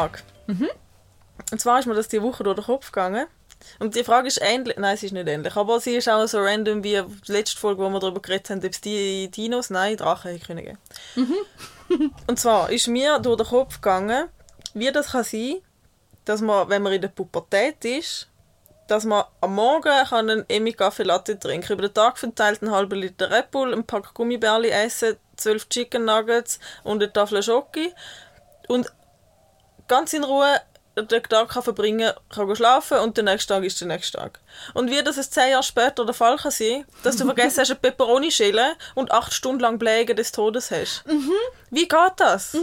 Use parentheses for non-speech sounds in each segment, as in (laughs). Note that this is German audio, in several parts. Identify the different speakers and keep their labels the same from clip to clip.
Speaker 1: Frage. Und zwar ist mir das die Woche durch den Kopf gegangen. Und die Frage ist ähnlich, nein, sie ist nicht ähnlich, aber sie ist auch so random wie die letzte Folge, wo wir darüber geredet haben, ob es die Dinos, nein, Drachen hätte können geben. (laughs) Und zwar ist mir durch den Kopf gegangen, wie das kann sein, dass man, wenn man in der Pubertät ist, dass man am Morgen kann einen Emi Kaffee Latte trinken, über den Tag verteilt einen halben Liter Red Bull, ein paar Gummibärli essen, zwölf Chicken Nuggets und eine Tafel Schoki und ganz in Ruhe den Tag kann verbringen kann, kann schlafen und der nächste Tag ist der nächste Tag. Und wie das es zehn Jahre später der Fall kann sein, dass du (laughs) vergessen hast, eine Peperoni schälen und acht Stunden lang Bläge des Todes hast. Wie geht das?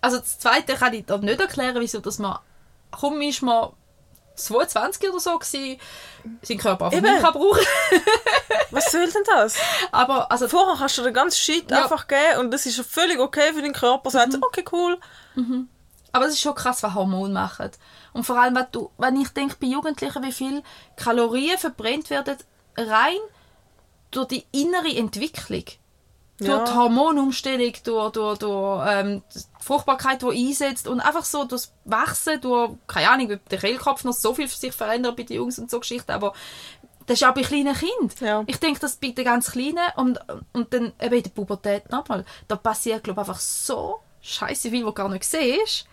Speaker 2: Also das Zweite kann ich dir nicht erklären, wieso dass man... Komm, ist man 22 oder so gewesen, seinen Körper einfach
Speaker 1: Eben.
Speaker 2: nicht mehr brauchen (laughs)
Speaker 1: Was soll denn das?
Speaker 2: Aber also
Speaker 1: Vorher kannst du den ganzen Shit
Speaker 2: Ja.
Speaker 1: einfach geben und das ist völlig okay für deinen Körper. Sagt, okay, cool.
Speaker 2: Aber es ist schon krass, was Hormone machen. Und vor allem, wenn, du, wenn ich denke, bei Jugendlichen, wie viel Kalorien verbrennt werden, rein durch die innere Entwicklung.
Speaker 1: Ja.
Speaker 2: Durch die Hormonumstellung, durch, durch, durch ähm, die Fruchtbarkeit, die einsetzt und einfach so durch das Wachsen, durch, keine Ahnung, ob der Kehlkopf noch so viel für sich verändert bei den Jungs und so Geschichten, aber das ist auch bei kleinen Kindern.
Speaker 1: Ja.
Speaker 2: Ich denke, das bei den ganz Kleinen und, und dann eben in der Pubertät nochmal, da passiert, glaube ich, einfach so scheiße viel, wo du gar nicht siehst,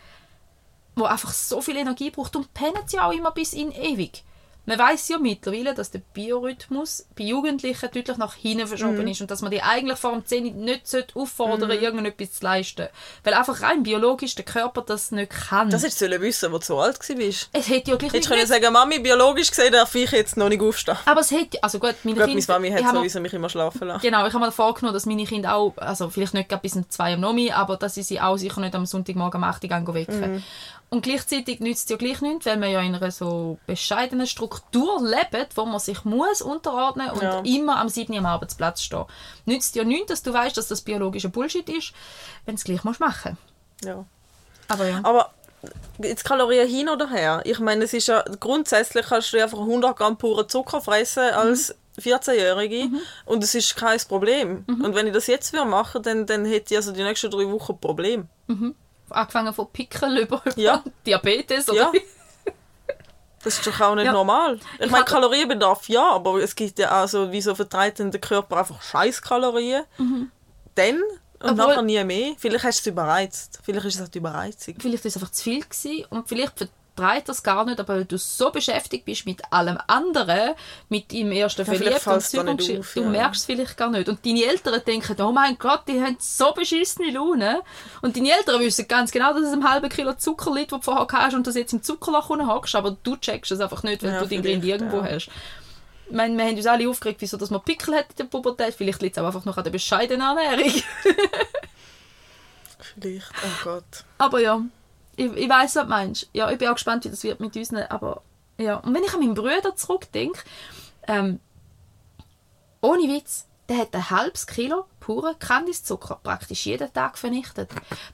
Speaker 2: wo einfach so viel Energie braucht und pennen sie auch immer bis in ewig. Man weiß ja mittlerweile, dass der Biorhythmus bei Jugendlichen deutlich nach hinten verschoben
Speaker 1: Mhm.
Speaker 2: ist und dass man die eigentlich vor dem 10 nicht auffordern sollte, irgendetwas zu leisten. Weil einfach rein biologisch der Körper das nicht kann.
Speaker 1: Das hättest du wissen, wo du so alt warst.
Speaker 2: es hätte ja gleich
Speaker 1: Hättest können sagen, Mami, biologisch gesehen darf ich jetzt noch nicht aufstehen.
Speaker 2: aber es hätte, also gut, meine
Speaker 1: Gut,
Speaker 2: Kinder...
Speaker 1: meine Mami
Speaker 2: ich
Speaker 1: hat sowieso mich immer schlafen lassen.
Speaker 2: Genau, ich habe mir vorgenommen, dass meine Kinder auch, also vielleicht nicht bis um 2 Uhr Nomi, aber dass ich sie auch sicher nicht am Sonntagmorgen um 8 Uhr wecken.
Speaker 1: Mhm.
Speaker 2: Und gleichzeitig nützt es ja gleich nichts, weil man ja in einer so bescheidenen Struktur lebt, wo man sich muss unterordnen und
Speaker 1: Ja.
Speaker 2: immer am 7. Uhr am Arbeitsplatz stehen. Nützt ja nichts, dass du weißt, dass das biologische Bullshit ist, wenn du es gleich musst machen
Speaker 1: Ja.
Speaker 2: Aber ja.
Speaker 1: Aber jetzt Kalorien hin oder her. Ich meine, es ist ja grundsätzlich kannst du einfach 100 Gramm puren Zucker fressen als 14-Jährige und es ist kein Problem. Und wenn ich das jetzt würde machen, dann, dann hätte ich also die nächsten drei Wochen ein Problem.
Speaker 2: Angefangen von Pickel (laughs) über,
Speaker 1: Ja.
Speaker 2: Diabetes oder
Speaker 1: Ja. Das ist doch auch nicht
Speaker 2: Ja.
Speaker 1: normal. Ich,
Speaker 2: Ich
Speaker 1: meine, Kalorienbedarf ja, aber es gibt ja auch so, wieso vertreibt denn der Körper einfach scheiß Kalorien? Dann und
Speaker 2: Obwohl-
Speaker 1: nachher nie mehr. Vielleicht hast du es überreizt. Vielleicht ist es die Überreizung.
Speaker 2: vielleicht ist es einfach zu viel gewesen und vielleicht verbreitet das gar nicht, aber weil du so beschäftigt bist mit allem anderen, mit deinem ersten
Speaker 1: vielleicht
Speaker 2: Verliebten und du
Speaker 1: ja.
Speaker 2: merkst es vielleicht gar nicht. Und deine Eltern denken, oh mein Gott, die haben so beschissene Laune. Und deine Eltern wissen ganz genau, dass es ein halben Kilo Zucker liegt, das du vorher hast und dass du jetzt im Zuckerloch hockst, aber du checkst es einfach nicht, weil
Speaker 1: Ja,
Speaker 2: du den Grind irgendwo
Speaker 1: ja.
Speaker 2: hast. Ich meine, wir haben uns alle aufgeregt, wieso dass man Pickel hat in der Pubertät. Vielleicht liegt es auch einfach noch an der bescheidenen Ernährung. (laughs)
Speaker 1: Vielleicht. Oh Gott.
Speaker 2: Aber ja, ich, ich weiß, was du meinst. Ja, ich bin auch gespannt, wie das wird mit uns. Aber ja, und wenn ich an meinen Bruder zurückdenke, ähm, ohne Witz, der hat ein halbes Kilo puren Kandiszucker praktisch jeden Tag vernichtet.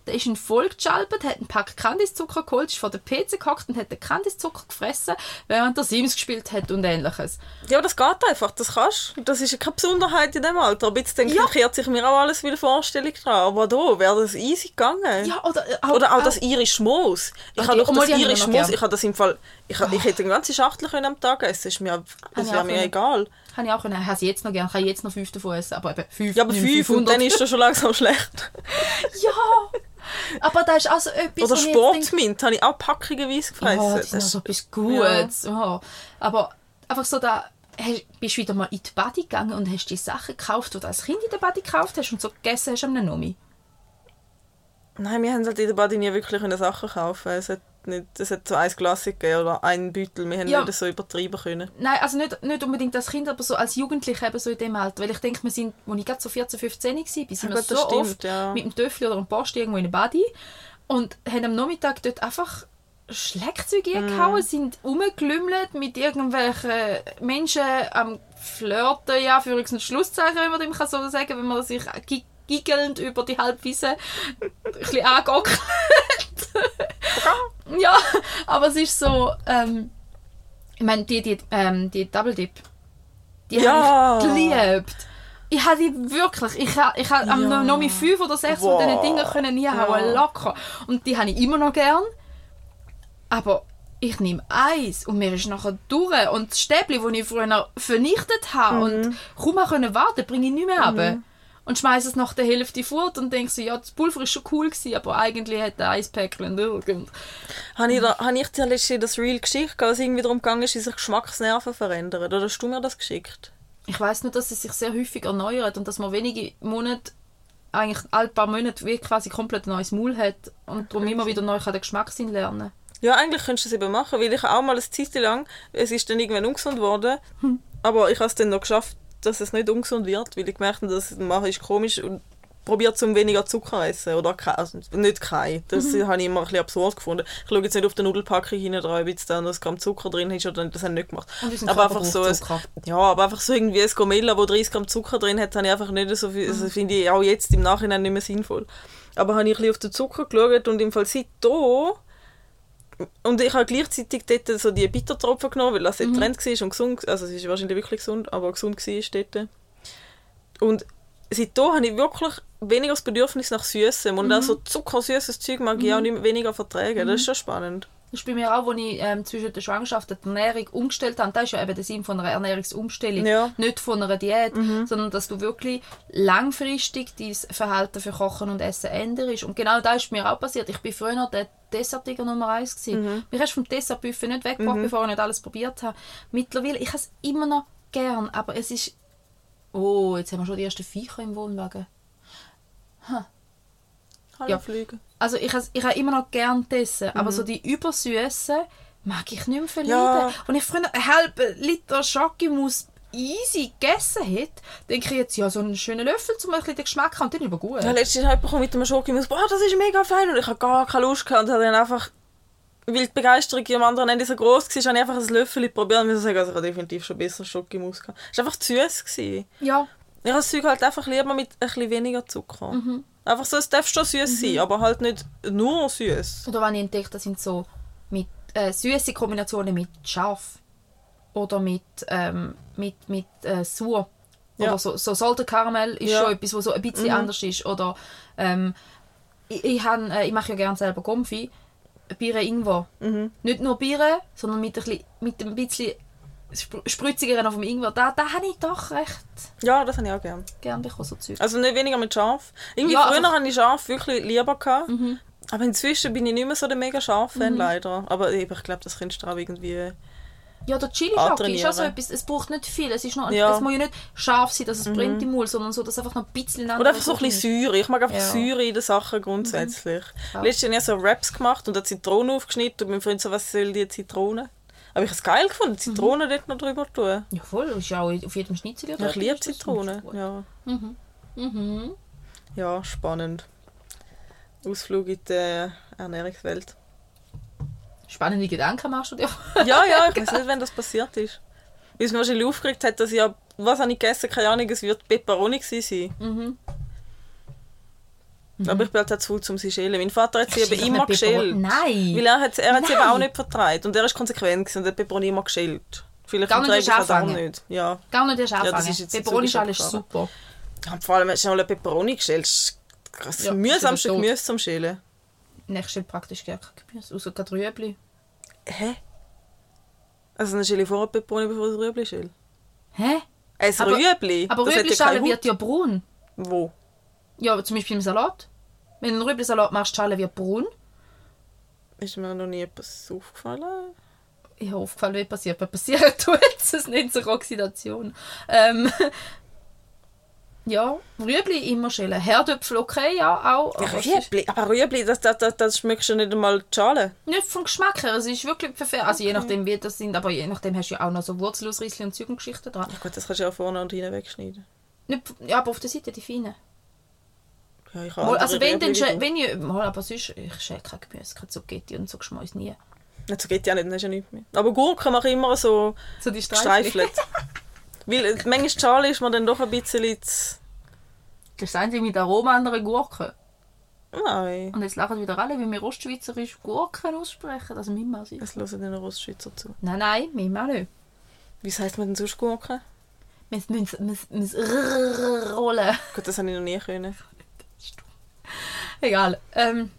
Speaker 2: Da ist ein voll geschalpert, hat ein Pack Kandiszucker geholt, ist vor der PC gehockt und hat den Kandiszucker gefressen, während er Sims gespielt hat und ähnliches.
Speaker 1: Ja, das geht einfach, das kannst du. Das ist keine Besonderheit in dem Alter. Aber jetzt denke
Speaker 2: ja.
Speaker 1: kehrt sich mir auch alles wieder Vorstellung dran. Aber da wäre das easy gegangen.
Speaker 2: Ja, oder, äh, auch,
Speaker 1: oder auch, auch das Irish Moos. Ich
Speaker 2: ah,
Speaker 1: habe
Speaker 2: noch
Speaker 1: das
Speaker 2: Irish
Speaker 1: Moos, ich habe das im Fall, ich, oh. ich hätte eine ganzen Schachtel können am Tag essen, es wäre mir, das
Speaker 2: wär
Speaker 1: mir egal.
Speaker 2: Kann ich auch können, ich habe jetzt noch gerne, ich kann jetzt noch fünf davon essen, aber eben fünf,
Speaker 1: ja, aber fünf
Speaker 2: 500.
Speaker 1: Und dann ist er schon langsam (laughs) schlecht.
Speaker 2: ja! Aber da ist also etwas...
Speaker 1: Oder Sportmint, habe ich auch packigerweise gefressen.
Speaker 2: Oh, das,
Speaker 1: das ist
Speaker 2: so etwas Gutes. Ja. Oh. Aber einfach so da... Hast, bist wieder mal in die Body gegangen und hast die Sachen gekauft, die du als Kind in der Body gekauft hast und so gegessen hast am Nomi?
Speaker 1: Nein, wir haben halt in der Body nie wirklich Sachen kaufen. Es hat nicht, es hat so ein Glas gegeben oder einen Beutel. Wir haben
Speaker 2: Ja.
Speaker 1: nicht so übertrieben können.
Speaker 2: Nein, also nicht, nicht unbedingt als Kind, aber so als Jugendliche eben so in dem Alter. Weil ich denke, wir sind, als ich gerade so 14, 15 war, sind
Speaker 1: Ja,
Speaker 2: wir
Speaker 1: gut,
Speaker 2: so
Speaker 1: stimmt,
Speaker 2: oft
Speaker 1: ja.
Speaker 2: mit dem Töffel oder dem Post irgendwo in der Body und haben am Nachmittag dort einfach Schleckzeug
Speaker 1: Mhm.
Speaker 2: eingehauen, sind rumgelümmelt mit irgendwelchen Menschen am Flirten, ja, für ein Schlusszeichen, wenn man dem kann so sagen wenn man sich gi- giggelnd über die Halbwiese ein bisschen angegockelt. Ja, (laughs) aber es ist so, ähm, ich meine, die, die, ähm, die Double Dip, die
Speaker 1: Ja.
Speaker 2: habe ich geliebt. Ich habe die wirklich, ich habe ich am
Speaker 1: Ja.
Speaker 2: noch mit fünf oder sechs von diesen Dingen können nie
Speaker 1: Ja.
Speaker 2: locker. Und die habe ich immer noch gern. Aber ich nehme eins und mir ist nachher durch. Und das Stäbli, das ich früher vernichtet habe und kaum warten, bringe ich nicht mehr runter. Und schmeiße es nach der Hälfte fort und denke so, ja, das Pulver ist schon cool gewesen, aber eigentlich hat der Eispäckchen irgend.
Speaker 1: Habe ich, da, habe ich dir letztens das Real geschickt, als es irgendwie darum gegangen ist, wie sich Geschmacksnerven verändern? Oder hast du mir das geschickt?
Speaker 2: Ich weiß nur, dass es sich sehr häufig erneuert und dass man wenige Monate, eigentlich alle paar Monate, wie quasi komplett ein neues Maul hat und darum immer wieder neu den Geschmackssinn lernen
Speaker 1: Ja, eigentlich könntest du das eben machen, weil ich auch mal eine Zeit lang, es ist dann irgendwann ungesund geworden, aber ich habe es dann noch geschafft, dass es nicht ungesund wird, weil ich gemerkt habe, dass es machen ist komisch und probiert zum weniger Zucker zu essen oder kein, also nicht kein. Das habe ich immer ein bisschen absurd gefunden. Ich schaue jetzt nicht auf die Nudelpackung hinten dran, ob jetzt da noch ein Gramm Zucker drin ist oder nicht, das habe ich nicht gemacht. Aber einfach so, ein, ja, aber einfach so irgendwie ein Gomella, wo 30 Gramm Zucker drin hat, habe ich einfach nicht so viel, also finde ich auch jetzt im Nachhinein nicht mehr sinnvoll. Aber habe ich ein bisschen auf den Zucker geschaut und im Fall seit da und ich habe gleichzeitig dort so die Bittertropfen genommen, weil das mhm. Trend war und gesund, also es ist wahrscheinlich wirklich gesund, aber gesund war dort. Und seitdem habe ich wirklich weniger das Bedürfnis nach Süßem und auch so zuckersüßes Zeug mag ich auch nicht mehr weniger vertragen. Das ist schon spannend.
Speaker 2: Ist bei mir auch, als ich ähm, zwischen der Schwangerschaft der Ernährung umgestellt habe. Das ist ja eben der Sinn von einer Ernährungsumstellung.
Speaker 1: Ja.
Speaker 2: Nicht von einer Diät, sondern dass du wirklich langfristig dein Verhalten für Kochen und Essen änderst. Und genau das ist mir auch passiert. Ich bin früher der Dessertiger Nummer eins gewesen. Mich hast vom Dessertbuffet nicht weggebracht, bevor ich nicht alles probiert habe. Mittlerweile, ich habe es immer noch gern, aber es ist... Oh, jetzt haben wir schon die ersten Viecher im Wohnwagen.
Speaker 1: Hallo
Speaker 2: Ja.
Speaker 1: Flüge.
Speaker 2: Also ich, ich habe immer noch gern Essen, aber so die Übersüßen mag ich nicht mehr verleiden.
Speaker 1: Ja.
Speaker 2: Wenn ich früher einen halben Liter Schokimus easy gegessen hätte, denke ich jetzt, ja, so einen schönen Löffel, um ein bisschen den Geschmack zu haben, dann ist aber gut.
Speaker 1: Ja, letztens habe ich mit dem Schokimus, boah, das ist mega fein und ich habe gar keine Lust gehabt und habe dann einfach, weil die Begeisterung am anderen Ende so groß war, habe ich einfach ein Löffel probiert und muss sagen, also ich habe definitiv schon besser Schokimus gehabt. Es war einfach zu süß.
Speaker 2: Ja,
Speaker 1: Ich habe das Zeug halt einfach lieber mit ein bisschen weniger Zucker. Einfach so, es darf schon süß sein, aber halt nicht nur süß.
Speaker 2: oder wenn ich entdecke, das sind so mit äh, süße Kombinationen mit scharf oder mit, ähm, mit, mit äh.
Speaker 1: Ja.
Speaker 2: Oder so, so Salted Karamell ist
Speaker 1: Ja.
Speaker 2: schon etwas, was so ein bisschen anders ist. Oder ähm, ich, ich, äh, ich mache ja gerne selber Gomfi. Biere Ingwer. Nicht nur Biere, sondern mit ein bisschen, mit ein bisschen spritzigeren auf dem Ingwer. Da, da habe ich doch recht
Speaker 1: Ja, das habe ich auch gern.
Speaker 2: gern bekommen, so Zeug.
Speaker 1: Also nicht weniger mit scharf. Irgendwie
Speaker 2: Ja,
Speaker 1: früher
Speaker 2: einfach-
Speaker 1: habe ich scharf wirklich lieber gehabt. Aber inzwischen bin ich nicht mehr so der mega scharf Fan leider. Aber eben, ich glaube, das kannst du auch irgendwie...
Speaker 2: Ja, der chili ist auch so etwas, es braucht nicht viel. Es, ist noch,
Speaker 1: Ja. Mhm.
Speaker 2: es muss ja nicht scharf sein, dass es brennt im Mund, sondern so, dass einfach noch ein bisschen
Speaker 1: Oder einfach so ein bisschen Säure. Ich mag einfach
Speaker 2: Ja.
Speaker 1: Säure in den Sachen grundsätzlich.
Speaker 2: Ja.
Speaker 1: Letztes Jahr habe ich so Wraps gemacht und eine Zitrone aufgeschnitten und mein Freund so, was soll die Zitrone? Aber ich habe es geil gefunden, Zitrone dort noch drüber tun.
Speaker 2: Ja, voll. Ist ja auch auf jedem Schnitzel. ja
Speaker 1: Ich liebe
Speaker 2: ist das
Speaker 1: Zitrone.
Speaker 2: gut.
Speaker 1: Ja.
Speaker 2: Mhm.
Speaker 1: ja, spannend. Ausflug in die Ernährungswelt.
Speaker 2: Spannende Gedanken machst du dir. (laughs)
Speaker 1: Ja, ja, ich weiß nicht, wenn das passiert ist. Weil es mich wahrscheinlich aufgeregt hat, dass ich ja, was habe ich gegessen, keine Ahnung, es wird Peperoni gewesen sein. Aber ich bin halt auch zu faul zum sie schälen. Mein Vater hat sie eben immer geschält.
Speaker 2: Nein.
Speaker 1: Weil er hat, er hat sie eben
Speaker 2: Nein.
Speaker 1: auch nicht vertreibt. Und er ist konsequent gewesen und hat Peperoni immer geschält. Vielleicht
Speaker 2: Gar nicht erst
Speaker 1: das auch
Speaker 2: anfangen.
Speaker 1: nicht. Ja.
Speaker 2: Gar nicht erst
Speaker 1: das
Speaker 2: anfangen.
Speaker 1: ist jetzt
Speaker 2: Peperoni ist alles super.
Speaker 1: ja. Vor allem, hast du noch eine Peperoni geschält. Das ist das
Speaker 2: Ja,
Speaker 1: mühsamste
Speaker 2: ist
Speaker 1: Gemüse zum Schälen.
Speaker 2: Ich stelle praktisch gar kein Gemüse, außer kein Rüebli.
Speaker 1: Hä? Also dann schäle ich vorher Peperoni, bevor ich das Rüebli schäle.
Speaker 2: Hä?
Speaker 1: Ein
Speaker 2: Aber-
Speaker 1: Rüebli?
Speaker 2: Aber
Speaker 1: ja
Speaker 2: Rüeblischale
Speaker 1: keine
Speaker 2: wird ja braun.
Speaker 1: Wo?
Speaker 2: Ja, zum Beispiel im Salat. Wenn du einen Rüeblisalat machst, die Schale wird braun.
Speaker 1: Ist mir noch nie etwas aufgefallen?
Speaker 2: Ich habe aufgefallen, wie passiert. Was passieren tut es nennt sich Oxidation. Ähm, (laughs) ja, Rüebli immer schälen. Herdöpfel okay, ja, auch.
Speaker 1: Ja,
Speaker 2: aber
Speaker 1: Rüebli, aber Rüebli, das, das, das, das schmeckst du nicht einmal die Schale.
Speaker 2: nicht vom Geschmack her. Es ist wirklich perfekt. Also je nachdem, wie das sind. Aber je nachdem hast du ja auch noch so Wurzelausrissli und Zeug und Geschichten dran.
Speaker 1: Ja gut, das kannst du ja auch vorne und hinten wegschneiden.
Speaker 2: Nicht, ja, aber auf der Seite die feinen.
Speaker 1: Ja, ich
Speaker 2: Mal, also wenn, dann, wenn ich, mal, aber sonst, ich schäle kein Gemüse, kein Zucchetti und so Geschmäus nie.
Speaker 1: So geht ja nicht, dann du ja nichts mehr. Aber Gurken mache ich immer so
Speaker 2: So die
Speaker 1: gestreifelt. (laughs) Weil äh, manchmal Schale ist mir dann doch ein bisschen zu...
Speaker 2: Das ist das Einzige mit Aroma an einer Gurke.
Speaker 1: Nein,
Speaker 2: Und jetzt lachen wieder alle, wie wir Ostschweizerisch Gurken aussprechen. Also Mima also.
Speaker 1: es hören den Rostschweizer zu.
Speaker 2: Nein, nein, Mima nicht.
Speaker 1: Wie heißt man denn sonst Gurken?
Speaker 2: Wir müssen, müssen, rollen.
Speaker 1: Gut, das habe ich noch nie können.
Speaker 2: Egal. Ähm,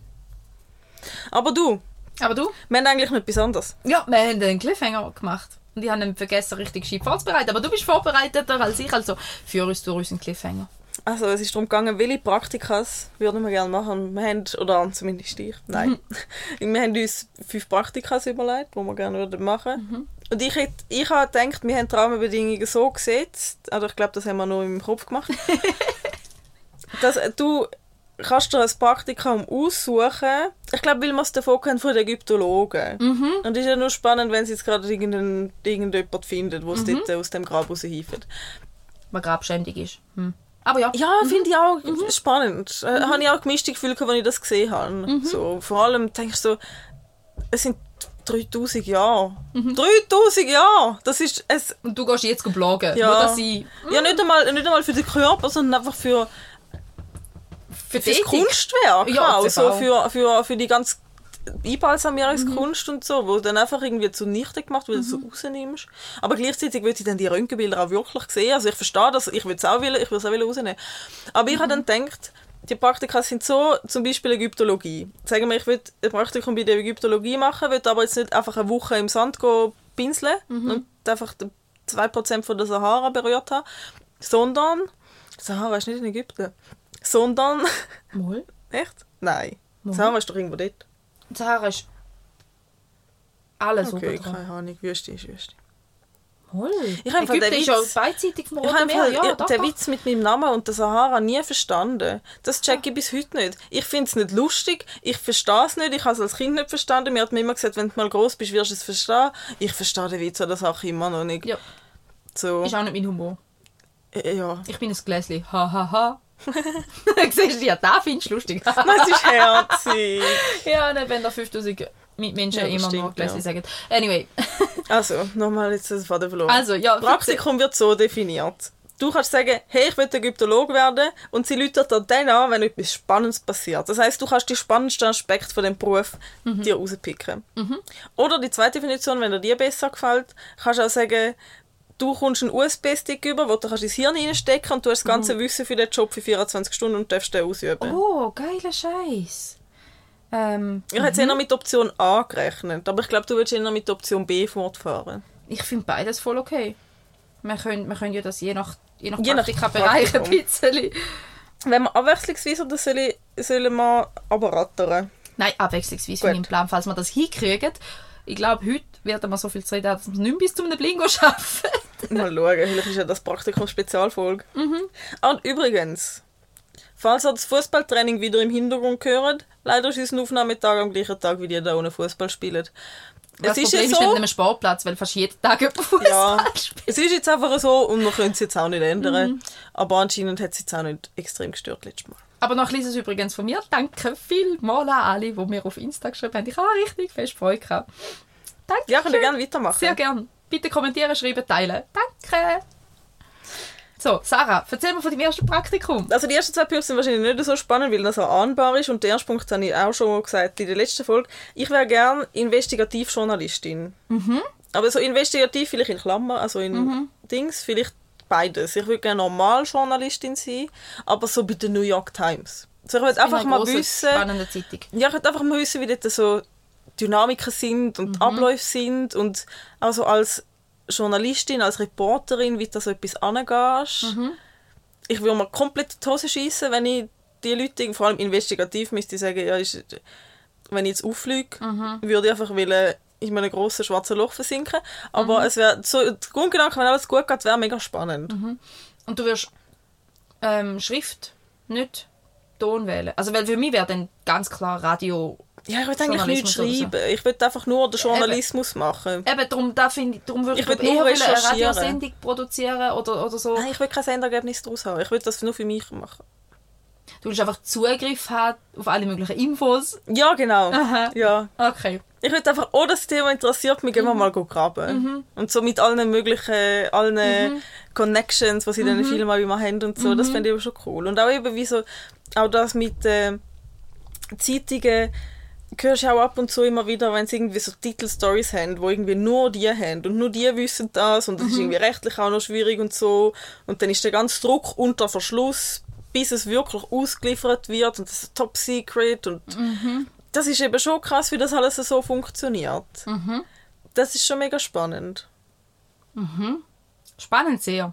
Speaker 1: Aber du,
Speaker 2: Aber du?
Speaker 1: Wir haben eigentlich nicht besonders.
Speaker 2: Ja, wir haben einen Cliffhanger gemacht. Und ich habe vergessen, richtig gescheit vorzubereiten. Aber du bist vorbereiteter als ich, also führ uns durch unseren Cliffhanger.
Speaker 1: Also es ist darum gegangen, welche Praktikas würden wir gerne machen. Wir haben, oder zumindest ich, nein. (laughs) wir haben uns fünf Praktikas überlegt, die wir gerne würden machen Und ich, hätte, ich habe gedacht, wir haben die Rahmenbedingungen so gesetzt, also ich glaube, das haben wir nur im Kopf gemacht, (laughs) dass du kannst dir ein Praktikum aussuchen. Ich glaube, weil wir es davon kennen von den Ägyptologen. Und es ist ja nur spannend, wenn sie jetzt gerade irgendeinen, irgendjemand findet, der es dort aus dem Grab raushieven.
Speaker 2: Was grabschändig ist. Hm. Aber ja.
Speaker 1: Ja, finde ich auch spannend. Äh, Habe ich auch gemischte Gefühle, als ich das gesehen habe. So, vor allem denke ich so, es sind 3000 Jahre. 3000 Jahre! Das ist es.
Speaker 2: Und du gehst jetzt bloggen.
Speaker 1: Ja.
Speaker 2: Nur, dass ich
Speaker 1: Ja, nicht einmal, nicht einmal für den Körper, sondern einfach für,
Speaker 2: für
Speaker 1: für das
Speaker 2: Ethik-
Speaker 1: Kunstwerk.
Speaker 2: Ja,
Speaker 1: auch,
Speaker 2: das
Speaker 1: so
Speaker 2: auch.
Speaker 1: für, für, für die ganze Einbalsamierungskunst und so, wo dann einfach irgendwie zunichte gemacht wird, weil du so rausnimmst. Aber gleichzeitig würde ich dann die Röntgenbilder auch wirklich sehen. Also ich verstehe das, ich würde es auch wollen, ich auch wollen rausnehmen. Aber ich habe dann gedacht, die Praktika sind so, zum Beispiel Ägyptologie. Sagen wir, ich will ein Praktikum bei der Ägyptologie machen, will aber jetzt nicht einfach eine Woche im Sand gehen pinseln und einfach die 2% von der Sahara berührt haben, sondern, Sahara ist nicht in Ägypten, sondern,
Speaker 2: Mal. (laughs)
Speaker 1: echt? Nein. Sahara ist doch irgendwo dort.
Speaker 2: Sahara ist alles
Speaker 1: Okay,
Speaker 2: oben dran.
Speaker 1: keine Ahnung, Wüste ist Wüste.
Speaker 2: Mal.
Speaker 1: Ich habe
Speaker 2: Ägypten
Speaker 1: den
Speaker 2: ist ja
Speaker 1: Witz-
Speaker 2: beidseitig vom
Speaker 1: Ich
Speaker 2: Roten
Speaker 1: habe
Speaker 2: Meer. Ja,
Speaker 1: ja,
Speaker 2: doch,
Speaker 1: den
Speaker 2: doch.
Speaker 1: Witz mit meinem Namen und der Sahara nie verstanden. Das check ich bis heute nicht. Ich finde es nicht lustig, ich verstehe es nicht, ich habe es als Kind nicht verstanden. Mir hat mir immer gesagt, wenn du mal groß bist, wirst du es verstehen. Ich verstehe den Witz oder Sache immer noch nicht.
Speaker 2: Ja,
Speaker 1: So,
Speaker 2: ist auch nicht mein Humor.
Speaker 1: äh, ja.
Speaker 2: Ich bin ein Gläschen. Ha, ha, ha. (laughs) Siehst du, ja, da findest du lustig. (laughs)
Speaker 1: Das ist herzig.
Speaker 2: ja, nicht, wenn da 5000 Mitmenschen
Speaker 1: Ja,
Speaker 2: immer noch
Speaker 1: ja.
Speaker 2: sagen. Anyway. (laughs)
Speaker 1: Also, nochmal jetzt das Faden verloren.
Speaker 2: Also, ja,
Speaker 1: Praktikum wird so definiert. Du kannst sagen, hey, ich will Ägyptolog werden und sie läutet dir dann an, wenn etwas Spannendes passiert. Das heißt, du kannst die spannendsten Aspekte von dem Beruf
Speaker 2: Mhm.
Speaker 1: dir rauspicken. Oder die zweite Definition, wenn dir die besser gefällt, kannst du auch sagen, du kommst einen USB-Stick über, wo du kannst ins Hirn reinstecken und du hast das ganze Wissen für den Job für 24 Stunden und darfst den ausüben.
Speaker 2: Mhm. Oh, geiler Scheiß. Ähm,
Speaker 1: Ich hätte es eher mit Option A gerechnet, aber ich glaube, du würdest eher mit Option B fortfahren.
Speaker 2: ich finde beides voll okay. Wir können, wir können ja das je nach, je nach
Speaker 1: Je nach
Speaker 2: Praktikabereich ein bisschen...
Speaker 1: Wenn wir abwechslungsweise oder soll ich, sollen wir aber rattern?
Speaker 2: Nein, abwechslungsweise
Speaker 1: Gut.
Speaker 2: meinem Plan, falls wir das hinkriegen. Ich glaube, heute werden wir so viel Zeit haben, dass wir nicht mehr bis zu einem Blingo schaffen. (laughs)
Speaker 1: Mal schauen, vielleicht ist ja das Praktikum Spezialfolge. Ah, Und übrigens, falls ihr das Fußballtraining wieder im Hintergrund hört, leider ist unser Aufnahmetag am gleichen Tag, wie die da ohne Fußball spielen.
Speaker 2: Das
Speaker 1: Es ist
Speaker 2: Problem
Speaker 1: ja
Speaker 2: ist nicht
Speaker 1: so,
Speaker 2: einem Sportplatz, weil fast jeden Tag jemand Fußball
Speaker 1: ja,
Speaker 2: spielt.
Speaker 1: es ist jetzt einfach so und wir können es jetzt auch nicht ändern. Aber anscheinend hat es jetzt auch nicht extrem gestört letztes Mal.
Speaker 2: Aber noch ein kleines übrigens von mir. Danke vielmals an alle, die mir auf Insta geschrieben haben. Ich habe richtig fest Freude gehabt. Danke.
Speaker 1: Ja, könnt ihr gerne weitermachen.
Speaker 2: Sehr gern. Bitte kommentieren, schreiben, teilen. Danke. So, Sarah, erzähl mir von deinem ersten Praktikum.
Speaker 1: Also die ersten zwei Punkte sind wahrscheinlich nicht so spannend, weil das so ahnbar ist. Und der erste Punkt habe ich auch schon gesagt in der letzten Folge. Ich wäre gerne Investigativjournalistin. Aber so investigativ vielleicht in Klammer, also in Dings, vielleicht beides. Ich würde gerne Normaljournalistin sein, aber so bei der New York Times. Also ich würde einfach mal wissen,
Speaker 2: Spannende Zeitung.
Speaker 1: ja, ich würde einfach mal wissen, wie dort so Dynamiken sind und Abläufe sind und also als Journalistin, als Reporterin, wie du so etwas angehst. Ich würde mir komplett die Hose schießen, wenn ich die Leute, vor allem investigativ, müsste ich sagen, ja, ist, wenn ich jetzt auffliege, würde ich einfach wollen, in einem grossen schwarzen Loch versinken. Aber es wäre so, der Grundgedanke, wenn alles gut geht, wäre mega spannend.
Speaker 2: Und du wirst ähm, Schrift, nicht Ton wählen. Also, weil für mich wäre dann ganz klar Radio.
Speaker 1: Ja, ich würde eigentlich nichts schreiben. Ich würde einfach nur den Journalismus machen.
Speaker 2: Eben, darum, da find, ich- darum würde ich,
Speaker 1: Ich
Speaker 2: eher eine. Radiosendung produzieren oder, oder so.
Speaker 1: Nein, ich will kein Endergebnis daraus haben. Ich will das nur für mich machen.
Speaker 2: Du willst einfach Zugriff haben auf alle möglichen Infos.
Speaker 1: Ja, genau.
Speaker 2: Aha.
Speaker 1: Ja.
Speaker 2: Okay.
Speaker 1: Ich will einfach, oh, das Thema interessiert mich, gehen wir mal go graben. Und so mit allen möglichen, allen Connections, was in diesen Filmen auch immer haben und so, das fände ich aber schon cool. Und auch eben wie so, auch das mit äh, Zeitungen, hörst du auch ab und zu immer wieder, wenn sie irgendwie so Titelstories haben, wo irgendwie nur die haben und nur die wissen das und das ist irgendwie rechtlich auch noch schwierig und so und dann ist der ganze Druck unter Verschluss, bis es wirklich ausgeliefert wird und das ist top secret und das ist eben schon krass, wie das alles so funktioniert.
Speaker 2: Mhm.
Speaker 1: Das ist schon mega spannend.
Speaker 2: Spannend sehr.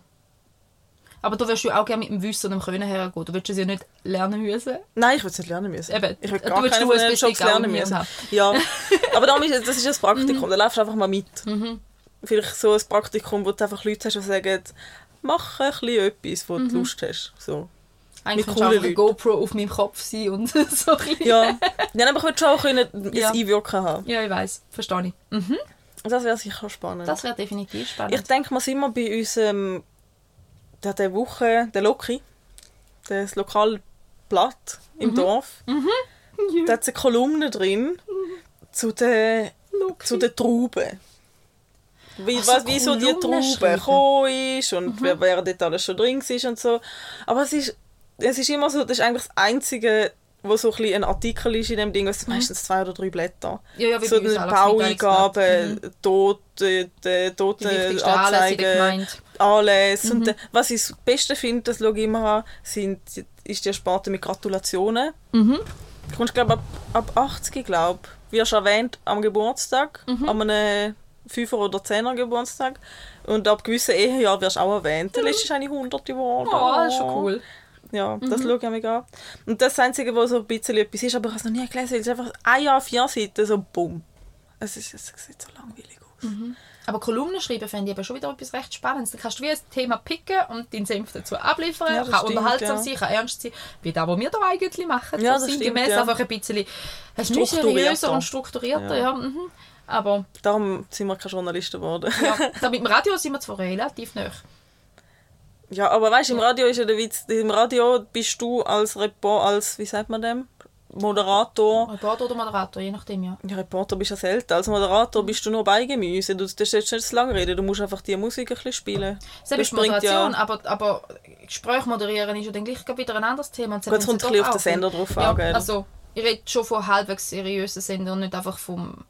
Speaker 2: Aber du wirst du auch gerne mit dem Wissen und dem Können hergehen. Du willst es ja nicht lernen müssen.
Speaker 1: Nein, ich will es nicht lernen müssen.
Speaker 2: Eben,
Speaker 1: ich will
Speaker 2: du
Speaker 1: gar
Speaker 2: willst
Speaker 1: keine
Speaker 2: nur ein bisschen
Speaker 1: lernen müssen.
Speaker 2: haben.
Speaker 1: Ja, (laughs) aber darum ist, das ist das Praktikum. Da läufst du einfach mal mit. Vielleicht so ein Praktikum, wo du einfach Leute hast, die sagen, mach ein bisschen etwas, wo du Lust hast. So.
Speaker 2: Eigentlich
Speaker 1: Mit coolen Leuten.
Speaker 2: GoPro auf meinem Kopf sein und (laughs) so ein.
Speaker 1: Ja, ja aber ich will schon auch ein
Speaker 2: Ja.
Speaker 1: Einwirken haben.
Speaker 2: Ja, ich weiß, verstehe ich. Mhm.
Speaker 1: Das wäre sicher spannend.
Speaker 2: Das wäre definitiv
Speaker 1: ich
Speaker 2: spannend.
Speaker 1: denke, wir sind immer bei unserem, der, der Woche, der Loki, das Lokalblatt im Dorf. (laughs) Da hat eine Kolumne drin zu den, zu den Trauben. Wie,
Speaker 2: Ach so,
Speaker 1: was, wie so die Traube gekommen ist und wer, wer dort alles schon drin war und so. Aber es ist, es ist immer so, das ist eigentlich das Einzige, wo so ein, ein Artikel ist in dem Ding, es sind meistens zwei oder drei Blätter.
Speaker 2: Ja, ja, wie
Speaker 1: so eine
Speaker 2: auch,
Speaker 1: Baueingaben, Tote,
Speaker 2: in der
Speaker 1: Anzeigen. Anlässe.
Speaker 2: Mhm.
Speaker 1: Und, äh, was ich das Beste finde, das schaue ich immer an, sind, ist die Sparte mit Gratulationen.
Speaker 2: Mhm.
Speaker 1: Du kommst, glaube ab, ab 80, glaube wirst erwähnt am Geburtstag,
Speaker 2: Mhm.
Speaker 1: an einem 5er oder 10er Geburtstag. Und ab gewissen Ehejahren wirst du auch erwähnt. Der letzte ist eine 100 geworden.
Speaker 2: Oh, das ist schon cool.
Speaker 1: Ja,
Speaker 2: Mhm.
Speaker 1: das schaue ich mir an. Und das Einzige, was so ein bisschen etwas ist, aber ich habe es noch nie gelesen, ist einfach ein Jahr, vier Seiten, so bumm. Es, ist, es sieht so langweilig aus.
Speaker 2: Aber Kolumnen schreiben finde ich eben schon wieder etwas recht Spannendes. Da kannst du wie ein Thema picken und deinen Senf dazu abliefern.
Speaker 1: Ja, das
Speaker 2: kann
Speaker 1: stimmt,
Speaker 2: unterhaltsam
Speaker 1: ja.
Speaker 2: sein, kann ernst sein. Wie das, was wir da eigentlich machen.
Speaker 1: Ja,
Speaker 2: so
Speaker 1: das stimmt, ja.
Speaker 2: einfach ein bisschen
Speaker 1: Strukturierter.
Speaker 2: seriöser und strukturierter. Ja.
Speaker 1: Ja.
Speaker 2: mhm. Aber
Speaker 1: Darum sind wir keine Journalisten geworden.
Speaker 2: ja, (laughs) da mit dem Radio sind wir zwar relativ nah.
Speaker 1: Ja, aber weißt du, im Radio ist ja der Witz, im Radio bist du als Report, als, wie sagt man dem? Moderator.
Speaker 2: Reporter oder Moderator, je nachdem, ja.
Speaker 1: Ja, Reporter bist du ja selten. Als Moderator bist du nur bei Gemüse. Du darfst jetzt nicht zu lange reden, du musst einfach die Musik ein bisschen spielen.
Speaker 2: Das ist
Speaker 1: bringt
Speaker 2: Moderation, aber, aber Gespräch moderieren ist ja dann gleich wieder ein anderes Thema. Und
Speaker 1: Gut, es kommt ein bisschen auf den Sender drauf an,
Speaker 2: ja? Also, ich rede schon von halbwegs seriösen Sendern und nicht einfach vom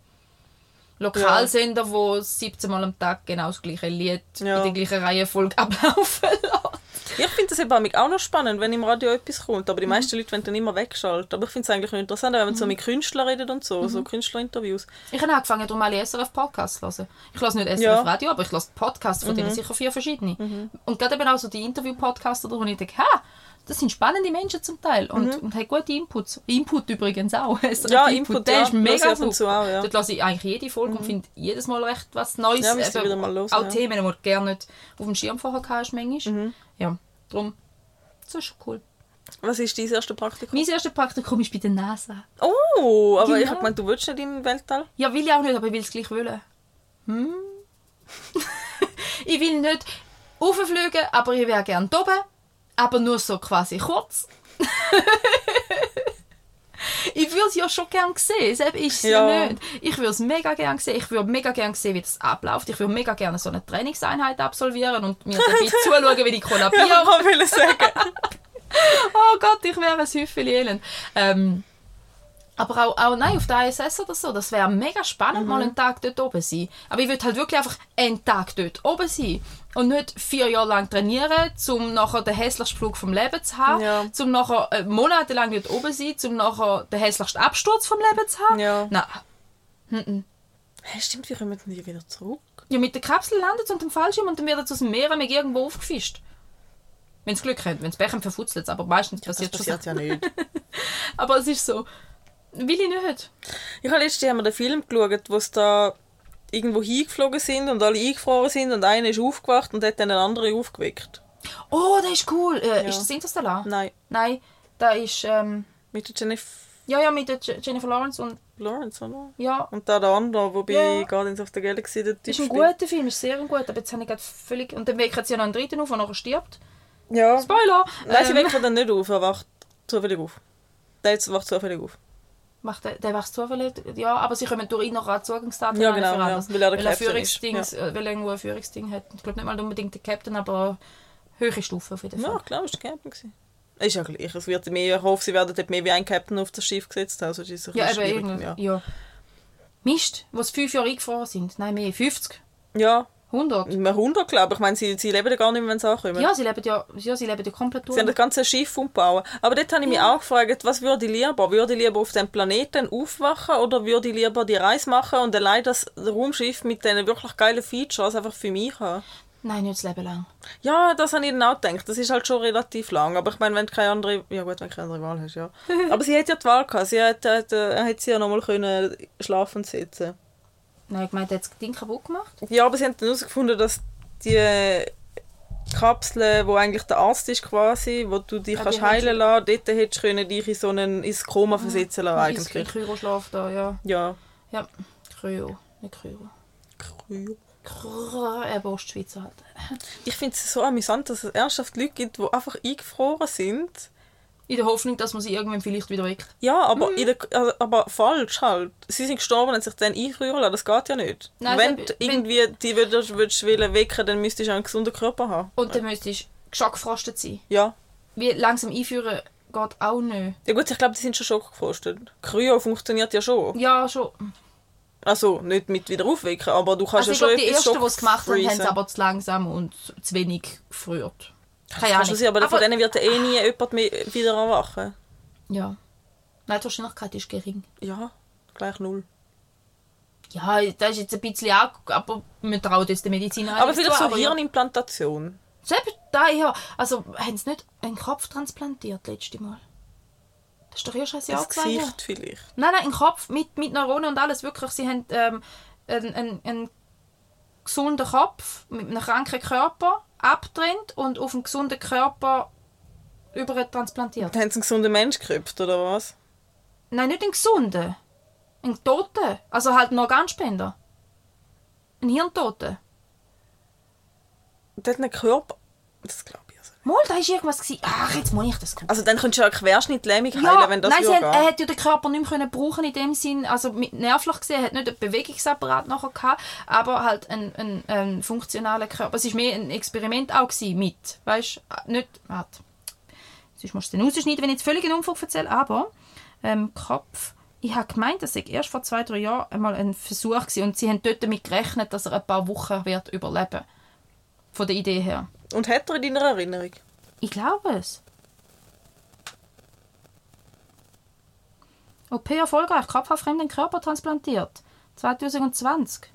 Speaker 2: Lokalsender, wo 17 Mal am Tag genau das gleiche Lied
Speaker 1: Ja.
Speaker 2: in der gleichen Reihenfolge (laughs) ablaufen lässt.
Speaker 1: Ich finde das eben auch noch spannend, wenn im Radio etwas kommt.
Speaker 2: Mhm.
Speaker 1: Aber die meisten Leute wollen dann immer wegschalten. Aber ich finde es eigentlich interessant, wenn man so mit Künstlern redet und so,
Speaker 2: Mhm.
Speaker 1: so Künstlerinterviews.
Speaker 2: Ich habe angefangen, darum alle SRF-Podcasts zu hören. Ich höre nicht SRF
Speaker 1: Ja. Mhm.
Speaker 2: Radio, aber ich höre Podcasts, von denen sicher vier verschiedene. Und gerade eben auch so die Interview-Podcasts, wo ich denke, ha, das sind spannende Menschen zum Teil und, und haben gute Inputs. Input übrigens auch. (laughs)
Speaker 1: Mhm. Ja, Input,
Speaker 2: der
Speaker 1: ja.
Speaker 2: ist mega
Speaker 1: und zu auch, ja. Mhm.
Speaker 2: Dort lasse ich eigentlich jede Folge und finde jedes Mal recht was Neues.
Speaker 1: Ja,
Speaker 2: Eben
Speaker 1: wieder mal hören,
Speaker 2: auch
Speaker 1: ja.
Speaker 2: Themen, die du gerne nicht auf dem Schirm vorher hast, manchmal.
Speaker 1: Mhm.
Speaker 2: Ja, darum, das ist schon cool.
Speaker 1: Was ist dein erstes Praktikum?
Speaker 2: Mein erstes Praktikum ist bei der NASA.
Speaker 1: Oh, aber ich
Speaker 2: Genau.
Speaker 1: habe gemeint, du willst nicht in den Weltall?
Speaker 2: Ja, will ich auch nicht, aber ich will es gleich wollen. Hm? (laughs) ich will nicht rauffliegen, aber ich wäre gerne oben. Aber nur so quasi kurz. (laughs) ich würde es ja schon gerne sehen, selbst ist es ja.
Speaker 1: Ja.
Speaker 2: nicht. Ich würde es mega gerne sehen. Ich würde mega gerne sehen, wie das abläuft. Ich würde mega gerne so eine Trainingseinheit absolvieren und mir dabei (laughs) zuschauen, wie ich kollabiere.
Speaker 1: Ja, ich wollte sagen. (laughs)
Speaker 2: oh Gott, ich wäre ein Häufchen elend. Ähm, aber auch, auch nein, auf der ISS oder so, das wäre mega spannend, mal einen Tag dort oben sein. Aber ich würde halt wirklich einfach einen Tag dort oben sein. Und nicht vier Jahre lang trainieren, um nachher den hässlichsten Flug vom Leben zu haben,
Speaker 1: Ja.
Speaker 2: um nachher äh, monatelang dort oben zu sein, um nachher den hässlichsten Absturz vom Leben zu haben.
Speaker 1: Ja.
Speaker 2: Nein.
Speaker 1: Hey, stimmt, wie kommen die wieder zurück?
Speaker 2: Ja, mit der Kapsel landet es und dem Fallschirm und dann wird es aus dem Meer mit irgendwo aufgefischt. Wenn es Glück hat, wenn es Pech hat, verfutzelt es, aber meistens
Speaker 1: Das
Speaker 2: passiert schon
Speaker 1: passiert ja nicht. (laughs)
Speaker 2: Aber es ist so, will ich nicht.
Speaker 1: Ich habe letztes Jahr mal den Film geschaut, wo sie da irgendwo hingeflogen sind und alle eingefroren sind und einer ist aufgewacht und hat dann einen anderen aufgeweckt.
Speaker 2: Oh, das ist cool. Äh,
Speaker 1: Ja.
Speaker 2: Ist das Interstellar?
Speaker 1: Nein,
Speaker 2: Nein, da ist, ähm,
Speaker 1: mit der Jennifer
Speaker 2: ja, ja, mit der Je- Jennifer Lawrence und,
Speaker 1: Lawrence, oder?
Speaker 2: ja,
Speaker 1: Und da der andere, wo bei
Speaker 2: Ja.
Speaker 1: Guardians of the Galaxy der Typ
Speaker 2: ist ein guter Film, ist sehr gut, aber jetzt habe ich gerade völlig, und dann weckt sie ja noch einen dritten auf, der nachher stirbt.
Speaker 1: Ja.
Speaker 2: Spoiler!
Speaker 1: Nein, sie
Speaker 2: Ähm,
Speaker 1: weckt dann nicht auf, er wacht zufällig auf. Der jetzt wacht zufällig auf.
Speaker 2: Macht der, der wächst zufällig, ja, aber sie kommen durch ihn noch an Zugangsdaten
Speaker 1: Ja, genau, ja, weil er
Speaker 2: weil er Führungsdings, äh, weil er irgendwo ein Führungsding hat. Ich glaube nicht mal unbedingt der Captain, aber höhere Stufe auf jeden Fall.
Speaker 1: Ja, klar, ist der Captain gewesen. Ist ja gleich. Es wird mehr, ich hoffe, sie werden dort mehr wie ein Captain auf das Schiff gesetzt. Also, ist ein
Speaker 2: Ja, eben
Speaker 1: schwierig, ja.
Speaker 2: Ja. Mist, was fünf Jahre eingefahren sind. Nein, mehr, 50.
Speaker 1: ja,
Speaker 2: 100?
Speaker 1: Mehr 100, glaube ich. Ich meine, sie, sie leben ja gar nicht mehr, wenn sie ankommen.
Speaker 2: Ja, sie leben ja, ja, sie leben ja komplett durch.
Speaker 1: Sie haben das ganze Schiff umbauen. Aber dort habe ich mich auch gefragt, was würde ich lieber? Würde ich lieber auf dem Planeten aufwachen oder würde ich lieber die Reise machen und allein das Raumschiff mit diesen wirklich geilen Features einfach für mich haben?
Speaker 2: Nein, nicht das Leben lang.
Speaker 1: Ja, das habe ich dann auch gedacht. Das ist halt schon relativ lang. Aber ich meine, wenn du keine andere... Ja gut, wenn du keine andere Wahl hast, ja. (laughs) Aber sie hat ja die Wahl gehabt. Sie hat, hat, äh, hat sie ja nochmal können schlafen sitzen
Speaker 2: Nein, ich meine, hat das Ding kaputt gemacht.
Speaker 1: Ja, aber sie haben dann herausgefunden, dass die Kapsel, wo eigentlich der Arzt ist quasi, wo du dich
Speaker 2: Ja,
Speaker 1: kannst heilen lassen, dort hättest du können dich in so einen, ins Koma versetzen lassen
Speaker 2: Ist
Speaker 1: eigentlich.
Speaker 2: Kryoschlaf da, ja.
Speaker 1: Ja.
Speaker 2: Ja, Kryo, nicht Kryo.
Speaker 1: Kryo.
Speaker 2: Kryo, eben Ostschweizer halt.
Speaker 1: Ich finde es so amüsant, dass es ernsthaft Leute gibt, die einfach eingefroren sind.
Speaker 2: In der Hoffnung, dass man sie irgendwann vielleicht wieder weckt.
Speaker 1: Ja, aber,
Speaker 2: Mhm.
Speaker 1: in der, also, aber falsch halt. Sie sind gestorben und sich dann einfrieren lassen. Das geht ja nicht.
Speaker 2: Nein,
Speaker 1: wenn
Speaker 2: das-
Speaker 1: du irgendwie die würdest, würdest wollen wecken, dann müsstest du einen gesunden Körper haben.
Speaker 2: Und dann müsstest du schockgefrostet sein.
Speaker 1: Ja.
Speaker 2: Wie langsam einführen geht auch nicht.
Speaker 1: Ja gut, ich glaube, die sind schon schockgefrostet. Kryo funktioniert ja schon.
Speaker 2: Ja, schon.
Speaker 1: Also nicht mit wieder aufwecken, aber du kannst
Speaker 2: Also ich
Speaker 1: ja schon
Speaker 2: glaube, die
Speaker 1: etwas
Speaker 2: Ersten, die es gemacht haben, haben es aber zu langsam und zu wenig gefriert. Keine Ahnung.
Speaker 1: sein, aber, von denen wird eh nie jemand mehr wieder erwachen.
Speaker 2: Ja. Nein, die Wahrscheinlichkeit ist gering.
Speaker 1: Ja, gleich null.
Speaker 2: Ja, das ist jetzt ein bisschen auch, aber wir trauen das der Medizin
Speaker 1: Aber vielleicht so. Hirnimplantation.
Speaker 2: Selbst da, ja. Also, haben sie nicht einen Kopf transplantiert letztes Mal? Das ist doch erst ein Jahr
Speaker 1: Das. Gesicht vielleicht.
Speaker 2: Nein, nein, einen Kopf mit, mit Neuronen und alles. Wirklich, sie haben ähm, einen, einen, einen gesunden Kopf mit einem kranken Körper abtrennt und auf einen gesunden Körper über transplantiert.
Speaker 1: Haben sie einen gesunden Mensch gekriegt, oder was?
Speaker 2: Nein, nicht einen gesunden. Einen Toten. Also halt einen Organspender. Ein Hirntoten.
Speaker 1: Der hat einen Körper... Das glaube.
Speaker 2: Mal, da war irgendwas. Gewesen. Ach, jetzt muss ich das gut.
Speaker 1: Also dann könntest du ja Querschnittlähmung heilen,
Speaker 2: Ja,
Speaker 1: wenn das
Speaker 2: nein, hat, er hat ja den Körper nicht mehr können brauchen in dem Sinn, also mit nervlich gesehen, er hat nicht einen Bewegungsapparat nachher gehabt, aber halt einen, einen, einen funktionalen Körper. Es war mehr ein Experiment auch gewesen mit, weißt du, nicht, warte, sonst musst du dann rausschneiden, wenn ich jetzt völlig einen Unfug erzähle, aber ähm, Kopf, ich habe gemeint, das sei erst vor zwei, drei Jahren einmal ein Versuch gewesen und sie haben dort damit gerechnet, dass er ein paar Wochen wird überleben von der Idee her.
Speaker 1: Und hat er in deiner Erinnerung?
Speaker 2: Ich glaube es. OP erfolgreich, Kopf auf fremden Körper transplantiert. 2020.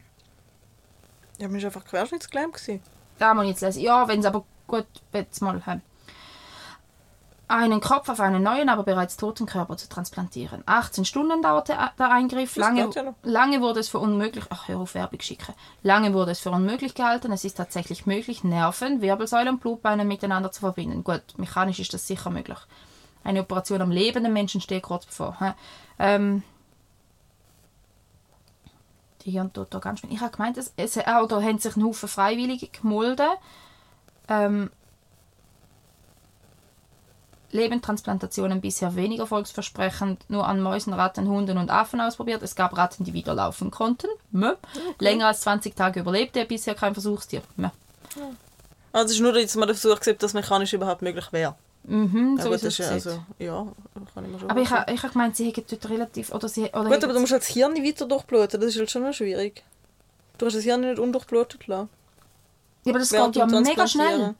Speaker 1: Ja, man war einfach querschnittsgelähmt.
Speaker 2: muss ich jetzt lesen. Ja, wenn es aber gut, jetzt mal. He. Einen Kopf auf einen neuen, aber bereits toten Körper zu transplantieren. 18 Stunden dauerte der Eingriff. Lange,
Speaker 1: ja
Speaker 2: lange wurde es für unmöglich. Ach, hör auf, Werbung schicken. Lange wurde es für unmöglich gehalten. Es ist tatsächlich möglich, Nerven, Wirbelsäule und Blutbeine miteinander zu verbinden. Gut, mechanisch ist das sicher möglich. Eine Operation am lebenden Menschen steht kurz bevor. Ähm, die Hirntod da ganz schön. Ich habe gemeint, es, es, da haben sich ein Haufen Freiwillige gemolden. Ähm, Lebendtransplantationen bisher weniger erfolgsversprechend, nur an Mäusen, Ratten, Hunden und Affen ausprobiert. Es gab Ratten, die wieder laufen konnten. Mö. Länger als 20 Tage überlebte bisher kein Versuchstier. Mö.
Speaker 1: Also es ist nur jetzt mal der Versuch, gewesen, dass mechanisch überhaupt möglich wäre.
Speaker 2: Mhm,
Speaker 1: Ja,
Speaker 2: so
Speaker 1: gut,
Speaker 2: ist
Speaker 1: das
Speaker 2: es
Speaker 1: ist ja,
Speaker 2: gesehen.
Speaker 1: also, ja, kann ich mir schon
Speaker 2: Aber ich, ha- ich habe gemeint, sie hätten dort relativ... Oder sie, oder
Speaker 1: Gut, aber du musst halt das Hirn nicht weiter durchbluten, das ist halt schon noch schwierig. Du hast das Hirn nicht undurchblutet lassen.
Speaker 2: ja, aber das
Speaker 1: während
Speaker 2: geht ja mega schnell.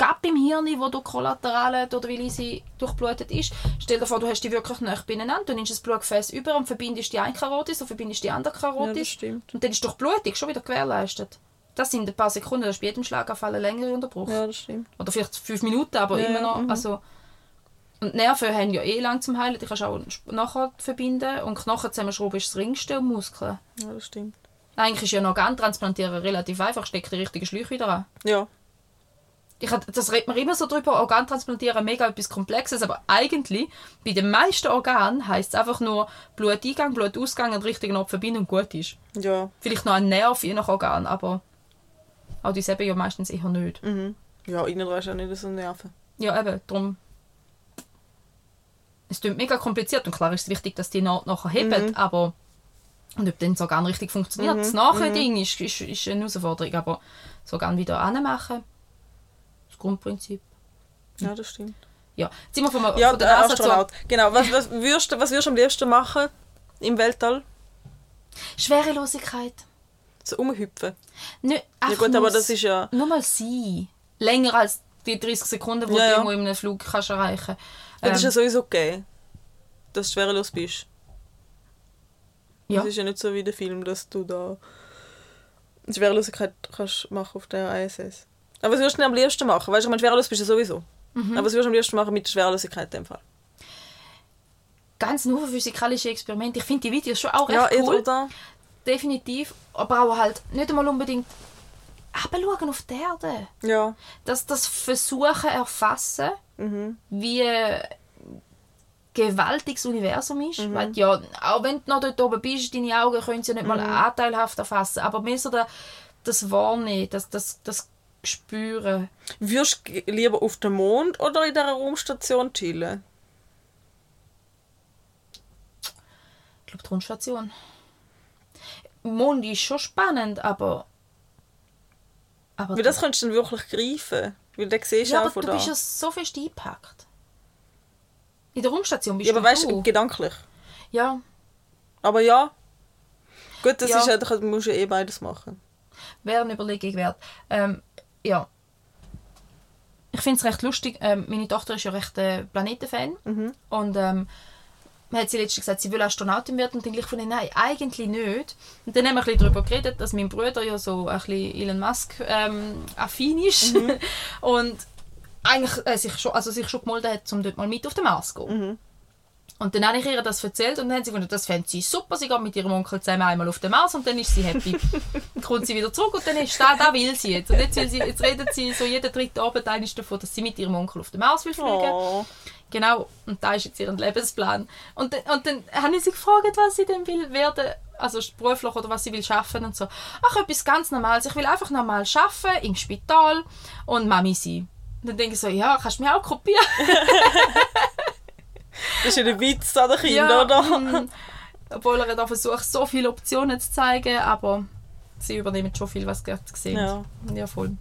Speaker 1: Transplantieren.
Speaker 2: Gab im Hirn, wo durch Kollaterale oder weil sie durchblutet ist. Stell dir vor, du hast die wirklich nah beieinander, du nimmst das Blutgefäß über und verbindest die eine Karotis und verbindest die andere
Speaker 1: Ja,
Speaker 2: Karotis.
Speaker 1: das stimmt.
Speaker 2: und dann ist durch Blutung schon wieder gewährleistet. Das sind ein paar Sekunden, das ist bei jedem Schlaganfall ein längerer Unterbruch.
Speaker 1: Ja, das stimmt.
Speaker 2: Oder vielleicht fünf Minuten, aber
Speaker 1: Ja,
Speaker 2: immer noch.
Speaker 1: mhm.
Speaker 2: Also, und Nerven haben ja eh lang zum Heilen, die kannst du auch nachher verbinden. Und Knochen zusammenschrauben ist das Ringste und Muskeln.
Speaker 1: Ja, das stimmt.
Speaker 2: Eigentlich ist ja noch Organtransplantieren relativ einfach, steckt die richtigen Schläuche wieder an.
Speaker 1: Ja.
Speaker 2: Ich, das redet man immer so drüber, Organtransplantieren mega etwas Komplexes, aber eigentlich, bei den meisten Organen heisst es einfach nur Bluteingang, Blutausgang und richtigen Ort verbinden und gut ist.
Speaker 1: Ja.
Speaker 2: Vielleicht noch ein Nerv je nach Organ, aber auch die selber ja meistens eher nicht.
Speaker 1: Mhm. Ja, innen dran ist ja nicht so Nerven.
Speaker 2: Ja, eben, darum. Es klingt mega kompliziert und klar ist es wichtig, dass die Naht nachher hebt, aber und ob dann das Organ richtig funktioniert, das Nachher-Ding ist, ist, ist eine Herausforderung, aber das Organ wieder anmachen, Grundprinzip.
Speaker 1: Ja, das stimmt.
Speaker 2: Ja, jetzt sind wir von,
Speaker 1: Ja,
Speaker 2: von der NASA
Speaker 1: Astronaut. Genau. Was, was, würdest, du- was würdest du am liebsten machen im Weltall?
Speaker 2: Schwerelosigkeit.
Speaker 1: So umhüpfen.
Speaker 2: Nicht,
Speaker 1: Ja
Speaker 2: einfach
Speaker 1: gut, aber
Speaker 2: nur
Speaker 1: das ist ja...
Speaker 2: Nur mal sein. Länger als die 30 Sekunden, die
Speaker 1: Ja,
Speaker 2: du
Speaker 1: ja.
Speaker 2: irgendwo in einem Flug kannst erreichen
Speaker 1: Das ist
Speaker 2: Ähm,
Speaker 1: ja sowieso gegeben, dass du schwerelos bist.
Speaker 2: Ja.
Speaker 1: Es ist ja nicht so wie der Film, dass du da Schwerelosigkeit kannst machen auf der ISS. Aber was würdest du denn am liebsten machen? Weißt du, ich meine, schwerelos bist du sowieso.
Speaker 2: Mhm.
Speaker 1: Aber was würdest du am liebsten machen mit der Schwerelosigkeit in dem Fall?
Speaker 2: ganz nur physikalische Experimente. Ich finde die Videos schon auch recht
Speaker 1: Ja,
Speaker 2: cool.
Speaker 1: oder?
Speaker 2: Definitiv. Aber auch halt nicht einmal unbedingt abschauen auf die Erde.
Speaker 1: Ja.
Speaker 2: Das, das Versuchen erfassen,
Speaker 1: Mhm.
Speaker 2: wie gewaltig das Universum ist.
Speaker 1: Mhm.
Speaker 2: Weil, ja, auch wenn du noch dort oben bist, deine Augen können sie ja nicht mal
Speaker 1: Mhm.
Speaker 2: anteilhaft erfassen. Aber mehr so der, das Wahrnehmen, das, das, das Spüren.
Speaker 1: Würdest du lieber auf dem Mond oder in dieser Raumstation chillen?
Speaker 2: Ich glaube, die Raumstation. Mond ist schon spannend, aber... aber
Speaker 1: Weil das könntest du dann wirklich greifen. Weil den siehst
Speaker 2: ja,
Speaker 1: auch
Speaker 2: aber
Speaker 1: von
Speaker 2: du
Speaker 1: da.
Speaker 2: bist ja so fest eingepackt. In der Raumstation bist
Speaker 1: ja, aber
Speaker 2: du
Speaker 1: weißt
Speaker 2: du.
Speaker 1: du, gedanklich.
Speaker 2: Ja,
Speaker 1: Aber ja. Gut, das
Speaker 2: Ja.
Speaker 1: ist ja, du musst ja eh beides machen.
Speaker 2: wäre eine Überlegung wert. Ähm, ja. Ich finde es recht lustig. Ähm, meine Tochter ist ja recht äh, Planetenfan.
Speaker 1: Mhm.
Speaker 2: Und ähm, hat sie letztens gesagt, sie will Astronautin werden. Und dann gleich von ihr, nein, eigentlich nicht. Und dann haben wir ein bisschen darüber geredet, dass mein Bruder ja so ein bisschen Elon Musk ähm, affin ist.
Speaker 1: Mhm. (laughs)
Speaker 2: Und eigentlich äh, sich, schon, also sich schon gemeldet hat, um dort mal mit auf den Mars zu gehen.
Speaker 1: Mhm.
Speaker 2: Und dann habe ich ihr das erzählt und dann haben sie gefunden, das fände sie super. Sie geht mit ihrem Onkel zusammen einmal auf den Mars und dann ist sie happy. (laughs) dann kommt sie wieder zurück und dann ist da, da will sie jetzt. Und jetzt, will sie, jetzt redet sie so jeden dritten Abend eigentlich davon, dass sie mit ihrem Onkel auf den Mars will fliegen.
Speaker 1: Oh.
Speaker 2: Genau, und da ist jetzt ihr Lebensplan. Und, dann- und dann habe ich sie gefragt, was sie denn will werden, also beruflich oder was sie will schaffen und so. Ach, etwas ganz Normales. Ich will einfach normal schaffen im Spital und Mami sein. Und dann denke ich so, ja, kannst du mich auch kopieren? (laughs) (laughs)
Speaker 1: Das ist ja der Witz an den Kindern, oder?
Speaker 2: mm, obwohl er da versucht, so viele Optionen zu zeigen, aber sie übernehmen schon viel, was sie gerade gesehen
Speaker 1: Ja.
Speaker 2: ja, voll.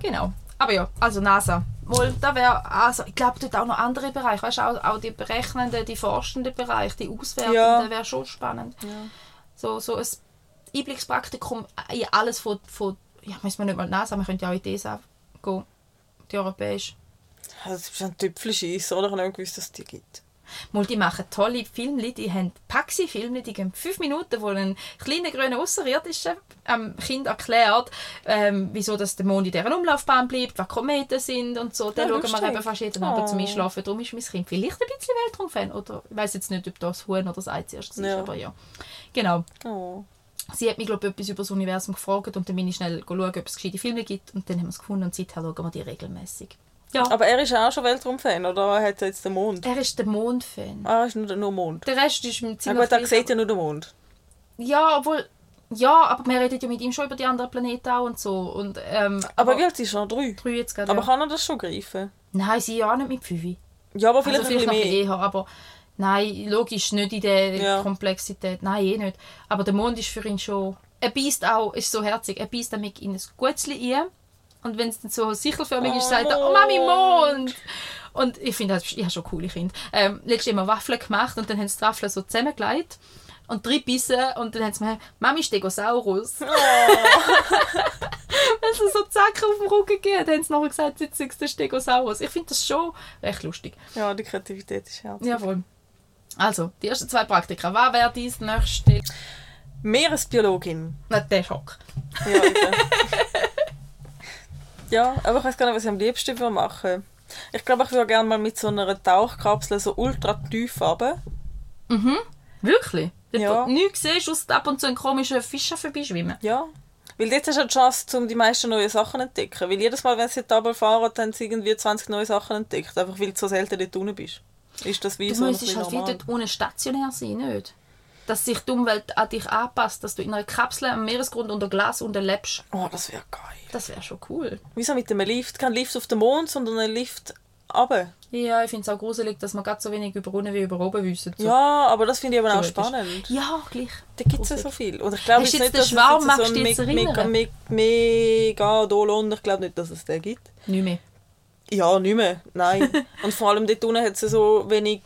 Speaker 2: Genau. Aber ja, also NASA. Wohl, da wäre, also ich glaube, dort auch noch andere Bereiche, weißt du, auch, auch die berechnenden, die forschenden Bereiche, die auswertenden,
Speaker 1: Ja.
Speaker 2: wäre schon spannend.
Speaker 1: Ja.
Speaker 2: So, so ein Einblickspraktikum in alles von, von ja, muss man nicht mal NASA, man könnte ja auch in die ESA gehen, die europäische.
Speaker 1: Also, das ist ein Tüpfelscheiss, oder? Ich habe nicht gewusst, dass es die gibt.
Speaker 2: Mal, die machen tolle Filme, die haben Paxi-Filme, die gehen fünf Minuten, wo ein kleiner grüner Außerirdischer am Kind erklärt, ähm, wieso dass der Mond in dieser Umlaufbahn bleibt, was Kometen sind und so. Den
Speaker 1: Ja,
Speaker 2: schauen wir eben fast jeden Abend zum
Speaker 1: Oh.
Speaker 2: Einschlafen. Darum ist mein Kind vielleicht ein bisschen Weltraumfan. Oder ich weiß jetzt nicht, ob das Huhn oder das Ei zuerst war,
Speaker 1: Ja.
Speaker 2: aber ja. Genau.
Speaker 1: Oh.
Speaker 2: Sie hat mich, glaube ich, etwas über das Universum gefragt und dann bin ich schnell schauen, ob es gescheite Filme gibt und dann haben wir es gefunden und seither schauen wir die regelmäßig. Ja,
Speaker 1: Aber er ist auch schon Weltraumfan, oder? Er hat jetzt den Mond.
Speaker 2: er ist der Mondfan.
Speaker 1: Ah, ist nur, nur Mond.
Speaker 2: Der Rest ist ihm ziemlich
Speaker 1: gut, er
Speaker 2: gleich,
Speaker 1: sieht ja nur den Mond.
Speaker 2: Ja, obwohl. Ja, aber wir reden ja mit ihm schon über die anderen Planeten auch und so. Und, ähm,
Speaker 1: Aber wie alt ist er? Drei.
Speaker 2: Drei jetzt gerade.
Speaker 1: Aber
Speaker 2: ja.
Speaker 1: kann er das schon greifen?
Speaker 2: Nein, sie ja auch nicht mit fünf.
Speaker 1: Ja, aber
Speaker 2: Also
Speaker 1: vielleicht,
Speaker 2: vielleicht noch
Speaker 1: ein bisschen mehr.
Speaker 2: eher, aber nein, logisch nicht in der
Speaker 1: Ja.
Speaker 2: Komplexität. Nein, eh nicht. Aber der Mond ist für ihn schon... Er beißt auch, ist so herzig, er beißt damit in ein Gutzli ein. Und wenn es dann so sichelförmig ist,
Speaker 1: Oh,
Speaker 2: sagt er, oh Mami, Mond! Und ich finde, das- ich habe schon coole Kinder. Ähm, letztes Mal Waffeln gemacht und dann haben sie die Waffeln so zusammengelegt und drei Bissen und dann haben (laughs) sie mir Mami Stegosaurus.
Speaker 1: Oh.
Speaker 2: Wenn es so Zacken auf dem Rücken geht, haben sie nachher gesagt, jetzt ist der Stegosaurus. Ich finde das schon recht lustig.
Speaker 1: Ja, die Kreativität ist herzig.
Speaker 2: Jawohl. Also, die ersten zwei Praktika. Was wäre dein nächste?
Speaker 1: Meeresbiologin.
Speaker 2: Nicht der Schock.
Speaker 1: Ja. (laughs) ja, aber ich weiß gar nicht, was ich am liebsten würde machen. Ich glaube, ich würde gerne mal mit so einer Tauchkapsel so ultra tief runter.
Speaker 2: Wirklich? Dort,
Speaker 1: Ja.
Speaker 2: wo du nichts siehst, außer ab und zu einen komischen Fischer vorbeischwimmen.
Speaker 1: Ja. Weil dort hast du die Chance, um die meisten neue Sachen zu entdecken. Weil jedes Mal, wenn sie Double fahren, haben sie irgendwie 20 neue Sachen entdeckt. Einfach weil du so selten dort unten bist. Ist das wie
Speaker 2: Du
Speaker 1: so ein
Speaker 2: müsstest halt
Speaker 1: normal?
Speaker 2: dort ohne stationär sein, nicht? Dass sich die Umwelt an dich anpasst, dass du in einer Kapsel am Meeresgrund unter Glas unten lebst.
Speaker 1: Oh, das wäre geil.
Speaker 2: Das wäre schon cool.
Speaker 1: Wieso mit dem Lift? Kein Lift auf den Mond, sondern ein Lift runter.
Speaker 2: Ja, ich finde es auch gruselig, dass man gerade so wenig über unten wie über oben wissen. So.
Speaker 1: Ja, aber das finde ich aber auch spannend.
Speaker 2: Ja, gleich.
Speaker 1: Da gibt es ja so viel. Und ich glaube jetzt
Speaker 2: du
Speaker 1: nicht,
Speaker 2: jetzt
Speaker 1: dass
Speaker 2: Schwarm,
Speaker 1: es jetzt so ein
Speaker 2: jetzt
Speaker 1: mega, mega, mega Dolon, ich glaube nicht, dass es den gibt.
Speaker 2: Nicht mehr.
Speaker 1: Ja, nicht mehr. Nein. (laughs) Und vor allem dort unten hat es so wenig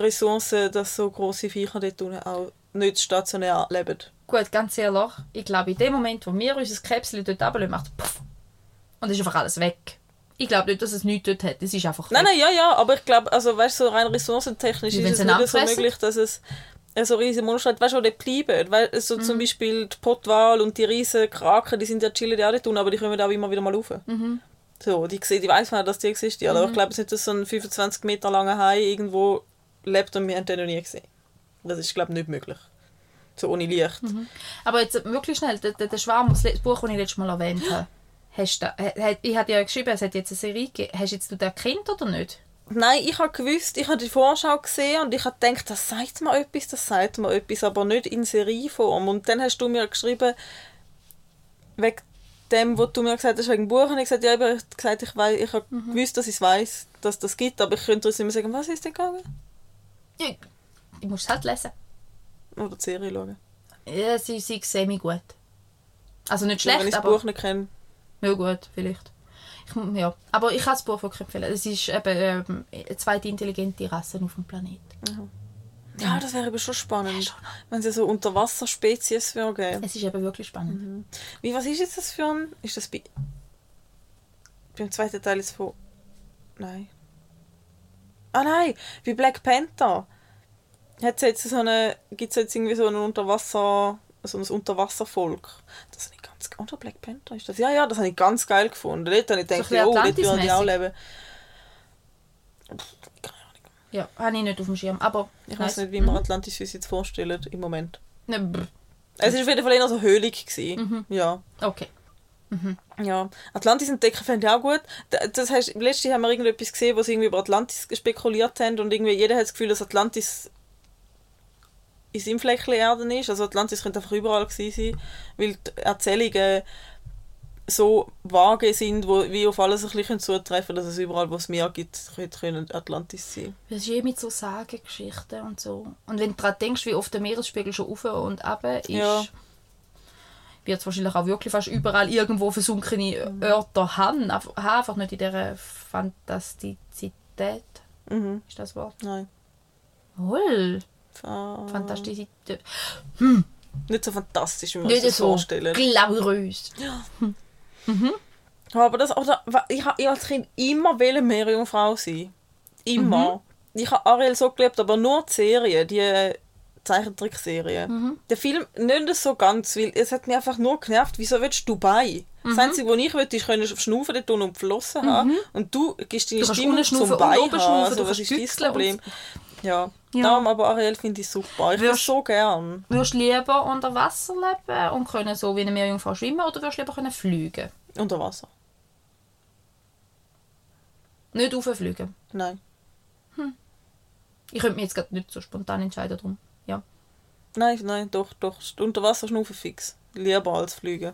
Speaker 1: Ressourcen, dass so grosse Viecher dort unten auch nicht stationär leben.
Speaker 2: Gut, ganz ehrlich, ich glaube, in dem Moment, wo wir unser Käpsel dort runterlassen, macht puff. Und ist einfach alles weg. Ich glaube nicht, dass es nichts dort hat. Es ist einfach
Speaker 1: Nein,
Speaker 2: weg.
Speaker 1: nein, ja, ja, aber ich glaube, also weißt du, so rein ressourcentechnisch ist es nicht so möglich, dass es so riesige Monster hat, weißt du, die bleiben. Weil, so
Speaker 2: Mhm.
Speaker 1: zum Beispiel die Potwal und die riesen Kraken, die sind ja chillen ja auch dort unten, aber die kommen auch immer wieder mal rauf.
Speaker 2: Mhm.
Speaker 1: So, die, die weiss man, dass die existieren. Aber ich glaube nicht, dass so ein 25 Meter langer Hai irgendwo lebt und wir haben den noch nie gesehen. Das ist, glaube ich, nicht möglich. So ohne Licht.
Speaker 2: Aber jetzt wirklich schnell, der, der, der Schwarm, das Buch, das ich letztes Mal erwähnt habe, hast du, da- hat- ich hatte ja geschrieben, es hat jetzt eine Serie gegeben. Hast jetzt du den erkannt oder nicht?
Speaker 1: Nein, ich habe gewusst, ich habe die Vorschau gesehen und ich habe gedacht, das sagt mir etwas, das sagt mir etwas, aber nicht in Serieform. Und dann hast du mir geschrieben, wegen dem, was du mir gesagt hast, wegen dem Buch, habe ich gesagt, ja, ich habe gesagt, ich, weiss, ich habe gewusst, dass ich es weiß, dass das gibt, aber ich könnte uns nicht mehr sagen, was ist denn gegangen?
Speaker 2: Ich, ich muss es halt lesen.
Speaker 1: Oder die Serie schauen.
Speaker 2: Ja, sie, sie semi gut. Also nicht
Speaker 1: Wenn ich
Speaker 2: schlecht,
Speaker 1: das
Speaker 2: aber...
Speaker 1: Buch nicht kenne.
Speaker 2: Ja gut, vielleicht. Ich, ja. Aber ich kann das Buch wirklich empfehlen. Es ist eben ähm, eine zweite intelligente Rasse auf dem Planeten.
Speaker 1: Ja, das wäre aber schon spannend, wenn sie so Unterwasserspezies geben.
Speaker 2: Es ist eben wirklich spannend.
Speaker 1: Mhm. Wie, was ist jetzt das für ein... Ist das bei... Beim zweiten Teil ist von... Nein. Ah nein, bei Black Panther. Hat's jetzt so eine... Gibt es jetzt irgendwie so ein Unterwasser... So ein Unterwasservolk. Das habe ich ganz... Oder Black Panther ist das? Ja, ja, das habe ich ganz geil gefunden. Dort habe ich gedacht,
Speaker 2: bisschen
Speaker 1: oh, dort würden die auch leben. Pff, Keine Ahnung.
Speaker 2: Ja, habe ich nicht auf dem Schirm. Aber
Speaker 1: Ich weiß nicht, wie man Atlantis uns jetzt vorstellen im Moment.
Speaker 2: Ne, brr.
Speaker 1: Es war auf jeden Fall eher so höhlig. Gewesen.
Speaker 2: Mhm.
Speaker 1: Ja.
Speaker 2: Okay.
Speaker 1: Ja, Atlantis entdecken fände ich auch gut. Das heißt, letztes haben wir irgendetwas gesehen, wo sie irgendwie über Atlantis spekuliert haben und irgendwie jeder hat das Gefühl, dass Atlantis in seinem Fleckchen Erde ist. Also Atlantis könnte einfach überall gewesen sein, weil die Erzählungen so vage sind, wo wie auf alles ein bisschen zutreffen dass es überall, wo es Meer gibt, können Atlantis sein.
Speaker 2: Das ist eh mit so Sagengeschichten und so. Und wenn du daran denkst, wie oft der Meeresspiegel schon auf und ab ist,
Speaker 1: Ja.
Speaker 2: Wird es wahrscheinlich auch wirklich fast überall irgendwo versunkene Örter haben. Einfach, haben, einfach nicht in dieser Fantastizität.
Speaker 1: Mhm.
Speaker 2: Ist das Wort?
Speaker 1: Nein. Fa-
Speaker 2: Fantastizität.
Speaker 1: Nicht so fantastisch, wie uns
Speaker 2: Nicht
Speaker 1: das
Speaker 2: so
Speaker 1: vorstellen.
Speaker 2: glamourös.
Speaker 1: Ja, aber das, oder, ich habe als Kind immer Meerjungfrau sein. Immer. Ich habe Ariel so geliebt, aber nur die Serie, die Zeichentrickserie. Der Film nicht so ganz, weil es hat mich einfach nur genervt, wieso willst du Dubai? Das Einzige, was ich will, ist können schnaufen dort unten und flossen haben. Und du gibst deine
Speaker 2: Du
Speaker 1: Stimme zum Bein haben. Also,
Speaker 2: du
Speaker 1: was ist dein Problem? Ja.
Speaker 2: Ja.
Speaker 1: Darum aber Ariel finde ich super. Ich
Speaker 2: Wirst-
Speaker 1: so gern.
Speaker 2: Würdest du lieber unter Wasser leben und können so wie eine Meerjungfrau schwimmen oder würdest du lieber können fliegen?
Speaker 1: Unter Wasser.
Speaker 2: Nicht rauffliegen.
Speaker 1: Nein.
Speaker 2: Ich könnte mich jetzt gerade nicht so spontan entscheiden drum. Ja.
Speaker 1: Nein, nein, doch, doch. Unter Wasser schnaufen fix. Lieber als fliegen.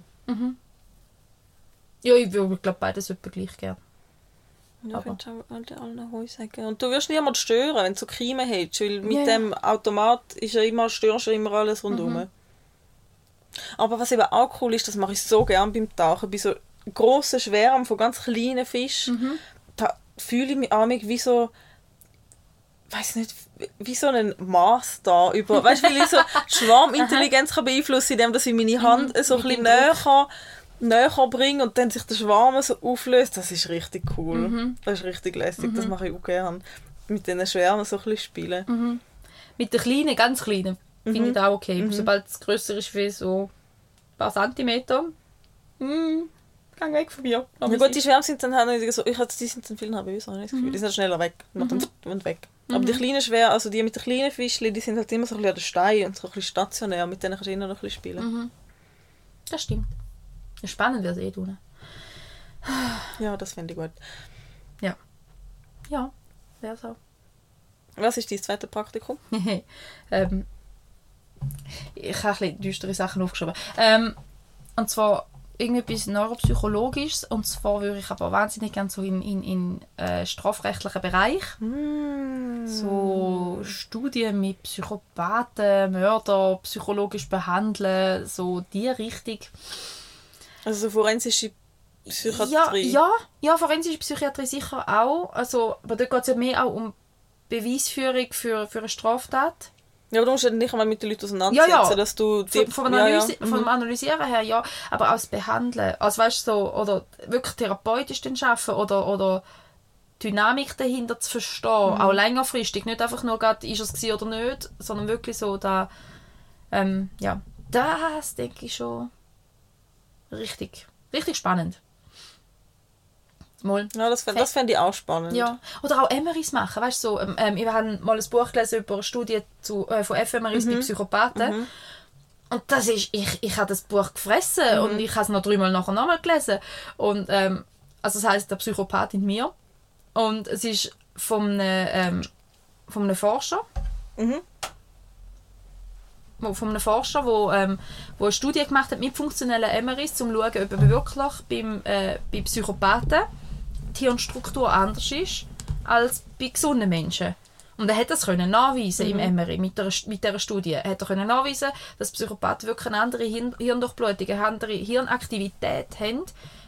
Speaker 2: Ja, ich würde glaube beides etwa gleich gern.
Speaker 1: Ja,
Speaker 2: Aber-
Speaker 1: ich alle allen Heu sagen. Und du wirst niemand stören, wenn du so Kiemen hättest, weil mit
Speaker 2: ja.
Speaker 1: dem Automat ist ja immer, störst du ja immer alles rundherum.
Speaker 2: Mhm.
Speaker 1: Aber was eben auch cool ist, das mache ich so gern beim Tauchen, bei so grossen Schwärmen von ganz kleinen Fischen,
Speaker 2: Mhm.
Speaker 1: da fühle ich mich amig wie so weiß nicht, wie so ein Master über, weißt du, weil ich so (laughs) Schwarmintelligenz kann beeinflussen, indem dass ich meine Hand so ein
Speaker 2: Mhm.
Speaker 1: bisschen näher, näher bringe und dann sich der Schwarm so auflöst, das ist richtig cool.
Speaker 2: Mhm.
Speaker 1: Das ist richtig lässig, das mache ich auch gerne. Mit diesen Schwärmen so ein bisschen spielen.
Speaker 2: Mhm. Mit den kleinen, ganz kleinen, finde ich das auch okay. Sobald es grösser ist wie so ein paar Zentimeter, mm, geh weg von mir.
Speaker 1: Ja, gut, die Schwärme sind dann halt nicht so, ich hatte, die sind dann viel nervöser, habe ich das Gefühl. Die sind dann schneller weg, dann und weg. Aber die kleinen Schwärme, also die mit den kleinen Fischchen, die sind halt immer so ein bisschen an den Stein und so ein bisschen stationär, mit denen kannst du immer noch ein bisschen spielen.
Speaker 2: Das stimmt. Spannend wird es eh tun.
Speaker 1: Ja, das finde ich gut.
Speaker 2: Ja. Ja, wäre so.
Speaker 1: Was ist dein zweites Praktikum? (laughs)
Speaker 2: ähm, ich habe ein bisschen düstere Sachen aufgeschrieben. Ähm, und zwar irgendetwas Neuropsychologisches. Und zwar würde ich aber wahnsinnig gerne so in, in, in äh, strafrechtlichen Bereich. So Studien mit Psychopathen, Mörder, psychologisch behandeln, so die Richtung.
Speaker 1: Also so forensische
Speaker 2: Ja,
Speaker 1: Psychiatrie.
Speaker 2: ja, ja, forensische Psychiatrie sicher auch. Also, aber dort geht es ja mehr auch um Beweisführung für, für eine Straftat.
Speaker 1: Ja, aber du musst nicht einmal mit den Leuten auseinandersetzen,
Speaker 2: Ja, ja.
Speaker 1: dass du...
Speaker 2: Von,
Speaker 1: die-
Speaker 2: vom,
Speaker 1: ja, ja.
Speaker 2: Vom Analysieren her, ja, aber auch das Behandeln. Also weißt du, so, oder wirklich therapeutisch dann arbeiten oder, oder die Dynamik dahinter zu verstehen, auch längerfristig. Nicht einfach nur, grad, ist es oder nicht, sondern wirklich so da, ähm, ja, das denke ich schon richtig, richtig spannend. Mal.
Speaker 1: Ja, das, fänd- fände ich auch spannend.
Speaker 2: Ja, oder auch Emeris machen, weißt du, so, ähm, ähm, wir haben mal ein Buch gelesen über eine Studie zu, äh, von FMRIs bei Psychopathen. Und das ist, ich, ich habe das Buch gefressen und ich habe es noch dreimal nachher nochmal gelesen. Und ähm, also das heißt der Psychopath in mir. Und es ist von einem, ähm, von einem Forscher.
Speaker 1: Mhm.
Speaker 2: wo- von einem Forscher, wo, ähm, wo eine Studie gemacht hat mit funktionellen MRIs, um zu schauen, ob wirklich beim, äh, bei Psychopathen Hirnstruktur anders ist als bei gesunden Menschen. Und er hat das können nachweisen im MRI mit, der, mit dieser Studie. Er hat können nachweisen, dass Psychopathen wirklich eine andere Hirn, Hirndurchblutung, eine andere Hirnaktivität haben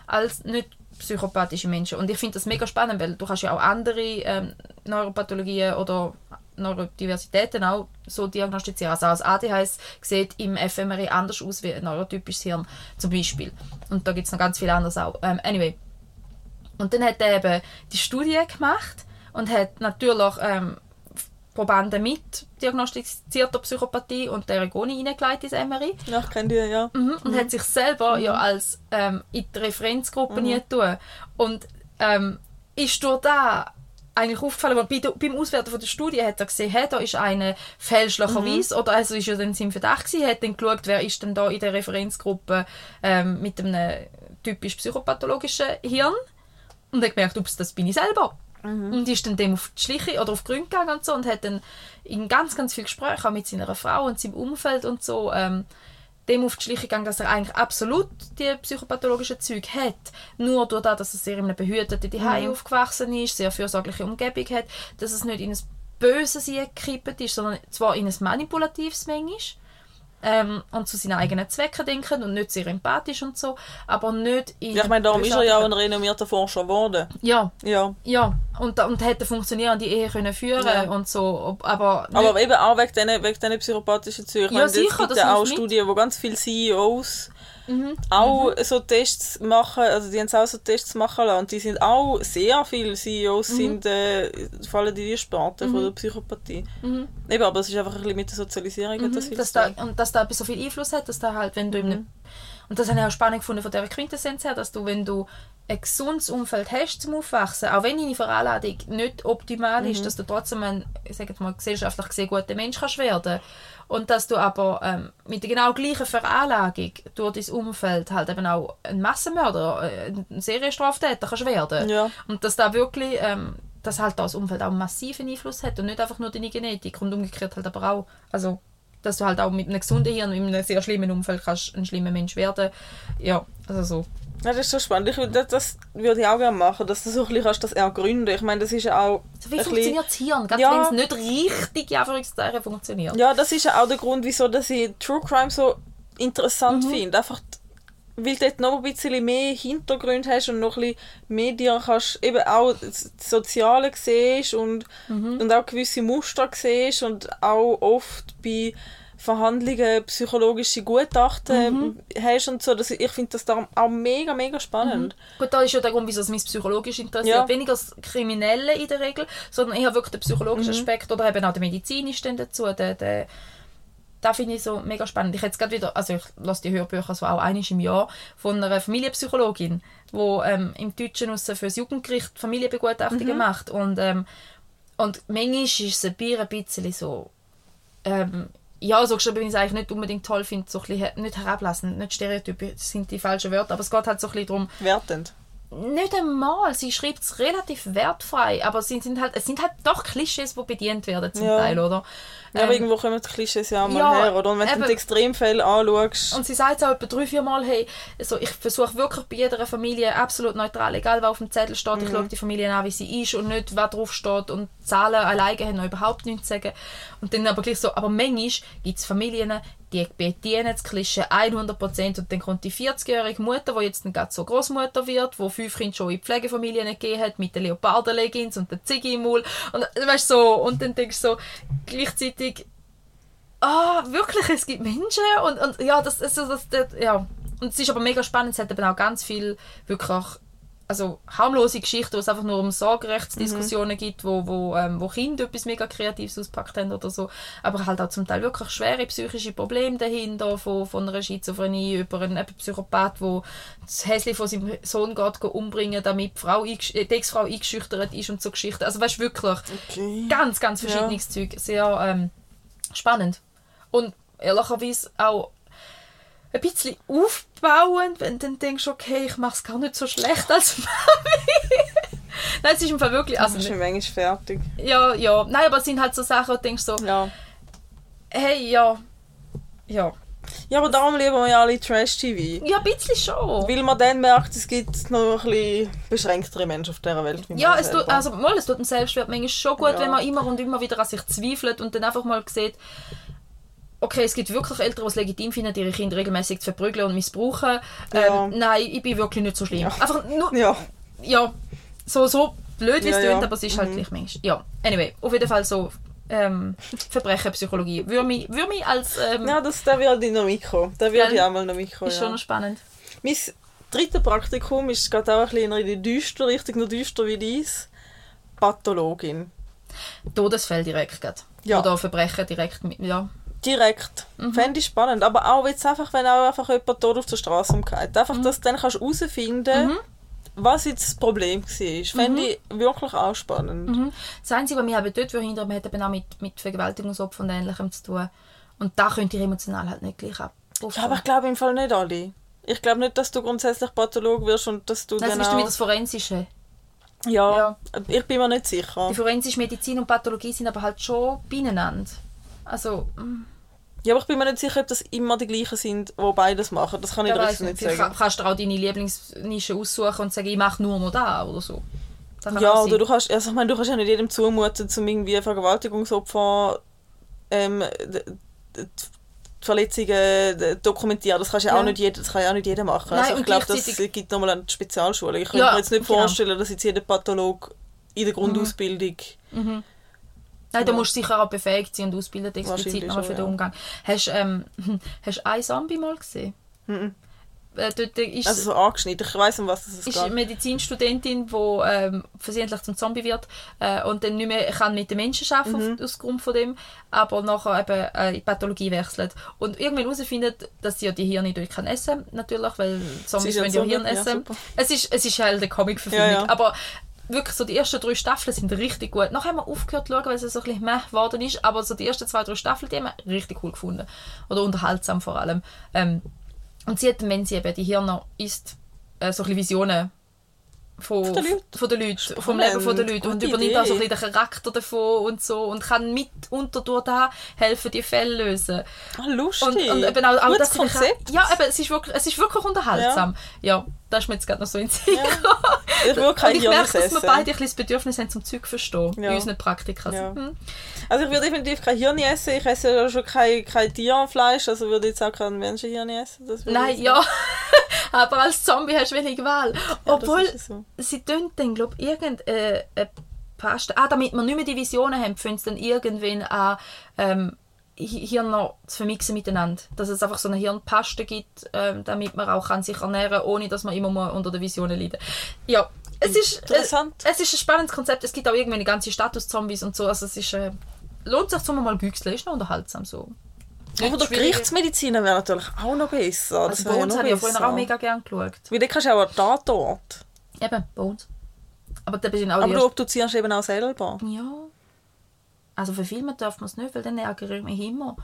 Speaker 2: als nicht psychopathische Menschen. Und ich finde das mega spannend, weil du kannst ja auch andere ähm, Neuropathologien oder Neurodiversitäten auch so diagnostizieren. Also als ADHS sieht im fMRI anders aus wie ein neurotypisches Hirn zum Beispiel. Und da gibt es noch ganz viel anderes auch. Ähm, anyway. Und dann hat er eben die Studie gemacht und hat natürlich ähm, Probanden mit diagnostizierter Psychopathie und der ohne reingelegt ins MRI.
Speaker 1: Ja, ich kenne die, ja.
Speaker 2: Mhm. Und hat sich selber ja als ähm, in die Referenzgruppe nie tun. Und ähm, ist durch da eigentlich aufgefallen, weil bei der, beim Auswerten von der Studie hat er gesehen, hey, da ist eine fälschlicherweise, oder also ist ja dann sein Verdacht gewesen, hat dann geschaut, wer ist denn da in der Referenzgruppe ähm, mit einem typisch psychopathologischen Hirn und hat gemerkt, ups, das bin ich selber. Und ist dann dem auf die Schliche oder auf Gründe gegangen und so und hat dann in ganz, ganz viel Gesprächen mit seiner Frau und seinem Umfeld und so ähm, dem auf die Schliche gegangen, dass er eigentlich absolut die psychopathologischen Züge hat. Nur durch das, dass er sehr in einem behüteten Zuhause aufgewachsen ist, sehr fürsorgliche Umgebung hat, dass es nicht in ein böses gekippt ist, sondern zwar in ein manipulatives manchmal, ähm, und zu seinen eigenen Zwecken denken und nicht sehr empathisch und so, aber nicht in...
Speaker 1: Ja, ich meine, darum ist er ja auch ein renommierter Forscher geworden.
Speaker 2: Ja,
Speaker 1: Ja.
Speaker 2: ja. Und, und hätte funktionierende Ehe können führen
Speaker 1: Ja.
Speaker 2: und so, aber... nicht-
Speaker 1: Aber eben auch wegen diesen, wegen psychopathischen Zügen.
Speaker 2: Ja,
Speaker 1: meine,
Speaker 2: sicher,
Speaker 1: gibt
Speaker 2: das
Speaker 1: ja auch
Speaker 2: hilft mit.
Speaker 1: Studien, wo ganz viele CEOs
Speaker 2: Mhm.
Speaker 1: auch so Tests machen, also die haben auch so Tests machen lassen und die sind auch, sehr viele CEOs
Speaker 2: Mhm.
Speaker 1: sind, äh, fallen in die Sparte von der Psychopathie. Eben, aber es ist einfach ein bisschen mit der Sozialisierung hat das
Speaker 2: Mhm. dass da, und dass da so viel Einfluss hat, dass da halt, wenn du
Speaker 1: Mhm.
Speaker 2: im und das habe ich auch spannend gefunden von dieser Quintessenz her, dass du, wenn du ein gesundes Umfeld hast zum Aufwachsen, auch wenn deine Veranlagung nicht optimal
Speaker 1: Mhm.
Speaker 2: ist, dass du trotzdem ein, ich sage jetzt mal, gesellschaftlich gesehen guter Mensch kannst werden und dass du aber ähm, mit der genau gleichen Veranlagung durch dein Umfeld halt eben auch ein Massenmörder, äh, ein Serienstraftäter kannst werden.
Speaker 1: Ja.
Speaker 2: Und dass da wirklich, ähm, dass halt das Umfeld auch einen massiven Einfluss hat und nicht einfach nur deine Genetik und umgekehrt halt aber auch, also dass du halt auch mit einem gesunden Hirn in einem sehr schlimmen Umfeld kannst ein schlimmer Mensch werden. Ja, also so.
Speaker 1: Ja, das ist so spannend. Ich, würde- das, das würde ich auch gerne machen, dass du so ein bisschen kannst das ergründen Ich meine, das ist ja auch
Speaker 2: So wie funktioniert das Hirn, gerade
Speaker 1: Ja.
Speaker 2: wenn es nicht richtig in Anführungszeichen funktioniert.
Speaker 1: Ja, das ist ja auch der Grund, wieso dass ich True Crime so interessant finde. Einfach, weil du dort noch ein bisschen mehr Hintergrund hast und noch ein bisschen mehr dir kannst, eben auch das Soziale siehst und, und auch gewisse Muster siehst und auch oft bei Verhandlungen psychologische Gutachten hast und so. Das, ich finde das darum auch mega, mega spannend.
Speaker 2: Gut, da ist ja der Grund, wieso es mich psychologisch interessiert.
Speaker 1: Ja.
Speaker 2: Weniger das Kriminelle in der Regel, sondern eher wirklich der psychologische Aspekt oder eben auch der medizinische dann dazu. Der, der, das finde ich so mega spannend. Ich jetzt gerade wieder, also ich lasse die Hörbücher so auch einmal im Jahr von einer Familienpsychologin, die ähm, im Deutschen für das Jugendgericht Familienbegutachtungen macht. Und, ähm, und manchmal ist es ein bisschen so, ähm, ja, so geschrieben, wie ich es eigentlich nicht unbedingt toll finde, so ein bisschen, nicht herablassen, nicht Stereotype das sind die falschen Wörter, aber es geht halt so ein bisschen darum,
Speaker 1: Wertend.
Speaker 2: nicht einmal, sie schreibt es relativ wertfrei, aber sie sind halt, es sind halt doch Klischees, die bedient werden zum
Speaker 1: Ja.
Speaker 2: Teil, oder?
Speaker 1: Ja, aber
Speaker 2: Ähm,
Speaker 1: irgendwo kommen die Klischees ja auch mal
Speaker 2: ja,
Speaker 1: her, oder? Und wenn du
Speaker 2: eben.
Speaker 1: die Extremfälle anschaust,
Speaker 2: Und sie sagt es auch etwa drei, vier Mal, hey, also ich versuche wirklich bei jeder Familie absolut neutral, egal was auf dem Zettel steht, ich schaue die Familie an, wie sie ist und nicht, was drauf steht und Zahlen alleine haben noch überhaupt nichts zu sagen. Und dann aber gleich so, aber manchmal gibt es Familien, die bedienen das Klischee 100% und dann kommt die 40-jährige Mutter, die jetzt dann gerade so Großmutter wird, die fünf Kinder schon in Pflegefamilien gegeben hat, mit den Leoparden-Leggings und der Ziggy im Maul und weißt, so, und dann denkst du so, gleichzeitig ah, wirklich, es gibt Menschen und, und ja, das, also, das, das, ja. Und es ist aber mega spannend, es hat eben auch ganz viel wirklich also harmlose Geschichten, wo es einfach nur um Sorgerechtsdiskussionen gibt, wo, wo, ähm, wo Kinder etwas mega Kreatives auspackt haben oder so, aber halt auch zum Teil wirklich schwere psychische Probleme dahinter, von, von einer Schizophrenie über einen eben Psychopath, der das Häschen von seinem Sohn geht, geht umbringen, damit die, Frau äh, die Ex-Frau eingeschüchtert ist und so Geschichten. Also weißt du, wirklich
Speaker 1: Okay.
Speaker 2: ganz, ganz verschiedenes Zeug. Sehr ähm, spannend. Und ehrlicherweise auch ein bisschen aufbauend, wenn du dann denkst, okay, ich mache es gar nicht so schlecht als (laughs) Mami. Nein, es ist im Fall wirklich...
Speaker 1: Also,
Speaker 2: Also,
Speaker 1: ist manchmal fertig.
Speaker 2: ja, ja. Nein, aber es sind halt so Sachen, wo du denkst so,
Speaker 1: Ja.
Speaker 2: hey, ja, ja.
Speaker 1: Ja, aber darum lieben wir ja alle Trash-TV.
Speaker 2: Ja, ein bisschen schon.
Speaker 1: Weil man dann merkt, es gibt noch ein bisschen beschränktere Menschen auf dieser Welt.
Speaker 2: Ja, es tut, also, mal, es tut dem Selbstwert manchmal schon gut,
Speaker 1: Ja.
Speaker 2: wenn man immer und immer wieder an sich zweifelt und dann einfach mal sieht, okay, es gibt wirklich Eltern, die es legitim finden, ihre Kinder regelmäßig zu verprügeln und missbrauchen.
Speaker 1: Ja.
Speaker 2: Ähm, nein, ich bin wirklich nicht so schlimm. Einfach nur,
Speaker 1: Ja,
Speaker 2: ja, so, so blöd wie es
Speaker 1: Ja, ja.
Speaker 2: aber es ist halt
Speaker 1: Mhm.
Speaker 2: gleich manchmal. Ja, anyway, auf jeden Fall so ähm, Verbrecherpsychologie. Würde mich, würde mich als... Ähm,
Speaker 1: ja das, da wird ich noch mitkommen. Da wird
Speaker 2: Gell?
Speaker 1: ich auch mal noch mitkommen.
Speaker 2: ist
Speaker 1: Ja.
Speaker 2: schon noch spannend.
Speaker 1: Mein drittes Praktikum ist gerade auch ein bisschen in die düster Richtung, noch düster wie dies. Pathologin.
Speaker 2: Todesfälle direkt.
Speaker 1: Ja.
Speaker 2: Oder Verbrechen direkt mit... Ja.
Speaker 1: Direkt.
Speaker 2: Mhm.
Speaker 1: Fände ich spannend. Aber auch jetzt einfach, wenn auch einfach jemand tot auf der Straße umgeht. Einfach, dass du dann kannst herausfinden
Speaker 2: Mhm.
Speaker 1: was jetzt das Problem war. Fände ich wirklich auch spannend.
Speaker 2: Mhm. Das Einzige, was mich eben dort verhindert, hat eben auch mit, mit Vergewaltigungsopfern und Ähnlichem zu tun. Und da könnte ich emotional halt nicht gleich ab.
Speaker 1: Ja, aber ich glaube im Fall nicht alle. Ich glaube nicht, dass du grundsätzlich Patholog wirst und dass du
Speaker 2: das
Speaker 1: dann
Speaker 2: ist
Speaker 1: auch...
Speaker 2: wieder das Forensische.
Speaker 1: ja,
Speaker 2: Ja.
Speaker 1: ich bin mir nicht sicher.
Speaker 2: Die forensische Medizin und Pathologie sind aber halt schon beieinander. Also, mm,
Speaker 1: Ja, aber ich bin mir nicht sicher, ob das immer die gleichen sind, die beides machen. Das kann ich
Speaker 2: wer
Speaker 1: dir jetzt nicht sagen.
Speaker 2: ka- kannst du auch deine Lieblingsnische aussuchen und sagen, ich mache nur noch da oder so. Kann
Speaker 1: Ja, oder du kannst, also ich meine, du kannst ja nicht jedem zumuten, zum irgendwie Vergewaltigungsopfer ähm, die Verletzungen dokumentieren. Das, kannst ja
Speaker 2: Ja.
Speaker 1: auch nicht jeder, das kann ja auch nicht jeder machen.
Speaker 2: Nein,
Speaker 1: also ich glaube, das gibt nochmal eine Spezialschule. Ich könnte
Speaker 2: Ja,
Speaker 1: mir jetzt nicht
Speaker 2: genau.
Speaker 1: vorstellen, dass jetzt jeder Patholog in der Grundausbildung...
Speaker 2: Nein, da musst du sicher auch befähigt sein und ausbildet explizit nochmal für den
Speaker 1: ja.
Speaker 2: Umgang. Hast du ähm, (laughs) hast du einen Zombie mal gesehen?
Speaker 1: Mhm.
Speaker 2: Äh, dort ist,
Speaker 1: Also so angeschnitten. Ich weiß um was es
Speaker 2: ist eine
Speaker 1: geht.
Speaker 2: Medizinstudentin, die ähm, versehentlich zum Zombie wird äh, und dann nicht mehr kann mit den Menschen arbeiten
Speaker 1: Mhm.
Speaker 2: aus Grund von dem, aber nachher eben äh, in die Pathologie wechselt. Und irgendwann herausfindet, dass sie ja die Hirne durch kann essen, natürlich, weil Zombies
Speaker 1: ja
Speaker 2: wollen ja Hirn
Speaker 1: ja,
Speaker 2: essen.
Speaker 1: super.
Speaker 2: es, ist, es ist halt eine Comic-Verfilmung,
Speaker 1: Ja, ja.
Speaker 2: aber wirklich so die ersten drei Staffeln sind richtig gut. Nachher haben wir aufgehört zu schauen, weil es so ein bisschen meh geworden ist, aber so die ersten zwei, drei Staffeln, die haben wir richtig cool gefunden. Oder unterhaltsam vor allem. Ähm, und sie hat, wenn sie eben die Hirne isst, äh, so ein bisschen Visionen von,
Speaker 1: Von den Leuten.
Speaker 2: von den Leuten, vom Leben von den Leuten und übernimmt auch so ein
Speaker 1: Idee.
Speaker 2: bisschen den Charakter davon und so und kann mit unter da helfen, die Fälle lösen.
Speaker 1: Ah, lustig.
Speaker 2: Und, und eben auch, auch
Speaker 1: Gutes
Speaker 2: dich-
Speaker 1: Konzept.
Speaker 2: Ja, eben, es ist wirklich, es ist wirklich unterhaltsam. Ja, das ist mir jetzt gerade noch so in den Sinn
Speaker 1: Ja. Ich
Speaker 2: Und
Speaker 1: kein
Speaker 2: ich merke, dass wir beide ein bisschen das Bedürfnis haben, zum Zeug zu verstehen.
Speaker 1: Ja.
Speaker 2: In unseren Praktika.
Speaker 1: Ja.
Speaker 2: Hm.
Speaker 1: Also ich würde definitiv kein Hirn essen. Ich esse ja schon kein, kein Tierfleisch, also würde ich jetzt auch kein Menschenhirn essen.
Speaker 2: Nein, ja. (laughs) Aber als Zombie hast du wenig Wahl.
Speaker 1: Ja,
Speaker 2: Obwohl,
Speaker 1: so.
Speaker 2: sie tun dann, glaube ich, irgendeine Paste. Ah, damit wir nicht mehr Divisionen haben, fangen sie dann irgendwann an, ähm, Hi- Hirn zu vermixen miteinander. Dass es einfach so eine Hirnpaste gibt, ähm, damit man auch kann sich ernähren kann, ohne dass man immer mal unter den Visionen leidet. Ja, es ist, äh,
Speaker 1: Interessant.
Speaker 2: es ist ein spannendes Konzept. Es gibt auch irgendwann eine ganze Status-Zombies und so. Also es ist, äh, lohnt sich zum mal güchseln. Ist noch unterhaltsam so.
Speaker 1: Aber der
Speaker 2: Schwierige-
Speaker 1: Gerichtsmediziner wäre natürlich auch noch besser. Das
Speaker 2: Also
Speaker 1: wäre
Speaker 2: bei uns
Speaker 1: noch
Speaker 2: habe ich vorhin auch mega gerne geschaut.
Speaker 1: Weil dann kannst du auch Tatort.
Speaker 2: Eben, bei uns. Aber da sind auch
Speaker 1: Aber
Speaker 2: die
Speaker 1: du obduzierst eben auch selber.
Speaker 2: Ja. Also verfilmen darf man es nicht, weil dann ärgere ich mich immer,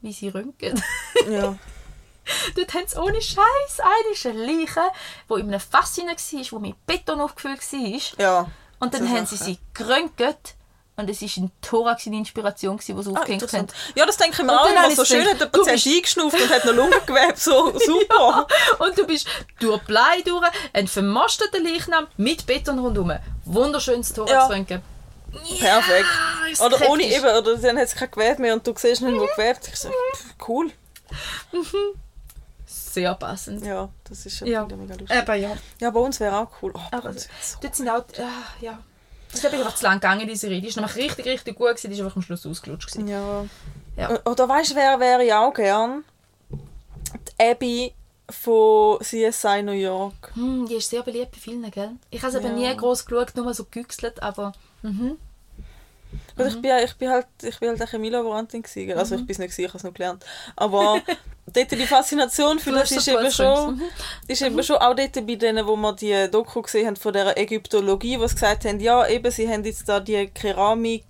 Speaker 2: wie sie röntgen.
Speaker 1: Ja. (laughs)
Speaker 2: Dort haben sie ohne Scheiß eine Leiche, die in einem Fass war, wo mit Beton aufgefüllt war.
Speaker 1: Ja.
Speaker 2: Und dann
Speaker 1: So
Speaker 2: haben sie sie geröntgt. Und es war ein Thorax in Inspiration, die sie
Speaker 1: Ah,
Speaker 2: aufgehängt haben.
Speaker 1: Ja, das denke ich mir
Speaker 2: Und
Speaker 1: auch immer. So schön hat der
Speaker 2: du
Speaker 1: Patient
Speaker 2: bist-
Speaker 1: eingeschnauft und hat noch Lungengewebe. So (laughs) super.
Speaker 2: Und du bist durch Blei durch, ein vermosteter Leichnam mit Beton rundherum. Wunderschönes Thorax-Röntgen.
Speaker 1: Perfekt.
Speaker 2: ist
Speaker 1: Oder ohne eben, oder dann hat es kein Gewebe mehr und du siehst nicht, wo Gewebe Ich so, pff, Cool.
Speaker 2: Sehr passend.
Speaker 1: Ja, das ist ja,
Speaker 2: Ja.
Speaker 1: mega lustig.
Speaker 2: Aber ja.
Speaker 1: Ja, bei uns wäre auch cool. Oh,
Speaker 2: Aber
Speaker 1: wäre so
Speaker 2: dort sind auch, ah, ja. Das ist einfach zu lang gegangen, diese Rede. Die war nämlich richtig, richtig gut, gewesen, die ist einfach am Schluss ausgelutscht. Gewesen.
Speaker 1: Ja.
Speaker 2: Ja.
Speaker 1: Oder weißt du, wer wäre ich auch gern? Die Abby von CSI New York.
Speaker 2: Hm, die ist sehr beliebt bei vielen, gell? Ich habe es eben
Speaker 1: Ja.
Speaker 2: nie groß geschaut, nur mal so gegüchselt, aber mhm.
Speaker 1: Gut, ich, bin, ich bin halt, ich bin halt eine Chemielaborantin gewesen. Also ich bin es nicht gewesen, ich habe es noch gelernt. Aber (laughs) dort die Faszination für das ist eben schon, ist eben schon auch dort bei denen, wo wir die Doku gesehen haben von der Ägyptologie, sie gesagt haben, ja eben, sie haben jetzt da die Keramik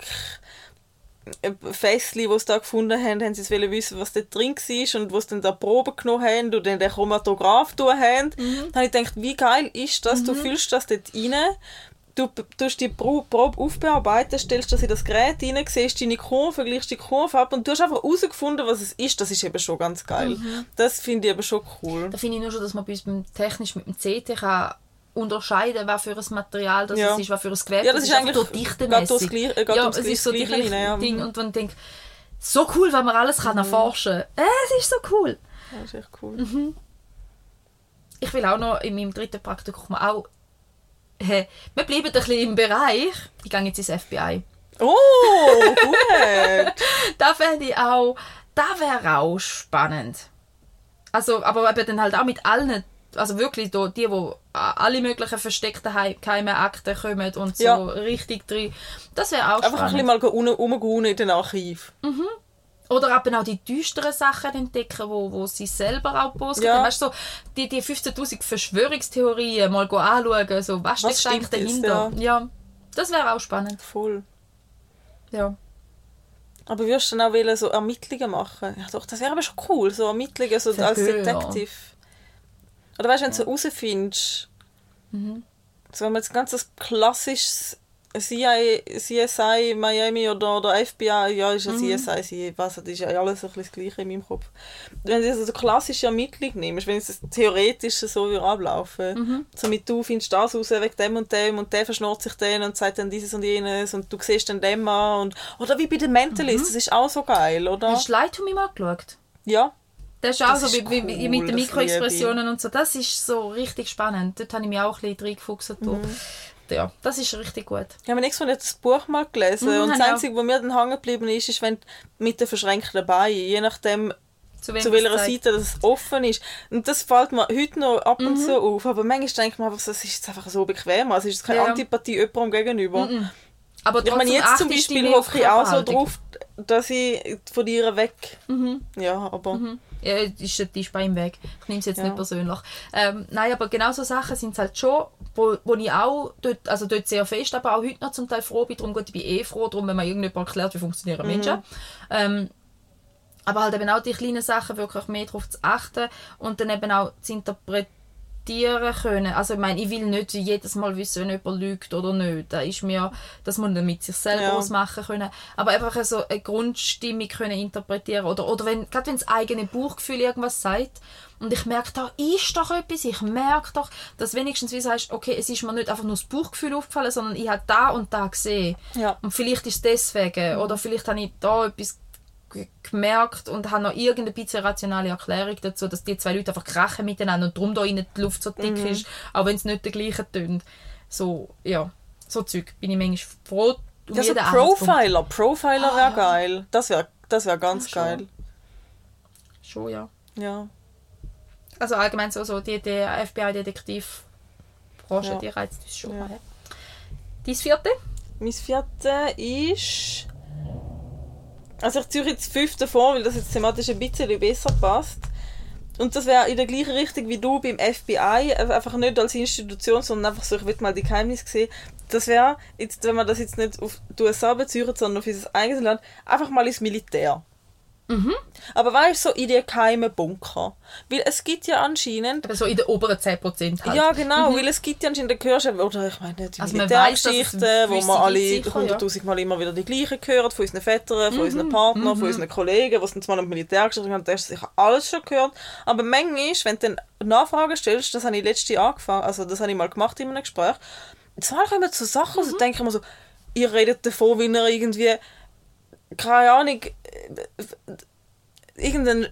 Speaker 1: äh, Fässli, die sie da gefunden haben, haben sie jetzt wollen wissen, was dort drin war und sie dann da Proben genommen haben und dann den Chromatograph tun haben. Dann habe ich gedacht, wie geil ist das? Du fühlst das dort rein, du tust die Pro- Probe aufbearbeiten, stellst das in das Gerät rein, siehst deine Kurve, vergleichst die Kurve ab und du hast einfach herausgefunden, was es ist. Das ist eben schon ganz geil. Das finde ich eben schon cool.
Speaker 2: Da finde ich nur schon, dass man bei uns beim technisch mit dem CT kann unterscheiden, was für ein Material das
Speaker 1: Ja.
Speaker 2: ist, was für ein Gewebe
Speaker 1: Ja, das ist
Speaker 2: einfach
Speaker 1: eigentlich. Gleiche- äh, gerade
Speaker 2: ja, es ist so die
Speaker 1: ja.
Speaker 2: Ding.
Speaker 1: Mhm.
Speaker 2: Und man denkt, so cool, wenn man alles kann erforschen kann. Äh, es ist so cool.
Speaker 1: Das ist echt cool.
Speaker 2: Mhm. Ich will auch noch in meinem dritten Praktikum auch... Äh, wir bleiben ein bisschen im Bereich. Ich gehe jetzt ins FBI.
Speaker 1: Oh, gut! (laughs)
Speaker 2: Da fände ich auch... Da wäre auch spannend. Also, aber eben dann halt auch mit allen... Also wirklich da, die, die alle möglichen versteckten Hei- geheime Akten kommen und so
Speaker 1: Ja.
Speaker 2: richtig drin. Das wäre auch
Speaker 1: Einfach ein bisschen
Speaker 2: spannend.
Speaker 1: mal rumgehen in den Archiv.
Speaker 2: Oder eben auch die düsteren Sachen entdecken, wo, wo sie selber auch postet.
Speaker 1: Ja.
Speaker 2: Weißt du, so, die, die 15'000 Verschwörungstheorien mal anschauen, so, was,
Speaker 1: Was
Speaker 2: steckt eigentlich
Speaker 1: stimmt jetzt,
Speaker 2: dahinter? Ja. das wäre auch spannend.
Speaker 1: Voll.
Speaker 2: Ja.
Speaker 1: Aber würdest du dann auch wollen, so Ermittlungen machen? Ja doch, das wäre aber schon cool, so Ermittlungen so als
Speaker 2: Verhör.
Speaker 1: Detective. Oder weißt du, wenn du so herausfindest,
Speaker 2: Mhm.
Speaker 1: so wenn man jetzt ganz das klassisches CIA, CSI Miami oder, oder FBI, ja, ist ja
Speaker 2: Mhm.
Speaker 1: CSI, sie, was, das ist ja alles ein bisschen das Gleiche in meinem Kopf. Wenn du so eine klassische Ermittlung nimmst, wenn es theoretisch so würde ablaufen,
Speaker 2: Mhm.
Speaker 1: so mit du findest das raus wegen dem und dem und der verschnurrt sich den und sagt dann dieses und jenes und du siehst dann dem an und, oder wie bei den Mentalist, das ist auch so geil, oder?
Speaker 2: Hast du Light to Me mal geschaut?
Speaker 1: Ja.
Speaker 2: Das ist auch
Speaker 1: Das
Speaker 2: so
Speaker 1: ist
Speaker 2: wie,
Speaker 1: cool,
Speaker 2: mit den Mikroexpressionen und so. Das ist so richtig spannend. Dort habe ich mich auch ein bisschen reingefuchst.
Speaker 1: Mhm.
Speaker 2: Ja, das ist richtig gut.
Speaker 1: Ich habe nächstes Mal das Buch mal gelesen
Speaker 2: Mhm,
Speaker 1: und das Einzige, was mir dann hängen geblieben ist, ist, wenn mit den verschränkten Beinen, je nachdem,
Speaker 2: Zu,
Speaker 1: zu welcher. Seite das offen ist. Und das fällt mir heute noch ab
Speaker 2: Mhm.
Speaker 1: und zu auf. Aber manchmal denke ich mir einfach, es ist jetzt einfach so bequem. Also es ist keine
Speaker 2: Ja.
Speaker 1: Antipathie jemandem gegenüber.
Speaker 2: Aber
Speaker 1: Ich meine, jetzt zum Beispiel hoffe ich auch so drauf, dass ich von dir weg.
Speaker 2: Mhm.
Speaker 1: Ja, aber.
Speaker 2: Ja, ist, die ist bei ihm weg. Ich nehme es jetzt
Speaker 1: Ja.
Speaker 2: nicht persönlich. Ähm, nein, aber genau so Sachen sind es halt schon, wo, wo ich auch dort, also dort sehr fest, aber auch heute noch zum Teil froh bin. Darum gut, ich bin eh froh, darum, wenn man irgendjemand erklärt, wie funktionieren Menschen. Ähm, aber halt eben auch die kleinen Sachen wirklich mehr darauf zu achten und dann eben auch zu interpretieren können. Also ich meine, ich will nicht jedes Mal wissen, wenn jemand lügt oder nicht. Da ist mir, das muss man mit sich selber
Speaker 1: Ja.
Speaker 2: ausmachen können. Aber einfach so eine Grundstimmung können interpretieren oder, oder wenn, gerade wenn das eigene Bauchgefühl irgendwas sagt und ich merke, da ist doch etwas, ich merke doch, dass wenigstens wie sagst, okay, es ist mir nicht einfach nur das Bauchgefühl aufgefallen, sondern ich habe da und da gesehen.
Speaker 1: Ja.
Speaker 2: Und vielleicht ist es deswegen. Oder vielleicht habe ich da etwas gemerkt und habe noch irgendeine bisschen rationale Erklärung dazu, dass die zwei Leute einfach krachen miteinander und darum da innen die Luft so dick ist, auch wenn es nicht der gleiche tönt. So, ja, so Zeug bin ich manchmal froh um
Speaker 1: Ja, so. Profiler. Profiler wäre
Speaker 2: Ah.
Speaker 1: geil. Das wäre das wär ganz
Speaker 2: Ja, schon.
Speaker 1: geil.
Speaker 2: Schon, ja.
Speaker 1: Ja.
Speaker 2: Also allgemein so, so die, die FBI-Detektiv-Branche,
Speaker 1: Ja.
Speaker 2: die reizt uns schon.
Speaker 1: Ja.
Speaker 2: Dein vierte?
Speaker 1: Mein vierte ist. Also ich ziehe jetzt fünfte vor, weil das jetzt thematisch ein bisschen besser passt. Und das wäre in der gleichen Richtung wie du beim FBI, also einfach nicht als Institution, sondern einfach so, ich will mal die Geheimnisse sehen. Das wäre, jetzt, wenn man das jetzt nicht auf die USA bezieht, sondern auf unser eigenes Land, einfach mal ins Militär. Aber weißt du, so in die geheimen Bunker. Weil es gibt ja anscheinend
Speaker 2: Aber so in den oberen 10% halt.
Speaker 1: ja, genau, weil es gibt ja anscheinend, da hörst du, oder ich meine, die
Speaker 2: Also
Speaker 1: Militärgeschichten, wo wir alle hunderttausend Mal immer wieder die gleichen hören, von unseren Vätern, von unseren
Speaker 2: Mhm,
Speaker 1: Partnern, von unseren Kollegen, was uns mal um Militärgeschichten haben, da hast du sicher alles schon gehört. Aber manchmal, wenn du dann Nachfragen stellst, das habe ich letztes Jahr angefangen, also das habe ich mal gemacht in einem Gespräch, jetzt kommen immer so Sachen,
Speaker 2: Mhm.
Speaker 1: also denke ich mir so, ihr redet davon, wie ihr irgendwie, keine Ahnung, irgendeinen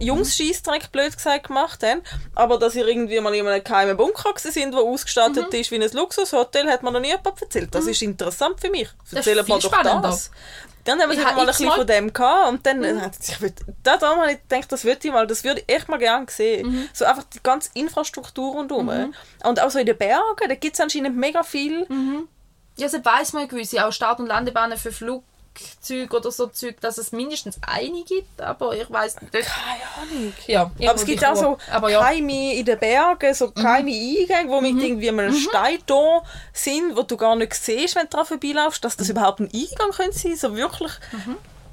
Speaker 1: Jungs-Scheissdreck, blöd gesagt, gemacht haben. Aber dass ihr irgendwie mal in einem geheimen Bunker sind, der ausgestattet
Speaker 2: Mhm.
Speaker 1: ist wie ein Luxushotel, hat mir noch nie jemand erzählt. Das ist interessant für mich.
Speaker 2: viel
Speaker 1: wir doch das. Dann haben wir
Speaker 2: Ich
Speaker 1: mal ein bisschen
Speaker 2: x-mal-
Speaker 1: von dem gehabt und dann äh, hat sich da da habe ich gedacht, das würde ich mal, das würde ich echt mal gerne sehen.
Speaker 2: Mhm.
Speaker 1: So einfach die ganze Infrastruktur rundherum. Und auch so in den Bergen, da gibt es anscheinend mega viel.
Speaker 2: Ja, so weiss man gewisse, auch Start- und Landebahnen für Flugzeuge oder so Zeug, dass es mindestens eine gibt, aber ich weiss nicht.
Speaker 1: Keine Ahnung.
Speaker 2: Ja,
Speaker 1: Aber es gibt auch so
Speaker 2: aber ja, Mhm.
Speaker 1: Keime in den Bergen, so geheime Eingänge, wo mit irgendwie einem Stein da sind, wo du gar nicht siehst, wenn du dran vorbeilaufst, dass das
Speaker 2: Mhm.
Speaker 1: überhaupt ein Eingang könnte sein. So wirklich,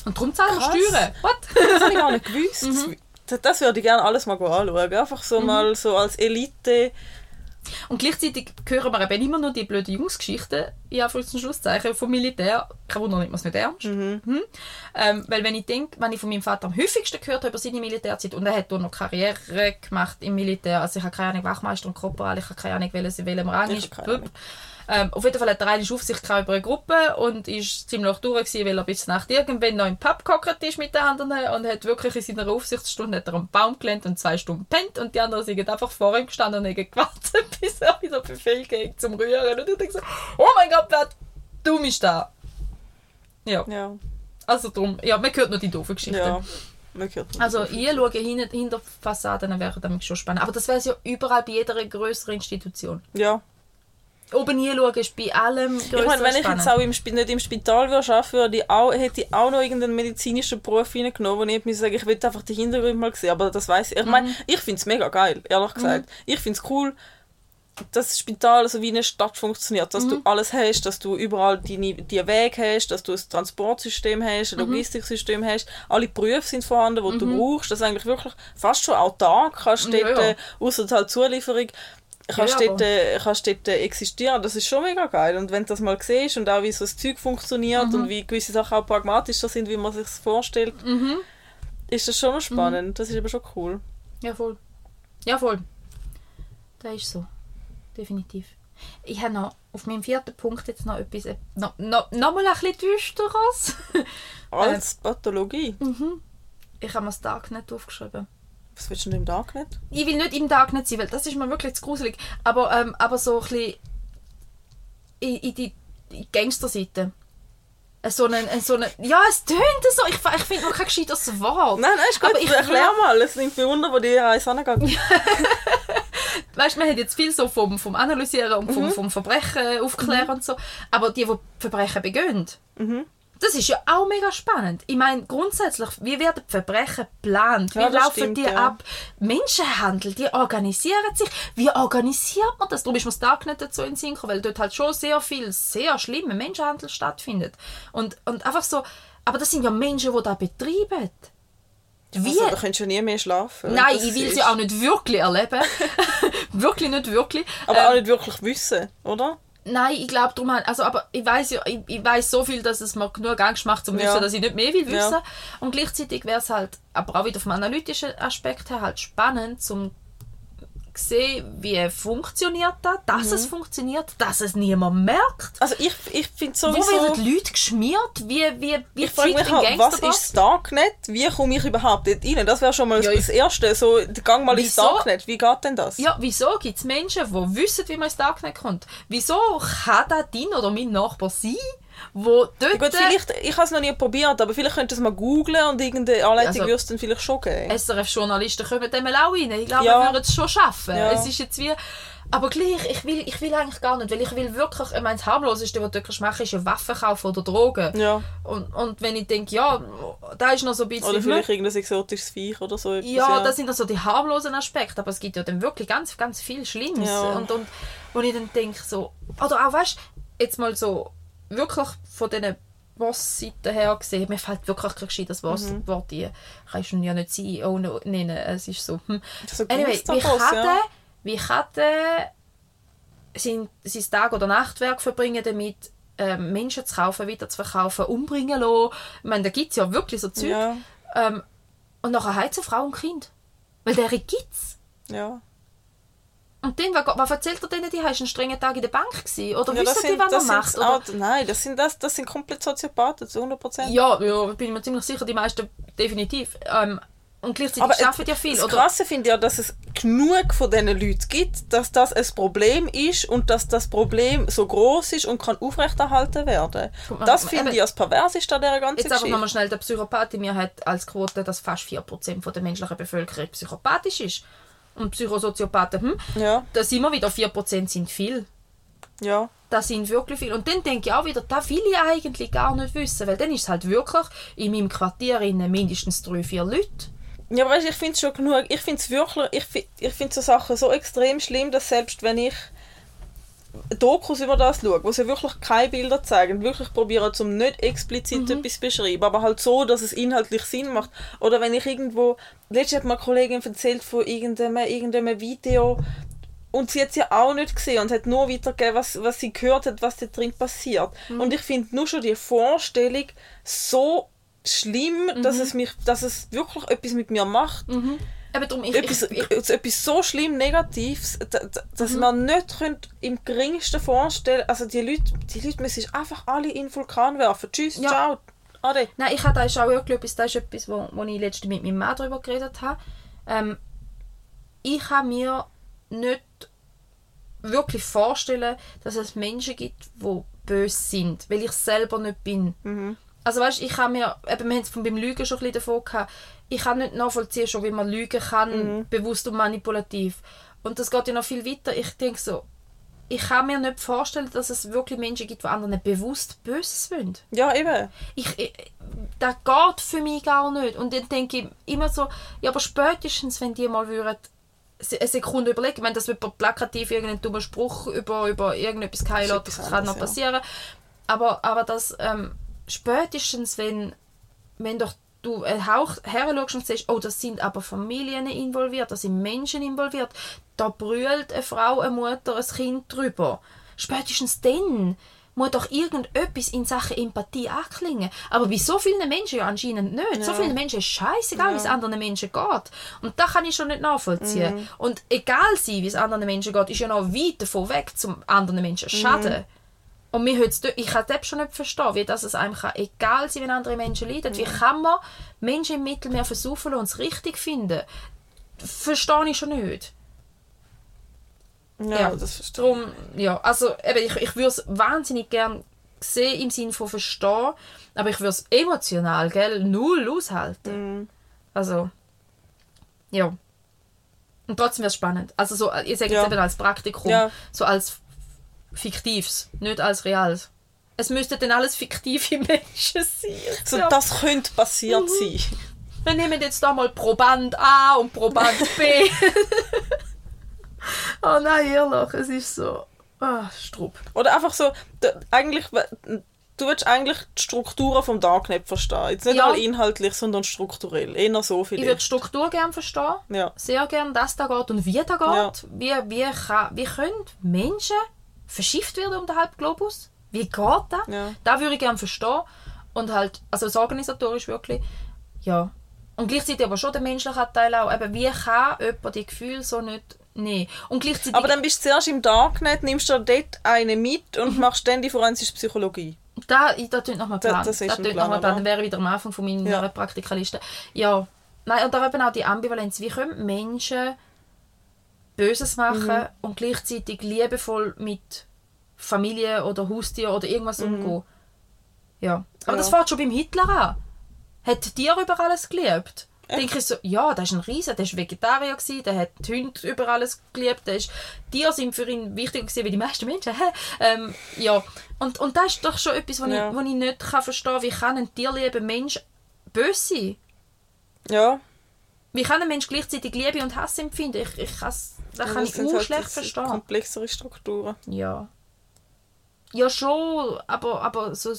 Speaker 2: und darum zahlen wir. Steuern. What? (laughs)
Speaker 1: das habe ich gar nicht gewusst.
Speaker 2: Mhm.
Speaker 1: Das, das würde ich gerne alles mal anschauen. Einfach so mal so als Elite.
Speaker 2: Und gleichzeitig hören wir eben immer nur die blöden Jungsgeschichten, in Anführungs- und Schlusszeichen, vom Militär. Kein Wunder, nimmt man es nicht ernst. Mhm. Ähm, weil wenn ich denke, wenn ich von meinem Vater am häufigsten gehört habe über seine Militärzeit, und er hat auch noch Karriere gemacht im Militär, also ich habe keine Ahnung, Wachmeister und Korporal, ich habe keine Ahnung, welches in welchem Rang
Speaker 1: Ich
Speaker 2: ist. Ähm, auf jeden Fall hat er eine Aufsicht über eine Gruppe und ist ziemlich durch gewesen, weil er bis Nacht irgendwann noch im Pub gehockt ist mit den anderen und hat wirklich in seiner Aufsichtsstunde hat er am Baum gelehnt und zwei Stunden pennt und die anderen sind einfach vor ihm gestanden und haben gewartet, (laughs) bis er wieder Befehl kriegt zum Rühren und ich denke so, oh mein Gott, wer dumm ist da? Ja,
Speaker 1: Ja,
Speaker 2: also drum, ja, man hört nur die doofen Geschichten.
Speaker 1: ja.
Speaker 2: Also ich schaue hinter, hinter Fassaden, wäre damit schon spannend. Aber das wäre ja überall bei jeder größeren Institution.
Speaker 1: ja.
Speaker 2: Oben hinschauen ist bei allem
Speaker 1: Ich meine, wenn ich jetzt auch im, nicht im Spital würde arbeiten würde, ich auch, hätte ich auch noch irgendeinen medizinischen Beruf reingenommen, wo ich hätte sagen, ich will einfach die Hintergründe mal sehen. Aber das weiß ich. Ich meine, ich finde es mega geil, ehrlich gesagt. Ich finde es cool, dass das Spital so wie eine Stadt funktioniert, dass du alles hast, dass du überall deine, die Wege hast, dass du ein Transportsystem hast, ein Logistiksystem hast. Alle Berufe sind vorhanden, die du brauchst, dass du eigentlich wirklich fast schon autark kannst
Speaker 2: Ja,
Speaker 1: dort,
Speaker 2: ja.
Speaker 1: äh, ausser halt Zulieferung, kannst
Speaker 2: Ja,
Speaker 1: dort, äh, kannst dort äh, existieren. Das ist schon mega geil. Und wenn du das mal siehst und auch wie so das Zeug funktioniert
Speaker 2: Mhm.
Speaker 1: und wie gewisse Sachen auch pragmatischer sind, wie man sich vorstellt,
Speaker 2: Mhm.
Speaker 1: ist das schon noch spannend. Das ist aber schon cool.
Speaker 2: Ja, voll. Ja, voll. Das ist so. Definitiv. Ich habe noch auf meinem vierten Punkt jetzt noch etwas, äh, noch, noch, noch mal ein bisschen düsteres.
Speaker 1: Als. (laughs) Pathologie.
Speaker 2: Ich habe mir das Darknet aufgeschrieben.
Speaker 1: Was willst du denn im Darknet?
Speaker 2: Ich will nicht im Darknet sein, weil das ist mir wirklich zu gruselig. Aber, ähm, aber so ein bisschen in, in die, Gangsterseite. Äh, So einen, äh, so einen, ja, es tönt so. Ich, ich finde noch kein gescheites Wort.
Speaker 1: Nein, nein, ist gut.
Speaker 2: Aber ich-
Speaker 1: Erklär mal. Es nimmt mich wunder, wo die Reise angeht. (laughs)
Speaker 2: weißt du, man hat jetzt viel so vom, vom Analysieren und
Speaker 1: Mhm.
Speaker 2: vom, vom Verbrechen aufklären und so. Aber die, die Verbrechen begehen,
Speaker 1: Mhm.
Speaker 2: Das ist ja auch mega spannend. Ich meine, grundsätzlich, wie werden die Verbrechen geplant? Wie
Speaker 1: Ja,
Speaker 2: laufen
Speaker 1: stimmt,
Speaker 2: die
Speaker 1: ja.
Speaker 2: ab? Menschenhandel, die organisieren sich. Wie organisiert man das? Darum ist mir das Darknet dazu in Sinn gekommen, weil dort halt schon sehr viel, sehr schlimmer Menschenhandel stattfindet. Und, und einfach so, aber das sind ja Menschen, die das betreiben. Wie?
Speaker 1: Also, da könntest du ja nie mehr schlafen.
Speaker 2: Nein, ich will sie auch nicht wirklich erleben. (laughs) wirklich nicht wirklich.
Speaker 1: Aber
Speaker 2: Ähm,
Speaker 1: auch nicht wirklich wissen, oder?
Speaker 2: Nein, ich glaube darum, halt- also aber ich weiß ja, ich, ich weiß so viel, dass es mir genug Angst macht, um zu
Speaker 1: Ja.
Speaker 2: wissen, dass ich nicht mehr will wissen.
Speaker 1: Ja.
Speaker 2: Und gleichzeitig wäre es halt, aber auch wieder vom analytischen Aspekt her halt spannend, zum sehen, wie funktioniert das, dass
Speaker 1: Mhm.
Speaker 2: es funktioniert, dass es niemand merkt.
Speaker 1: Also ich, ich finde
Speaker 2: Wo
Speaker 1: sowieso...
Speaker 2: werden die Leute geschmiert? Wie, wie, wie
Speaker 1: Ich frage mich halt, was ist das Darknet? Wie komme ich überhaupt dort rein? Das wäre schon mal
Speaker 2: Ja,
Speaker 1: das Erste. So, gang mal ins
Speaker 2: Wieso?
Speaker 1: Darknet. Wie geht denn das?
Speaker 2: Ja, wieso gibt es Menschen, die wissen, wie man ins Darknet kommt? Wieso kann das dein oder mein Nachbar sein, wo dort...
Speaker 1: Gut, vielleicht, ich habe es noch nie probiert, aber vielleicht könntest du es mal googlen und irgendeine Anleitung
Speaker 2: Also-
Speaker 1: würde es dann vielleicht schon geben.
Speaker 2: SRF-Journalisten kommen dem auch rein. Ich glaube,
Speaker 1: Ja.
Speaker 2: wir würden es schon schaffen.
Speaker 1: Ja.
Speaker 2: Es ist jetzt wie... Aber gleich, ich will, ich will eigentlich gar nicht, weil ich will wirklich, ich meine, das harmloseste, was du wirklich machen ist ja Waffen kaufen oder Drogen.
Speaker 1: Ja.
Speaker 2: Und, und wenn ich denke, ja, da ist noch so ein bisschen...
Speaker 1: Oder vielleicht irgendein exotisches Viech oder so. etwas,
Speaker 2: ja, das sind dann so die harmlosen Aspekte, aber es gibt ja dann wirklich ganz, ganz viel Schlimmes.
Speaker 1: Ja.
Speaker 2: Und, und wo ich dann denke, so... Oder auch, weißt du, jetzt mal so wirklich von diesen Boss-Seite her gesehen, mir fällt wirklich kein gescheites Wort,
Speaker 1: Mhm.
Speaker 2: Wort ein. Kannst du ja nicht CEO nennen, es ist so... Hm.
Speaker 1: So
Speaker 2: Anyway, wie kann
Speaker 1: ja.
Speaker 2: wie sein, sein Tag- oder Nachtwerk verbringen, damit ähm, Menschen zu kaufen, wieder zu verkaufen, umbringen lassen? Ich meine, da gibt es ja wirklich so Zeug.
Speaker 1: Ja,
Speaker 2: Ähm, und nachher heizen Frau und Kind. Weil der gibt's.
Speaker 1: ja.
Speaker 2: Und dann, was, erzählt er denen, die hast einen strengen Tag in der Bank gewesen? Oder
Speaker 1: ja
Speaker 2: wissen die, was er
Speaker 1: das
Speaker 2: macht?
Speaker 1: sind,
Speaker 2: Oder?
Speaker 1: ah, nein, das sind, das, das sind komplett Soziopathen, zu 100%.
Speaker 2: Ja, ja, bin ich mir ziemlich sicher, die meisten definitiv. Ähm, Und gleichzeitig
Speaker 1: Aber
Speaker 2: arbeiten ja viel.
Speaker 1: Das
Speaker 2: Oder?
Speaker 1: Krasse finde ich ja, dass es genug von diesen Leuten gibt, dass das ein Problem ist und dass das Problem so groß ist und kann aufrechterhalten werden.
Speaker 2: Mal,
Speaker 1: Das
Speaker 2: eben-
Speaker 1: finde ich das Perverseste an dieser ganzen
Speaker 2: Jetzt
Speaker 1: Geschichte.
Speaker 2: nochmal schnell, der Psychopath in mir hat als Quote, dass fast 4% von der menschlichen Bevölkerung psychopathisch ist. Und Psychosoziopathen, hm,
Speaker 1: Ja,
Speaker 2: da sind wir wieder, 4% sind viel.
Speaker 1: ja.
Speaker 2: Das sind wirklich viel. Und dann denke ich auch wieder, will ich eigentlich gar nicht wissen, weil dann ist es halt wirklich in meinem Quartier mindestens drei, vier Leute.
Speaker 1: Ja, aber weißt, du, ich finde es schon genug. Ich finde es wirklich, ich, fi- ich finde so Sachen so extrem schlimm, dass selbst wenn ich Dokus über das schaue, wo sie wirklich keine Bilder zeigen, wirklich probieren, zum nicht explizit etwas zu beschreiben, aber halt so, dass es inhaltlich Sinn macht. Oder wenn ich irgendwo, letztens hat mir eine Kollegin erzählt von irgendeinem, irgendeinem Video und sie hat es ja auch nicht gesehen und hat nur weitergegeben, was, was sie gehört hat, was da drin passiert. Und ich finde nur schon die Vorstellung so schlimm, dass, es mich, dass es wirklich etwas mit mir macht
Speaker 2: Aber darum, ich,
Speaker 1: etwas,
Speaker 2: ich, ich,
Speaker 1: so etwas so schlimm Negatives, da- da- dass man nicht könnt im geringsten vorstellen also die Leute, die Leute müssen sich einfach alle in den Vulkan werfen. Tschüss,
Speaker 2: Ja.
Speaker 1: ciao, ade.
Speaker 2: Nein, ich habe da ist auch wirklich etwas, das ist etwas, wo, wo ich letztens mit meinem Mann darüber geredet habe. Ähm, ich kann mir nicht wirklich vorstellen, dass es Menschen gibt, die böse sind, weil ich selber nicht bin. Also weißt, ich kann mir, eben, wir haben es von beim Lügen schon ein bisschen davon gehabt, ich kann nicht nachvollziehen, schon wie man lügen kann, bewusst und manipulativ. Und das geht ja noch viel weiter. Ich denke so, ich kann mir nicht vorstellen, dass es wirklich Menschen gibt, die anderen bewusst Böses wollen
Speaker 1: Ja, eben.
Speaker 2: ich, ich, das geht für mich gar nicht. Und dann denke ich immer so, ja, aber spätestens, wenn die mal würden, eine Sekunde überlegen, wenn das jemand plakativ irgendeinen dummen Spruch über, über irgendetwas
Speaker 1: Das
Speaker 2: geheilt hat, das kann noch passieren. Aber, aber das, ähm, spätestens, wenn, wenn doch du einen Hauch her und siehst, oh, das sind aber Familien involviert, da sind Menschen involviert, da brüllt eine Frau, eine Mutter, ein Kind drüber. Spätestens dann muss doch irgendetwas in Sachen Empathie anklingen. Aber bei so vielen Menschen ja anscheinend nicht. So
Speaker 1: Ja.
Speaker 2: vielen Menschen ist scheißegal, wie es
Speaker 1: Ja.
Speaker 2: anderen Menschen geht. Und das kann ich schon nicht nachvollziehen.
Speaker 1: Mhm.
Speaker 2: Und egal sein, wie es anderen Menschen geht, ist ja noch weit davon weg, zum anderen Menschen zu schaden. Und mir hört's ich kann das schon nicht verstehen, wie das es einem kann, egal sein, wenn andere Menschen leiden. Wie kann man Menschen im Mittelmeer versuchen und es richtig finden? Verstehe ich schon nicht.
Speaker 1: Ja,
Speaker 2: Ja.
Speaker 1: das verstehe
Speaker 2: Darum, ja, also eben, ich, ich würde es wahnsinnig gern sehen im Sinne von verstehen, aber ich würde es emotional, gell, null aushalten.
Speaker 1: Mhm.
Speaker 2: Also, ja. Und trotzdem wäre es spannend. Also so, ich sage
Speaker 1: Ja.
Speaker 2: jetzt eben als Praktikum,
Speaker 1: Ja.
Speaker 2: so als fiktives, nicht als reales. Es müsste dann alles fiktive (laughs) Menschen sein.
Speaker 1: So,
Speaker 2: ja.
Speaker 1: das könnte passiert
Speaker 2: Mhm.
Speaker 1: sein.
Speaker 2: Wir nehmen jetzt da mal Proband A und Proband B. (laughs) oh nein, ehrlich, es ist so. Ah, Strupp.
Speaker 1: Oder einfach so, eigentlich, du willst eigentlich die Strukturen vom Darknet verstehen. Jetzt nicht
Speaker 2: Ja.
Speaker 1: mal inhaltlich, sondern strukturell. Eher so
Speaker 2: Ich würde die. Struktur gerne verstehen.
Speaker 1: Ja.
Speaker 2: Sehr gerne, dass da geht und wie da geht. Wie, wie, kann, wie können Menschen verschifft werden um den Halbglobus? Wie geht das?
Speaker 1: Ja.
Speaker 2: Das würde ich gerne verstehen. Und halt, also das organisatorisch wirklich, ja. Und gleichzeitig aber schon der menschliche Teil auch. Eben, wie kann jemand die Gefühle so nicht nehmen? Und gleichzeitig...
Speaker 1: Aber dann bist du zuerst im Darknet, nimmst du dort einen mit und
Speaker 2: Mhm.
Speaker 1: machst dann die forensische Psychologie.
Speaker 2: Da, da einem
Speaker 1: Da-
Speaker 2: Plan.
Speaker 1: das ist
Speaker 2: da
Speaker 1: Plan,
Speaker 2: einem Plan. Dann wäre ich wieder am Anfang von meiner
Speaker 1: Ja.
Speaker 2: Praktikaliste. Ja. Nein, und da eben auch die Ambivalenz. Wie können Menschen Böses machen
Speaker 1: Mhm.
Speaker 2: und gleichzeitig liebevoll mit Familie oder Haustier oder irgendwas umgehen? Ja. Aber
Speaker 1: Mhm. Ja.
Speaker 2: das fängt schon beim Hitler an. Hat Tier über alles geliebt? Denke ich so, ja, das ist ein Riese, der war Vegetarier, gewesen, der hat die Hunde über alles geliebt, der ist, Tiere sind für ihn wichtiger gewesen, wie die meisten Menschen. ähm, ja. und, und das ist doch schon etwas, was
Speaker 1: Ja.
Speaker 2: ich, was ich nicht kann verstehen kann. Wie kann ein tierliebender Mensch böse sein?
Speaker 1: Ja.
Speaker 2: Wie kann ein Mensch gleichzeitig Liebe und Hass empfinden? Ich, ich kann's, das kann ich nur
Speaker 1: halt
Speaker 2: schlecht
Speaker 1: das
Speaker 2: verstehen.
Speaker 1: Komplexere Strukturen.
Speaker 2: Ja. Ja, schon, aber, aber so,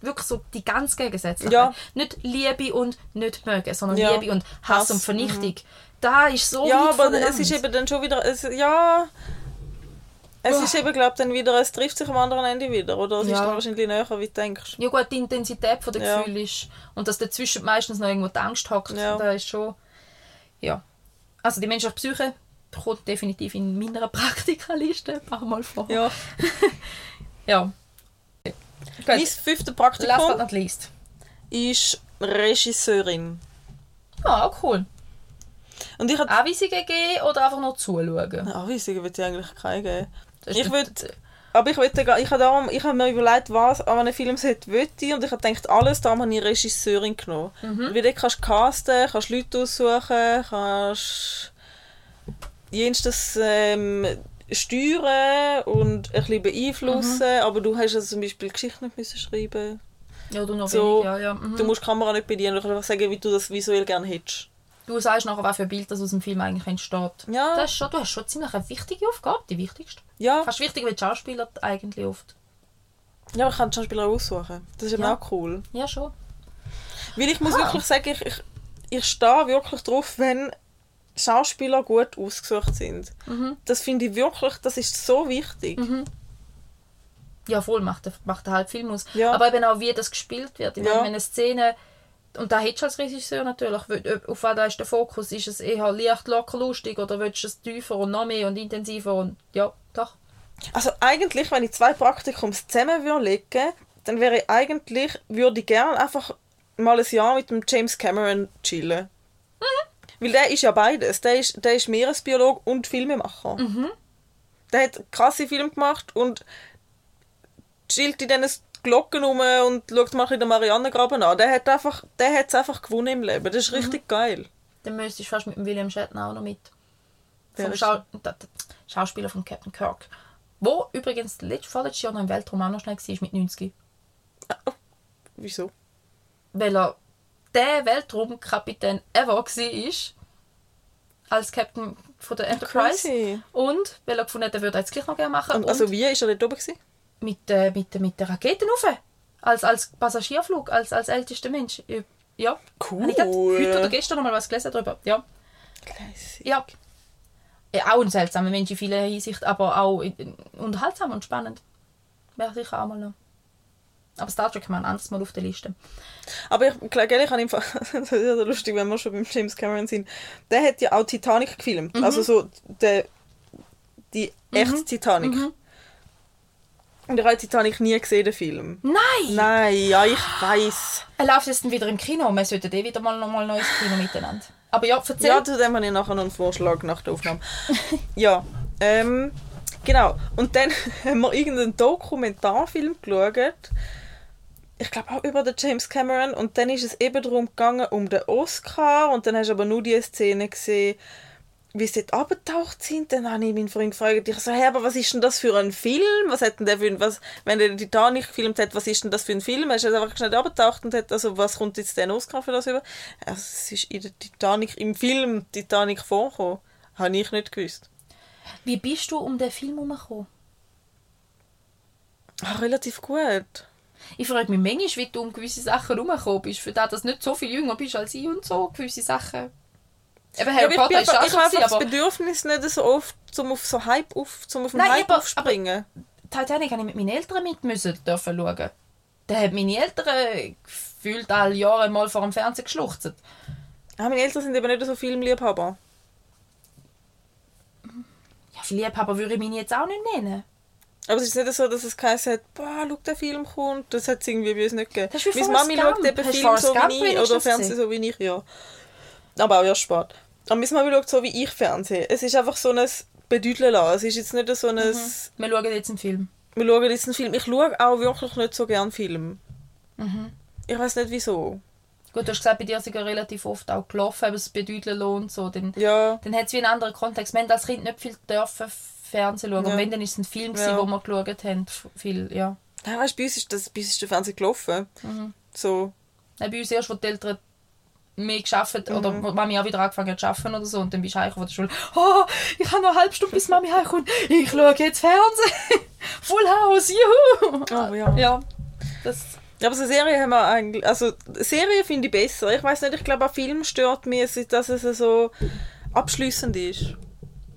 Speaker 2: wirklich so die ganz Gegensätze.
Speaker 1: Ja.
Speaker 2: Nicht Liebe und nicht mögen, sondern
Speaker 1: Ja.
Speaker 2: Liebe und Hass,
Speaker 1: Hass, mhm.
Speaker 2: und Vernichtung. Da ist so
Speaker 1: ja, aber
Speaker 2: voneinander.
Speaker 1: es ist eben dann schon wieder. Es, ja. Es
Speaker 2: Oh.
Speaker 1: ist eben, glaube dann wieder, es trifft sich am anderen Ende wieder, oder? Es
Speaker 2: Ja.
Speaker 1: ist dann wahrscheinlich näher, wie du denkst.
Speaker 2: Ja gut, die Intensität von der
Speaker 1: Ja.
Speaker 2: Gefühle ist und dass dazwischen meistens noch irgendwo die Angst hockt,
Speaker 1: Ja.
Speaker 2: da ist schon... Ja. Also die menschliche Psyche kommt definitiv in meiner (laughs) Praktikaliste ein paar Mal vor.
Speaker 1: Ja. (laughs)
Speaker 2: ja.
Speaker 1: Mein
Speaker 2: Gut.
Speaker 1: fünftes
Speaker 2: Last but
Speaker 1: Praktikum
Speaker 2: not least.
Speaker 1: ist Regisseurin.
Speaker 2: Ah, cool.
Speaker 1: Und ich
Speaker 2: Anweisungen geben oder einfach nur zuschauen?
Speaker 1: Anweisungen würde ich eigentlich keine geben. Ich würde, aber ich würde, ich habe darum, ich habe mir überlegt, was an einem Film sollte wollte ich, und ich habe gedacht, alles darum habe ich Regisseurin genommen.
Speaker 2: Mhm.
Speaker 1: Weil dort kannst du casten, kannst Leute aussuchen, kannst jenstes ähm, steuern und ein bisschen beeinflussen,
Speaker 2: Mhm.
Speaker 1: aber du hast also zum Beispiel Geschichten nicht müssen schreiben.
Speaker 2: Ja, du noch
Speaker 1: So,
Speaker 2: wenig, ja, ja. Mhm.
Speaker 1: Du musst die Kamera nicht bedienen, du kannst einfach sagen, wie du das visuell gerne hättest.
Speaker 2: Du sagst nachher, was für ein Bild das aus dem Film eigentlich entsteht.
Speaker 1: Ja.
Speaker 2: Das ist schon, du hast schon ziemlich eine wichtige Aufgabe, die wichtigste.
Speaker 1: Ja,
Speaker 2: Fast wichtiger die Schauspieler eigentlich oft.
Speaker 1: ja ich kann Schauspieler aussuchen. Das ist eben
Speaker 2: Ja.
Speaker 1: auch cool.
Speaker 2: Ja, schon.
Speaker 1: Weil ich muss
Speaker 2: Ah.
Speaker 1: wirklich sagen, ich, ich, ich stehe wirklich drauf, wenn Schauspieler gut ausgesucht sind.
Speaker 2: Mhm.
Speaker 1: Das finde ich wirklich, das ist so wichtig.
Speaker 2: Ja, voll, macht der, macht der halt Film aus.
Speaker 1: Ja.
Speaker 2: Aber eben auch, wie das gespielt wird. Ich
Speaker 1: Ja.
Speaker 2: meine, wenn eine Szene, und da hättest du als Regisseur natürlich, auf was ist der Fokus? Ist es eher leicht, locker, lustig oder willst du es tiefer und noch mehr und intensiver? Und ja, doch.
Speaker 1: Also eigentlich, wenn ich zwei Praktikums zusammen würde legen, dann wäre ich eigentlich, würde ich gerne einfach mal ein Jahr mit dem James Cameron chillen. Weil der ist ja beides. Der ist, der ist Meeresbiolog und Filmemacher. Der hat krasse Filme gemacht und chillt in diesen Glocken rum und schaut mal in den Marianengraben an. Der hat einfach, der es einfach gewonnen im Leben. Das ist richtig geil.
Speaker 2: Dann müsstest du fast mit dem William Shatner auch noch mit. Vom Schau Schauspieler von Captain Kirk. Wo übrigens letztes, vorletztes Jahr noch im Weltraum auch noch schnell war, mit 90.
Speaker 1: Wieso?
Speaker 2: Weil er der Weltraumkapitän ever war, als Captain von der Enterprise.
Speaker 1: Crazy.
Speaker 2: Und weil er gefunden hat, er würde jetzt gleich noch gerne machen.
Speaker 1: Und, also wie ist er dort oben? Gewesen?
Speaker 2: mit, äh, mit, mit der Rakete rauf. Als, als Passagierflug, als, als ältester Mensch. Ja.
Speaker 1: Cool.
Speaker 2: Ich heute oder gestern noch mal was gelesen darüber. Ja.
Speaker 1: Classic.
Speaker 2: ja. ja. Auch ein seltsamer Mensch in vieler Hinsicht, aber auch unterhaltsam und spannend. Wäre sicher auch mal noch. Aber Star Trek haben wir ein anderes Mal auf der Liste.
Speaker 1: Aber ich glaube, ich habe im Fall, (laughs) das ist ja lustig, wenn wir schon beim James Cameron sind, der hat ja auch Titanic gefilmt.
Speaker 2: Mhm.
Speaker 1: Also so der, die echte Titanic.
Speaker 2: Mhm.
Speaker 1: Und ich habe Titanic nie gesehen, den Film.
Speaker 2: Nein!
Speaker 1: Nein, ja, ich weiß.
Speaker 2: Er läuft jetzt wieder im Kino. Wir sollten eh wieder mal ein neues Kino miteinander. Aber ja, erzähl.
Speaker 1: Ja, zu dem habe ich nachher noch einen Vorschlag nach der Aufnahme. (laughs) ja, ähm, genau. Und dann (laughs) haben wir irgendeinen Dokumentarfilm geschaut. Ich glaube auch über den James Cameron. Und dann ist es eben darum gegangen, um den Oscar. Und dann hast du aber nur die Szene gesehen, wie sie dort abgetaucht sind. Dann habe ich meinen Freund gefragt, ich so, hey, aber was ist denn das für ein Film? Was hat denn der für ein, was, wenn der Titanic gefilmt hat, was ist denn das für ein Film? Er ist jetzt einfach schnell abgetaucht und hat, also was kommt jetzt den Oscar für das über? Also, es ist in der Titanic, im Film Titanic vorgekommen. Habe ich nicht gewusst.
Speaker 2: Wie bist du um den Film herumgekommen?
Speaker 1: Ah, relativ gut.
Speaker 2: Ich frage mich manchmal, wie du um gewisse Sachen herumgekommen bist. Für das, dass du nicht so viel jünger bist als ich und so. Gewisse Sachen. Eben,
Speaker 1: Ja,
Speaker 2: Harry
Speaker 1: aber ich
Speaker 2: Potter ist auch
Speaker 1: einfach, ich habe das
Speaker 2: aber
Speaker 1: Bedürfnis nicht so oft, zum auf so Hype auf, zum auf den
Speaker 2: Nein,
Speaker 1: Hype
Speaker 2: aber-
Speaker 1: aufspringen.
Speaker 2: Titanic habe ich mit meinen Eltern mit müssen dürfen schauen. Da haben meine Eltern gefühlt alle Jahre mal vor dem Fernsehen geschluchzt.
Speaker 1: Ah, meine Eltern sind eben nicht so Filmliebhaber.
Speaker 2: Ja, viel Liebhaber würde ich mich jetzt auch nicht nennen.
Speaker 1: Aber es ist nicht so, dass es geheißen hat, boah, schau, der Film kommt. Das hat es irgendwie bei uns nicht gegeben. Meine Mami
Speaker 2: Gump.
Speaker 1: schaut eben Film so
Speaker 2: Gump
Speaker 1: wie ich, oder Fernsehen so wie ich, ja. Aber auch erst spät. Aber meine Mami schaut so wie ich Fernsehen. Es ist einfach so ein Bedeuteln lassen. Es ist jetzt nicht so ein...
Speaker 2: Wir schauen jetzt einen Film.
Speaker 1: Wir schauen jetzt einen Film. Ich schaue auch wirklich nicht so gerne Filme.
Speaker 2: Mhm.
Speaker 1: Ich weiß nicht wieso.
Speaker 2: Gut, du hast gesagt, bei dir sind ja relativ oft auch gelaufen, aber es bedeuten und so. Dann,
Speaker 1: Ja,
Speaker 2: dann hat es wie einen anderen Kontext. Wir haben als Kind nicht viel dürfen Fernsehen schauen.
Speaker 1: Ja.
Speaker 2: Und wenn, dann ist es ein Film,
Speaker 1: Ja.
Speaker 2: wo wir geschaut haben. Viel, ja.
Speaker 1: Nein, weißt, bei uns ist, das, bei uns ist der Fernseher gelaufen.
Speaker 2: Mhm.
Speaker 1: So,
Speaker 2: Dann bei uns erst, wo die Eltern mehr geschafft oder
Speaker 1: Mhm.
Speaker 2: wo Mami auch wieder angefangen hat zu arbeiten oder so und dann bist du heim von der Schule oh, ich habe noch eine halbe Stunde bis Mami heimkommt ich schaue jetzt Fernsehen (laughs) Full House juhu
Speaker 1: Oh, ja.
Speaker 2: ja das
Speaker 1: aber so Serien haben wir eigentlich. Also, Serien finde ich besser. Ich weiß nicht, ich glaube, an Film stört mich, dass es so abschließend ist.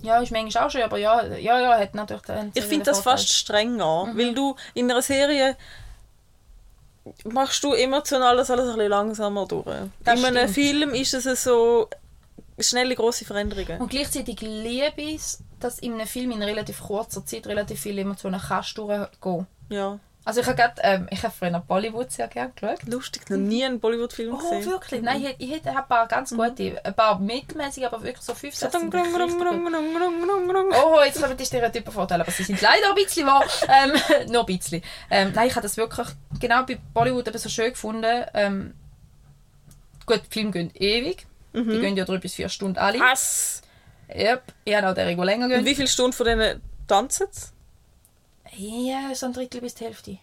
Speaker 2: Ja ist manchmal auch schon aber ja ja ja hat natürlich den
Speaker 1: Ich finde das fast strenger, weil du in einer Serie machst du emotional das alles ein bisschen langsamer durch.
Speaker 2: Das
Speaker 1: in einem. Film ist es so schnelle, grosse Veränderungen.
Speaker 2: und gleichzeitig liebe ich es dass in einem Film in relativ kurzer Zeit relativ viele Emotionen kannst durchgehen
Speaker 1: Ja.
Speaker 2: Also ich habe gerade, ähm, ich habe früher Bollywood sehr gerne geschaut.
Speaker 1: Lustig, noch nie einen Bollywood-Film
Speaker 2: Oh,
Speaker 1: gesehen.
Speaker 2: wirklich? Nein, ich, ich hätte ein paar ganz gute, ein paar mittelmäßige, aber wirklich so fünf, sechs. sind richtig gut. Oh, jetzt kommen die Stereotypen vorteilen, aber sie sind leider ein bisschen wahr. (laughs) Ähm, (laughs) nur ein bisschen. Ähm, nein, ich habe das wirklich genau bei Bollywood eben so schön gefunden. Ähm, gut, Filme gehen ewig. Die gehen ja drei bis vier Stunden alle.
Speaker 1: Was?
Speaker 2: Yep. Ich habe auch der die länger
Speaker 1: Und
Speaker 2: gehen.
Speaker 1: wie viele Stunden von denen tanzen sie?
Speaker 2: Ja, so ein Drittel bis die Hälfte.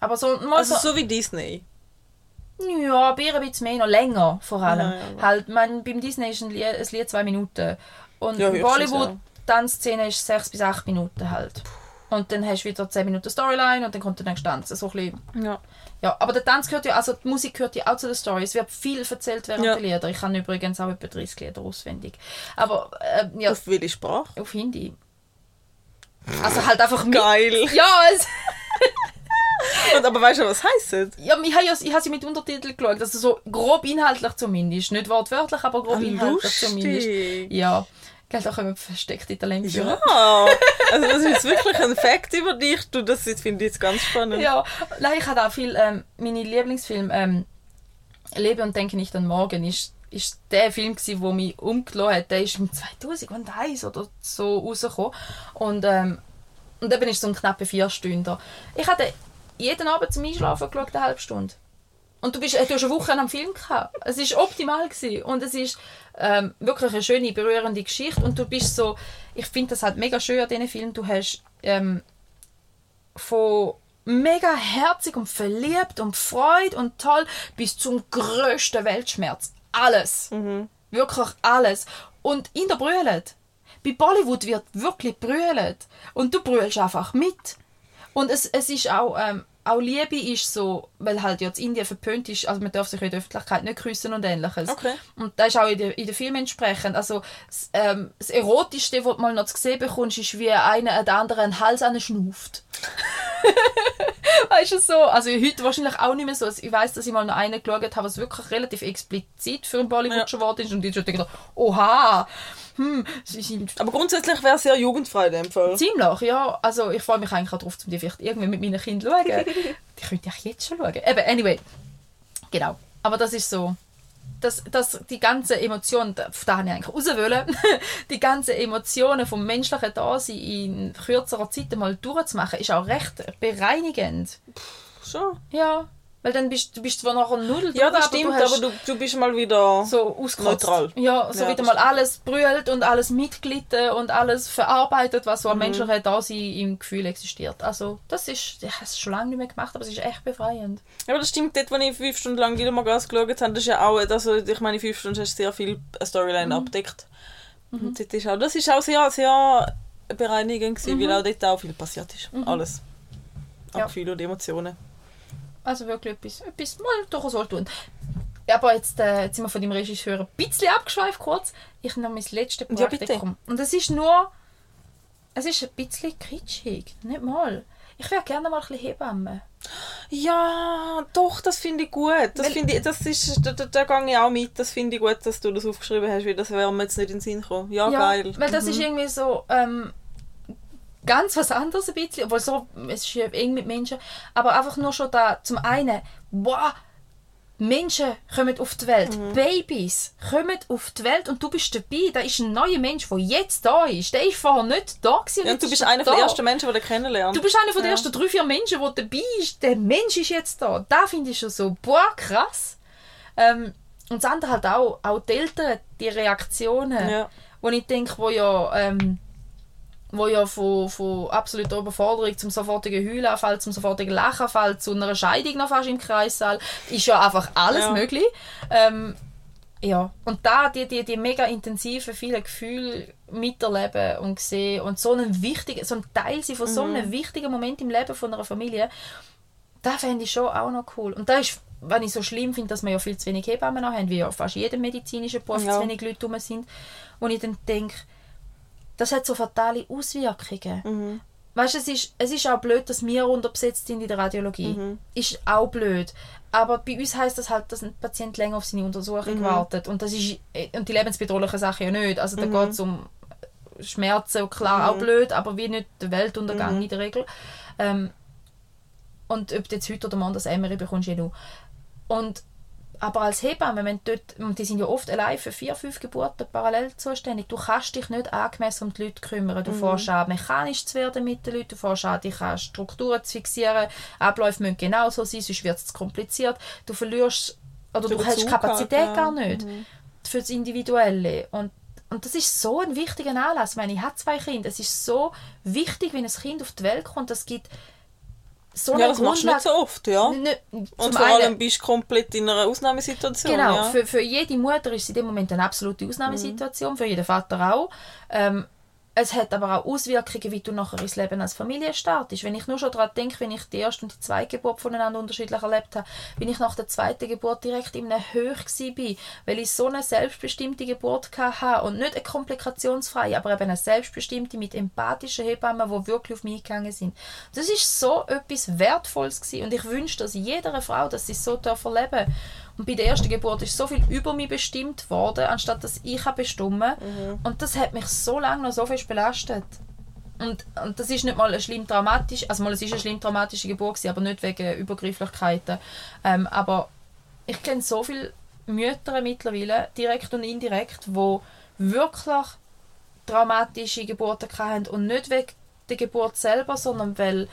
Speaker 2: Aber so, mal
Speaker 1: Also
Speaker 2: so,
Speaker 1: so wie Disney.
Speaker 2: ja, ein bisschen mehr, noch länger vor allem.
Speaker 1: Ja,
Speaker 2: halt, man, beim Disney ist ein Lied, ein Lied zwei Minuten. Und
Speaker 1: Ja,
Speaker 2: ja,
Speaker 1: höchstens,
Speaker 2: Bollywood,
Speaker 1: ja.
Speaker 2: Tanzszene ist sechs bis acht Minuten halt. Und dann hast du wieder 10 Minuten Storyline und dann kommt der nächste Tanz. So ein bisschen.
Speaker 1: Ja.
Speaker 2: Ja, aber der Tanz gehört ja, also die Musik gehört ja auch zu der Story. Es wird viel erzählt während der Lieder. Ich kann übrigens auch etwa 30 Lieder auswendig. Aber äh, ja, auf,
Speaker 1: Auf welche Sprache?
Speaker 2: Hindi. Also halt einfach mit.
Speaker 1: Geil.
Speaker 2: Ja, es, (laughs)
Speaker 1: Und, aber weißt du, was heisst das?
Speaker 2: ja, ich habe ja, ich habe sie mit Untertiteln geschaut. Also so grob inhaltlich zumindest. Nicht wortwörtlich, aber grob inhaltlich zumindest.
Speaker 1: Lustig.
Speaker 2: Ja. Gell, da kommen versteckte Talente.
Speaker 1: Ja, also das ist jetzt wirklich ein Fakt über dich. Du, das finde ich jetzt ganz spannend.
Speaker 2: Ja, nein, ich habe auch viel, ähm, meine Lieblingsfilm, ähm, Lebe und denke nicht an morgen, ist, ist der Film der mich umgelassen hat. Der ist im 2001 oder so rausgekommen. Und, ähm, und eben ist so ein knappe vier Stunden. Ich hatte jeden Abend zum Einschlafen geschaut, eine halbe Stunde. Und du, bist, du hast eine Woche am Film gehabt. Es war optimal. Gewesen. Und es ist ähm, wirklich eine schöne, berührende Geschichte. Und du bist so, ich finde das halt mega schön an diesen Film. Du hast ähm, von mega herzig und verliebt und Freude und toll bis zum größten Weltschmerz. Alles. Wirklich alles. Und in der brüllt. Bei Bollywood wird wirklich brüllt. Und du brüllst einfach mit. Und es, es ist auch, ähm, auch Liebe ist so, weil halt jetzt Indien verpönt ist, also man darf sich in der Öffentlichkeit nicht küssen und ähnliches.
Speaker 1: Okay.
Speaker 2: Und das ist auch in den in der Film entsprechend. Also das, ähm, das Erotischste, was du mal noch zu sehen bekommst, ist, wie einer den anderen den Hals anschnauft. (laughs) weißt du so? Also heute wahrscheinlich auch nicht mehr so. Also ich weiß, dass ich mal noch einen geschaut habe, was wirklich relativ explizit für ein Bollywood
Speaker 1: Ja.
Speaker 2: schon geworden ist. Und ich habe gedacht, oha, hm, sind
Speaker 1: Aber grundsätzlich wäre es sehr jugendfrei in dem Fall.
Speaker 2: Ziemlich, ja. Also ich freue mich eigentlich auch darauf, um die vielleicht irgendwie mit meinen Kindern zu schauen. (laughs) die könnte ich jetzt schon schauen. Eben, anyway. Genau. Aber das ist so. Das, das, die ganze Emotion, da da habe ich eigentlich raus wollen, (laughs) die ganzen Emotionen vom menschlichen Dasein in kürzerer Zeit mal durchzumachen, ist auch recht bereinigend.
Speaker 1: Schon.
Speaker 2: Ja. Weil dann bist du bist zwar nachher null
Speaker 1: Ja, das stimmt, aber du, du bist mal wieder...
Speaker 2: so.
Speaker 1: Neutral.
Speaker 2: Ja, so
Speaker 1: Ja,
Speaker 2: wieder
Speaker 1: das
Speaker 2: mal alles brüllt und alles mitglitten und alles verarbeitet, was so
Speaker 1: Mhm.
Speaker 2: am menschlichen Dasein im Gefühl existiert. Also, das ist, ich habe es schon lange nicht mehr gemacht, aber es ist echt befreiend.
Speaker 1: Ja, aber das stimmt, dort, wo ich fünf Stunden lang Gilmore Girls geschaut habe, das ist ja auch, also ich meine, in fünf Stunden hast du sehr viel eine Storyline
Speaker 2: Mhm.
Speaker 1: abdeckt. Und dort ist auch, das ist auch sehr, sehr bereinigend gewesen,
Speaker 2: Mhm.
Speaker 1: weil auch dort auch viel passiert ist. Alles. Auch
Speaker 2: Ja.
Speaker 1: Gefühle und Emotionen.
Speaker 2: Also wirklich etwas, etwas mal durchaus tun. Ja, aber jetzt, äh, jetzt sind wir von dem Regisseur ein bisschen abgeschweift kurz. Ich nehme mein letztes
Speaker 1: Ja, bitte.
Speaker 2: Praktikum. und es ist nur, es ist ein bisschen kitschig, nicht mal. Ich wäre gerne mal ein bisschen Hebamme.
Speaker 1: Ja, doch, das finde ich gut. Das finde ich, das ist, da, da, da gehe ich auch mit. Das finde ich gut, dass du das aufgeschrieben hast, weil das wäre mir jetzt nicht in den Sinn gekommen. Ja, geil.
Speaker 2: Weil das
Speaker 1: Mhm.
Speaker 2: ist irgendwie so ähm, ganz was anderes ein bisschen, obwohl so, es ist ja eng mit Menschen, aber einfach nur schon da, zum einen, wow, Menschen kommen auf die Welt,
Speaker 1: Mhm.
Speaker 2: Babys kommen auf die Welt und du bist dabei. Da ist ein neuer Mensch, der jetzt da ist. Der ist vorher nicht da gewesen.
Speaker 1: Ja, und du
Speaker 2: ist
Speaker 1: bist
Speaker 2: er
Speaker 1: einer der ersten Menschen, die kennenlernt.
Speaker 2: Du bist einer
Speaker 1: Ja.
Speaker 2: ersten drei, vier Menschen, der dabei ist. Der Mensch ist jetzt da. Da finde ich schon so, boah, krass. Ähm, und das andere halt auch, auch die Eltern, die Reaktionen,
Speaker 1: Ja.
Speaker 2: wo ich denke, wo ja, ähm, wo ja von, von absoluter Überforderung zum sofortigen Heulanfall, zum sofortigen Lachenfall, zu einer Scheidung noch fast im Kreissaal, ist ja einfach alles
Speaker 1: Ja.
Speaker 2: möglich. Ähm, ja, und da die, die, die mega intensiven, vielen Gefühle miterleben und sehen und so ein wichtiger, so ein Teil sein von so
Speaker 1: Mhm.
Speaker 2: einem wichtigen Moment im Leben von einer Familie, da fände ich schon auch noch cool. Und da ist, wenn ich so schlimm finde, dass wir ja viel zu wenig Hebammen haben, wie ja fast jedem medizinischen Beruf
Speaker 1: Ja.
Speaker 2: zu wenig Leute rum sind, wo ich dann denke, das hat so fatale Auswirkungen.
Speaker 1: Mhm.
Speaker 2: Weißt, es ist, es ist auch blöd, dass wir unterbesetzt sind in der Radiologie.
Speaker 1: Mhm.
Speaker 2: Ist auch blöd. Aber bei uns heißt das halt, dass ein Patient länger auf seine Untersuchung
Speaker 1: Mhm.
Speaker 2: wartet. Und das ist und die lebensbedrohlichen Sachen ja nicht. Also da
Speaker 1: Mhm.
Speaker 2: geht es um Schmerzen, klar auch
Speaker 1: Mhm.
Speaker 2: blöd, aber wie nicht der Weltuntergang
Speaker 1: Mhm.
Speaker 2: in der Regel. Ähm, Und ob du jetzt heute oder morgen das Emery bekommst, eh du. Und aber als Hebamme, wenn dort, und die sind ja oft allein für vier, fünf Geburten parallel zuständig, du kannst dich nicht angemessen um die Leute kümmern. Du mhm. fährst an, mechanisch zu werden mit den Leuten, du fährst an, dich an Strukturen zu fixieren, Abläufe müssen genauso sein, sonst wird es zu kompliziert. Du verlierst, oder für du hast Kapazität ja. gar nicht mhm. für das Individuelle. Und und das ist so ein wichtiger Anlass. Ich meine, ich habe zwei Kinder. Es ist so wichtig, wenn ein Kind auf die Welt kommt. Das gibt
Speaker 1: so ja, das machst du nicht so oft, ja. Nicht, und vor allem einen, bist du komplett in einer Ausnahmesituation.
Speaker 2: Genau,
Speaker 1: ja.
Speaker 2: für, für jede Mutter ist es in dem Moment eine absolute Ausnahmesituation, mhm. für jeden Vater auch. Ähm, es hat aber auch Auswirkungen, wie du nachher ins Leben als Familie startest. Wenn ich nur schon daran denke, wenn ich die erste und die zweite Geburt voneinander unterschiedlich erlebt habe, bin ich nach der zweiten Geburt direkt in einem Höch war, weil ich so eine selbstbestimmte Geburt hatte und nicht eine komplikationsfreie, aber eben eine selbstbestimmte mit empathischen Hebammen, die wirklich auf mich gegangen sind. Das ist so etwas Wertvolles gewesen. und ich wünsche dass jeder Frau, dass sie so erleben darf. Und bei der ersten Geburt ist so viel über mich bestimmt worden, anstatt dass ich bestimmen mhm. Und das hat mich so lange noch so viel belastet. Und, und das ist nicht mal eine schlimm dramatisch, also mal es ist eine schlimm traumatische Geburt gewesen, aber nicht wegen Übergrifflichkeiten. Ähm, aber ich kenne so viele Mütter mittlerweile, direkt und indirekt, wo wirklich traumatische Geburten hatten und nicht wegen der Geburt selber, sondern weil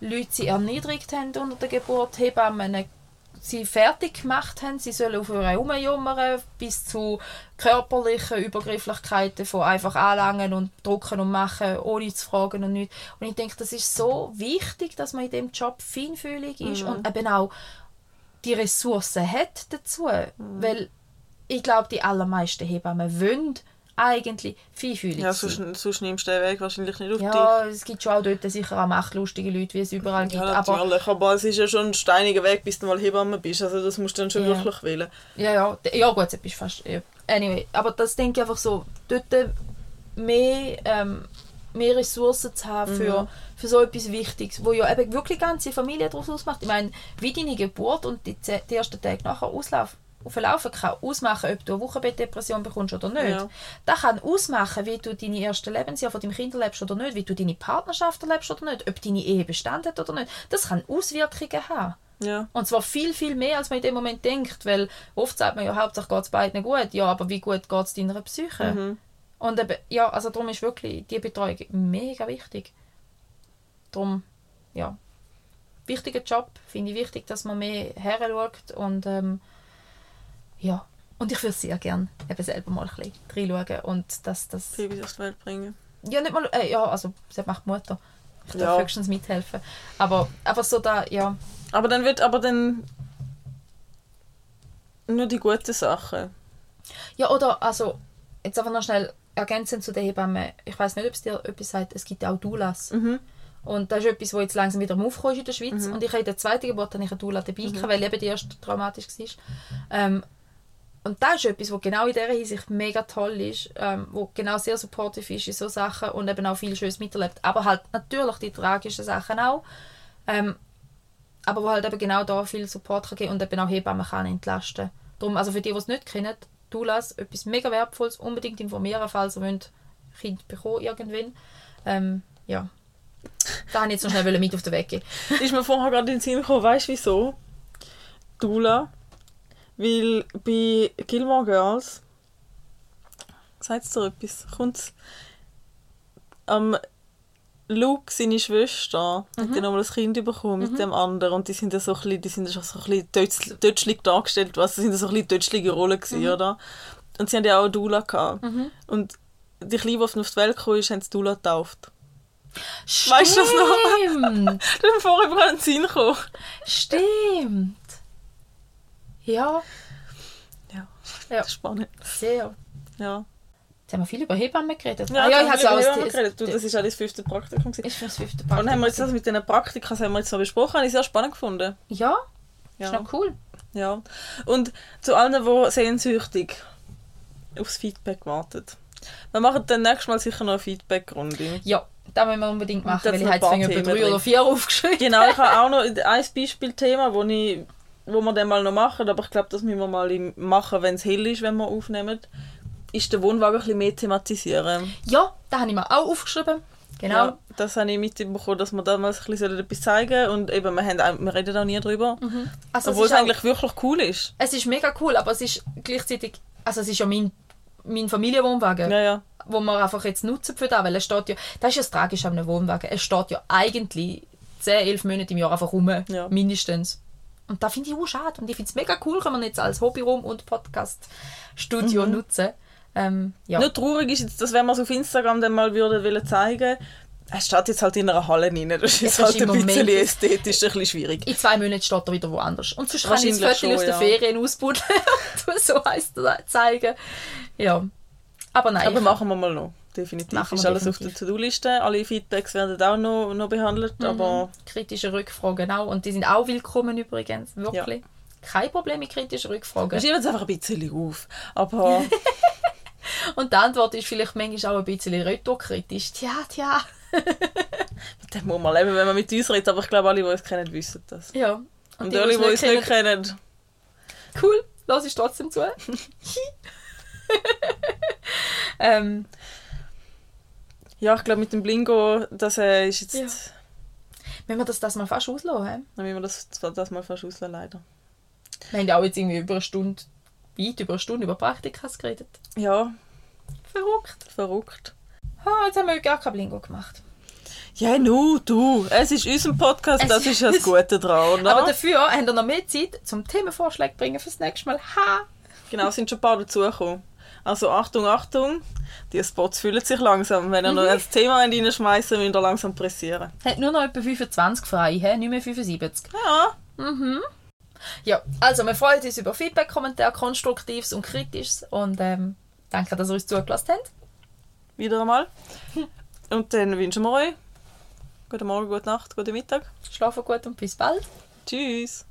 Speaker 2: Leute sie erniedrigt haben unter der Geburt, Hebammen sie fertig gemacht haben. Sie sollen auf ihr herumjummern, bis zu körperlichen Übergrifflichkeiten von einfach anlangen und drucken und machen, ohne zu fragen und nichts. Und ich denke, das ist so wichtig, dass man in dem Job feinfühlig ist mhm. und eben auch die Ressourcen hat dazu. Mhm. Weil ich glaube, die allermeisten Hebammen wollen eigentlich feinfühlig
Speaker 1: Ja, sonst, sonst nimmst du den Weg wahrscheinlich nicht auf
Speaker 2: ja,
Speaker 1: dich.
Speaker 2: Ja, es gibt schon auch dort sicher auch machtlustige Leute, wie es überall gibt.
Speaker 1: Ja, natürlich, aber, aber es ist ja schon ein steiniger Weg, bis du mal Hebamme bist. Also das musst du dann schon ja. wirklich wählen.
Speaker 2: Ja, ja, ja gut, jetzt bist du fast... Ja. Anyway, aber das denke ich einfach so, dort mehr, ähm, mehr Ressourcen zu haben für, mhm. für so etwas Wichtiges, wo ja eben wirklich ganze Familie daraus ausmacht. Ich meine, wie deine Geburt und die, die ersten Tage nachher auslaufen, verlaufen kann ausmachen, ob du eine Wochenbettdepression bekommst oder nicht. Ja. Das kann ausmachen, wie du deine ersten Lebensjahre von deinem Kind lebst oder nicht, wie du deine Partnerschaft erlebst oder nicht, ob deine Ehe Bestand hat oder nicht. Das kann Auswirkungen haben.
Speaker 1: Ja.
Speaker 2: Und zwar viel, viel mehr, als man in dem Moment denkt, weil oft sagt man ja, hauptsächlich geht es beiden gut, ja, aber wie gut geht es deiner Psyche? Mhm. Und eben, ja, also darum ist wirklich die Betreuung mega wichtig. Darum, ja, wichtiger Job, finde ich wichtig, dass man mehr her schaut und ähm, ja, und ich würde sehr gerne eben selber mal ein bisschen reinschauen und dass das...
Speaker 1: Babys auf die Welt bringen.
Speaker 2: Ja, nicht mal... Äh, ja, also das macht die Mutter. Ich darf ja. höchstens mithelfen. Aber, aber so da, ja...
Speaker 1: Aber dann wird aber dann nur die guten Sachen.
Speaker 2: Ja, oder also jetzt einfach noch schnell ergänzend zu der Hebamme. Ich weiß nicht, ob es dir etwas sagt. Es gibt auch Doulas. Mhm. Und das ist etwas, das jetzt langsam wieder aufkommt in der Schweiz. Mhm. Und ich habe in der zweiten Geburt eine Doula dabei, mhm. weil eben die erste traumatisch war. Ähm, und das ist etwas, was genau in dieser Hinsicht mega toll ist, ähm, wo genau sehr supportive ist in so Sachen und eben auch viel Schönes miterlebt. Aber halt natürlich die tragischen Sachen auch. Ähm, aber wo halt eben genau da viel Support kann geben und eben auch Hebammen kann entlasten. Darum, also für die, die es nicht kennen, du lass etwas mega Wertvolles, unbedingt informieren, falls ihr wollt, Kind bekommen irgendwann. Ähm, ja. Da wollte ich jetzt noch schnell (laughs) mit auf den Weg gehen.
Speaker 1: ist mir vorher gerade in den Sinn gekommen, weißt du wieso? Dula weil bei Gilmore Girls, sagt es dir etwas, kommt am Luke, seine Schwester, mhm. hat ja nochmal ein Kind bekommen mit mhm. dem anderen und die sind ja so ein bisschen, die sind so ein bisschen deutschlig dargestellt, was, das sind so ein bisschen deutschlige Rollen gewesen, mhm. oder? Und sie haben ja auch eine Dula gehabt. Mhm. Und die Kleine, die auf die Welt gekommen ist, haben sie Dula getauft.
Speaker 2: Stimmt. Weißt du das noch? (laughs)
Speaker 1: ist vorher über den Sinn gekommen.
Speaker 2: Stimmt. Ja.
Speaker 1: Ja, ja. spannend.
Speaker 2: Sehr.
Speaker 1: Ja.
Speaker 2: Jetzt haben wir viel über Hebammen geredet.
Speaker 1: Ja, ah, ja ich habe auch Hebammen geredet. Du, das war auch das fünfte Praktikum.
Speaker 2: Gewesen. Ist das fünfte Praktikum.
Speaker 1: Und haben wir jetzt das mit den Praktika haben wir jetzt noch besprochen, habe ich sehr spannend gefunden.
Speaker 2: Ja, ja. ist noch cool.
Speaker 1: Ja. Und zu allen, die sehnsüchtig aufs Feedback warten. Wir machen dann nächstes Mal sicher noch eine Feedback-Runde.
Speaker 2: Ja, das müssen wir unbedingt machen, weil ich habe jetzt drei oder vier (laughs) aufgeschrieben.
Speaker 1: Genau, ich habe auch noch ein Beispielthema, das ich wo wir dann mal noch machen, aber ich glaube, das müssen wir mal machen, wenn es hell ist, wenn wir aufnehmen, ist der Wohnwagen ein bisschen mehr thematisieren.
Speaker 2: Ja, da habe ich mir auch aufgeschrieben. Genau.
Speaker 1: Ja, das habe ich mitbekommen, dass wir damals ein bisschen etwas zeigen und eben, wir, haben, auch- wir reden auch nie drüber.
Speaker 2: Also
Speaker 1: Obwohl
Speaker 2: es,
Speaker 1: es
Speaker 2: ist auch,
Speaker 1: eigentlich wirklich cool ist.
Speaker 2: es ist mega cool, aber es ist gleichzeitig, also es ist ja mein, mein Familienwohnwagen,
Speaker 1: Ja, ja.
Speaker 2: wo wir einfach jetzt nutzen für das, weil es steht ja, das ist ja das Tragische an einem Wohnwagen, es steht ja eigentlich 10, 11 Monate im Jahr einfach rum,
Speaker 1: Ja.
Speaker 2: mindestens. Und da finde ich auch schade und ich finde es mega cool, kann man jetzt als Hobbyraum und Podcast-Studio nutzen. Ähm, ja.
Speaker 1: Nur traurig ist jetzt, dass wenn wir es auf Instagram dann mal würden wollen zeigen es steht jetzt halt in einer Halle rein. Das ist
Speaker 2: Es
Speaker 1: halt
Speaker 2: ist
Speaker 1: ein bisschen ästhetisch ein bisschen schwierig.
Speaker 2: In zwei Monaten steht er wieder woanders. Und sonst kann ich das Foto aus
Speaker 1: ja.
Speaker 2: Ferien ausbuddeln (laughs) und so heisst zeigen. Ja. Aber nein.
Speaker 1: Aber machen wir mal noch. Definitiv.
Speaker 2: Machen
Speaker 1: ist
Speaker 2: wir
Speaker 1: alles auf
Speaker 2: definitiv.
Speaker 1: der To-Do-Liste. Alle Feedbacks werden auch noch, noch behandelt.
Speaker 2: Mhm.
Speaker 1: Aber
Speaker 2: kritische Rückfragen auch. Und die sind auch willkommen übrigens. Wirklich. Kein Problem mit kritischen Rückfragen.
Speaker 1: wir schieben es einfach ein bisschen auf. Aber (laughs)
Speaker 2: Und die Antwort ist vielleicht manchmal auch ein bisschen retourkritisch. Tja, tja. (laughs)
Speaker 1: mit dem muss man leben, wenn man mit uns redet. Aber ich glaube, alle, die uns kennen, wissen das.
Speaker 2: Ja.
Speaker 1: Und,
Speaker 2: die,
Speaker 1: alle,
Speaker 2: die
Speaker 1: uns nicht
Speaker 2: kennen,
Speaker 1: kennen,
Speaker 2: Cool, lass ich trotzdem zu. (laughs) ähm,
Speaker 1: ja, ich glaube, mit dem Blingo, das äh, ist jetzt...
Speaker 2: Ja. wenn wir das, das mal fast auslassen, hä?
Speaker 1: Dann müssen wir das, das mal fast auslassen, leider.
Speaker 2: wir haben ja auch jetzt irgendwie über eine Stunde, weit über eine Stunde über Praktikas geredet.
Speaker 1: Ja,
Speaker 2: Verrückt.
Speaker 1: verrückt.
Speaker 2: Ah, jetzt haben wir gar kein Blingo gemacht.
Speaker 1: Ja, nu, du. Es ist unser Podcast,
Speaker 2: Es
Speaker 1: das ist das Gute dran, oder?
Speaker 2: Aber dafür haben wir noch mehr Zeit zum Themenvorschlag bringen fürs nächste Mal. Ha!
Speaker 1: Genau, es sind schon ein paar dazugekommen. Also Achtung, Achtung, die Spots fühlen sich langsam. Wenn ihr noch ein Thema reinschmeißen müsst ihr langsam pressieren.
Speaker 2: Hat nur noch etwa 25 frei, hä? nicht mehr 75.
Speaker 1: Ja,
Speaker 2: Ja, also wir freuen uns über Feedback, Kommentare, Konstruktives und Kritisches und ähm, danke, dass ihr uns zugelassen habt.
Speaker 1: wieder einmal. (laughs) Und dann wünschen wir euch guten Morgen, gute Nacht, guten Mittag.
Speaker 2: Schlafen gut und bis bald.
Speaker 1: Tschüss.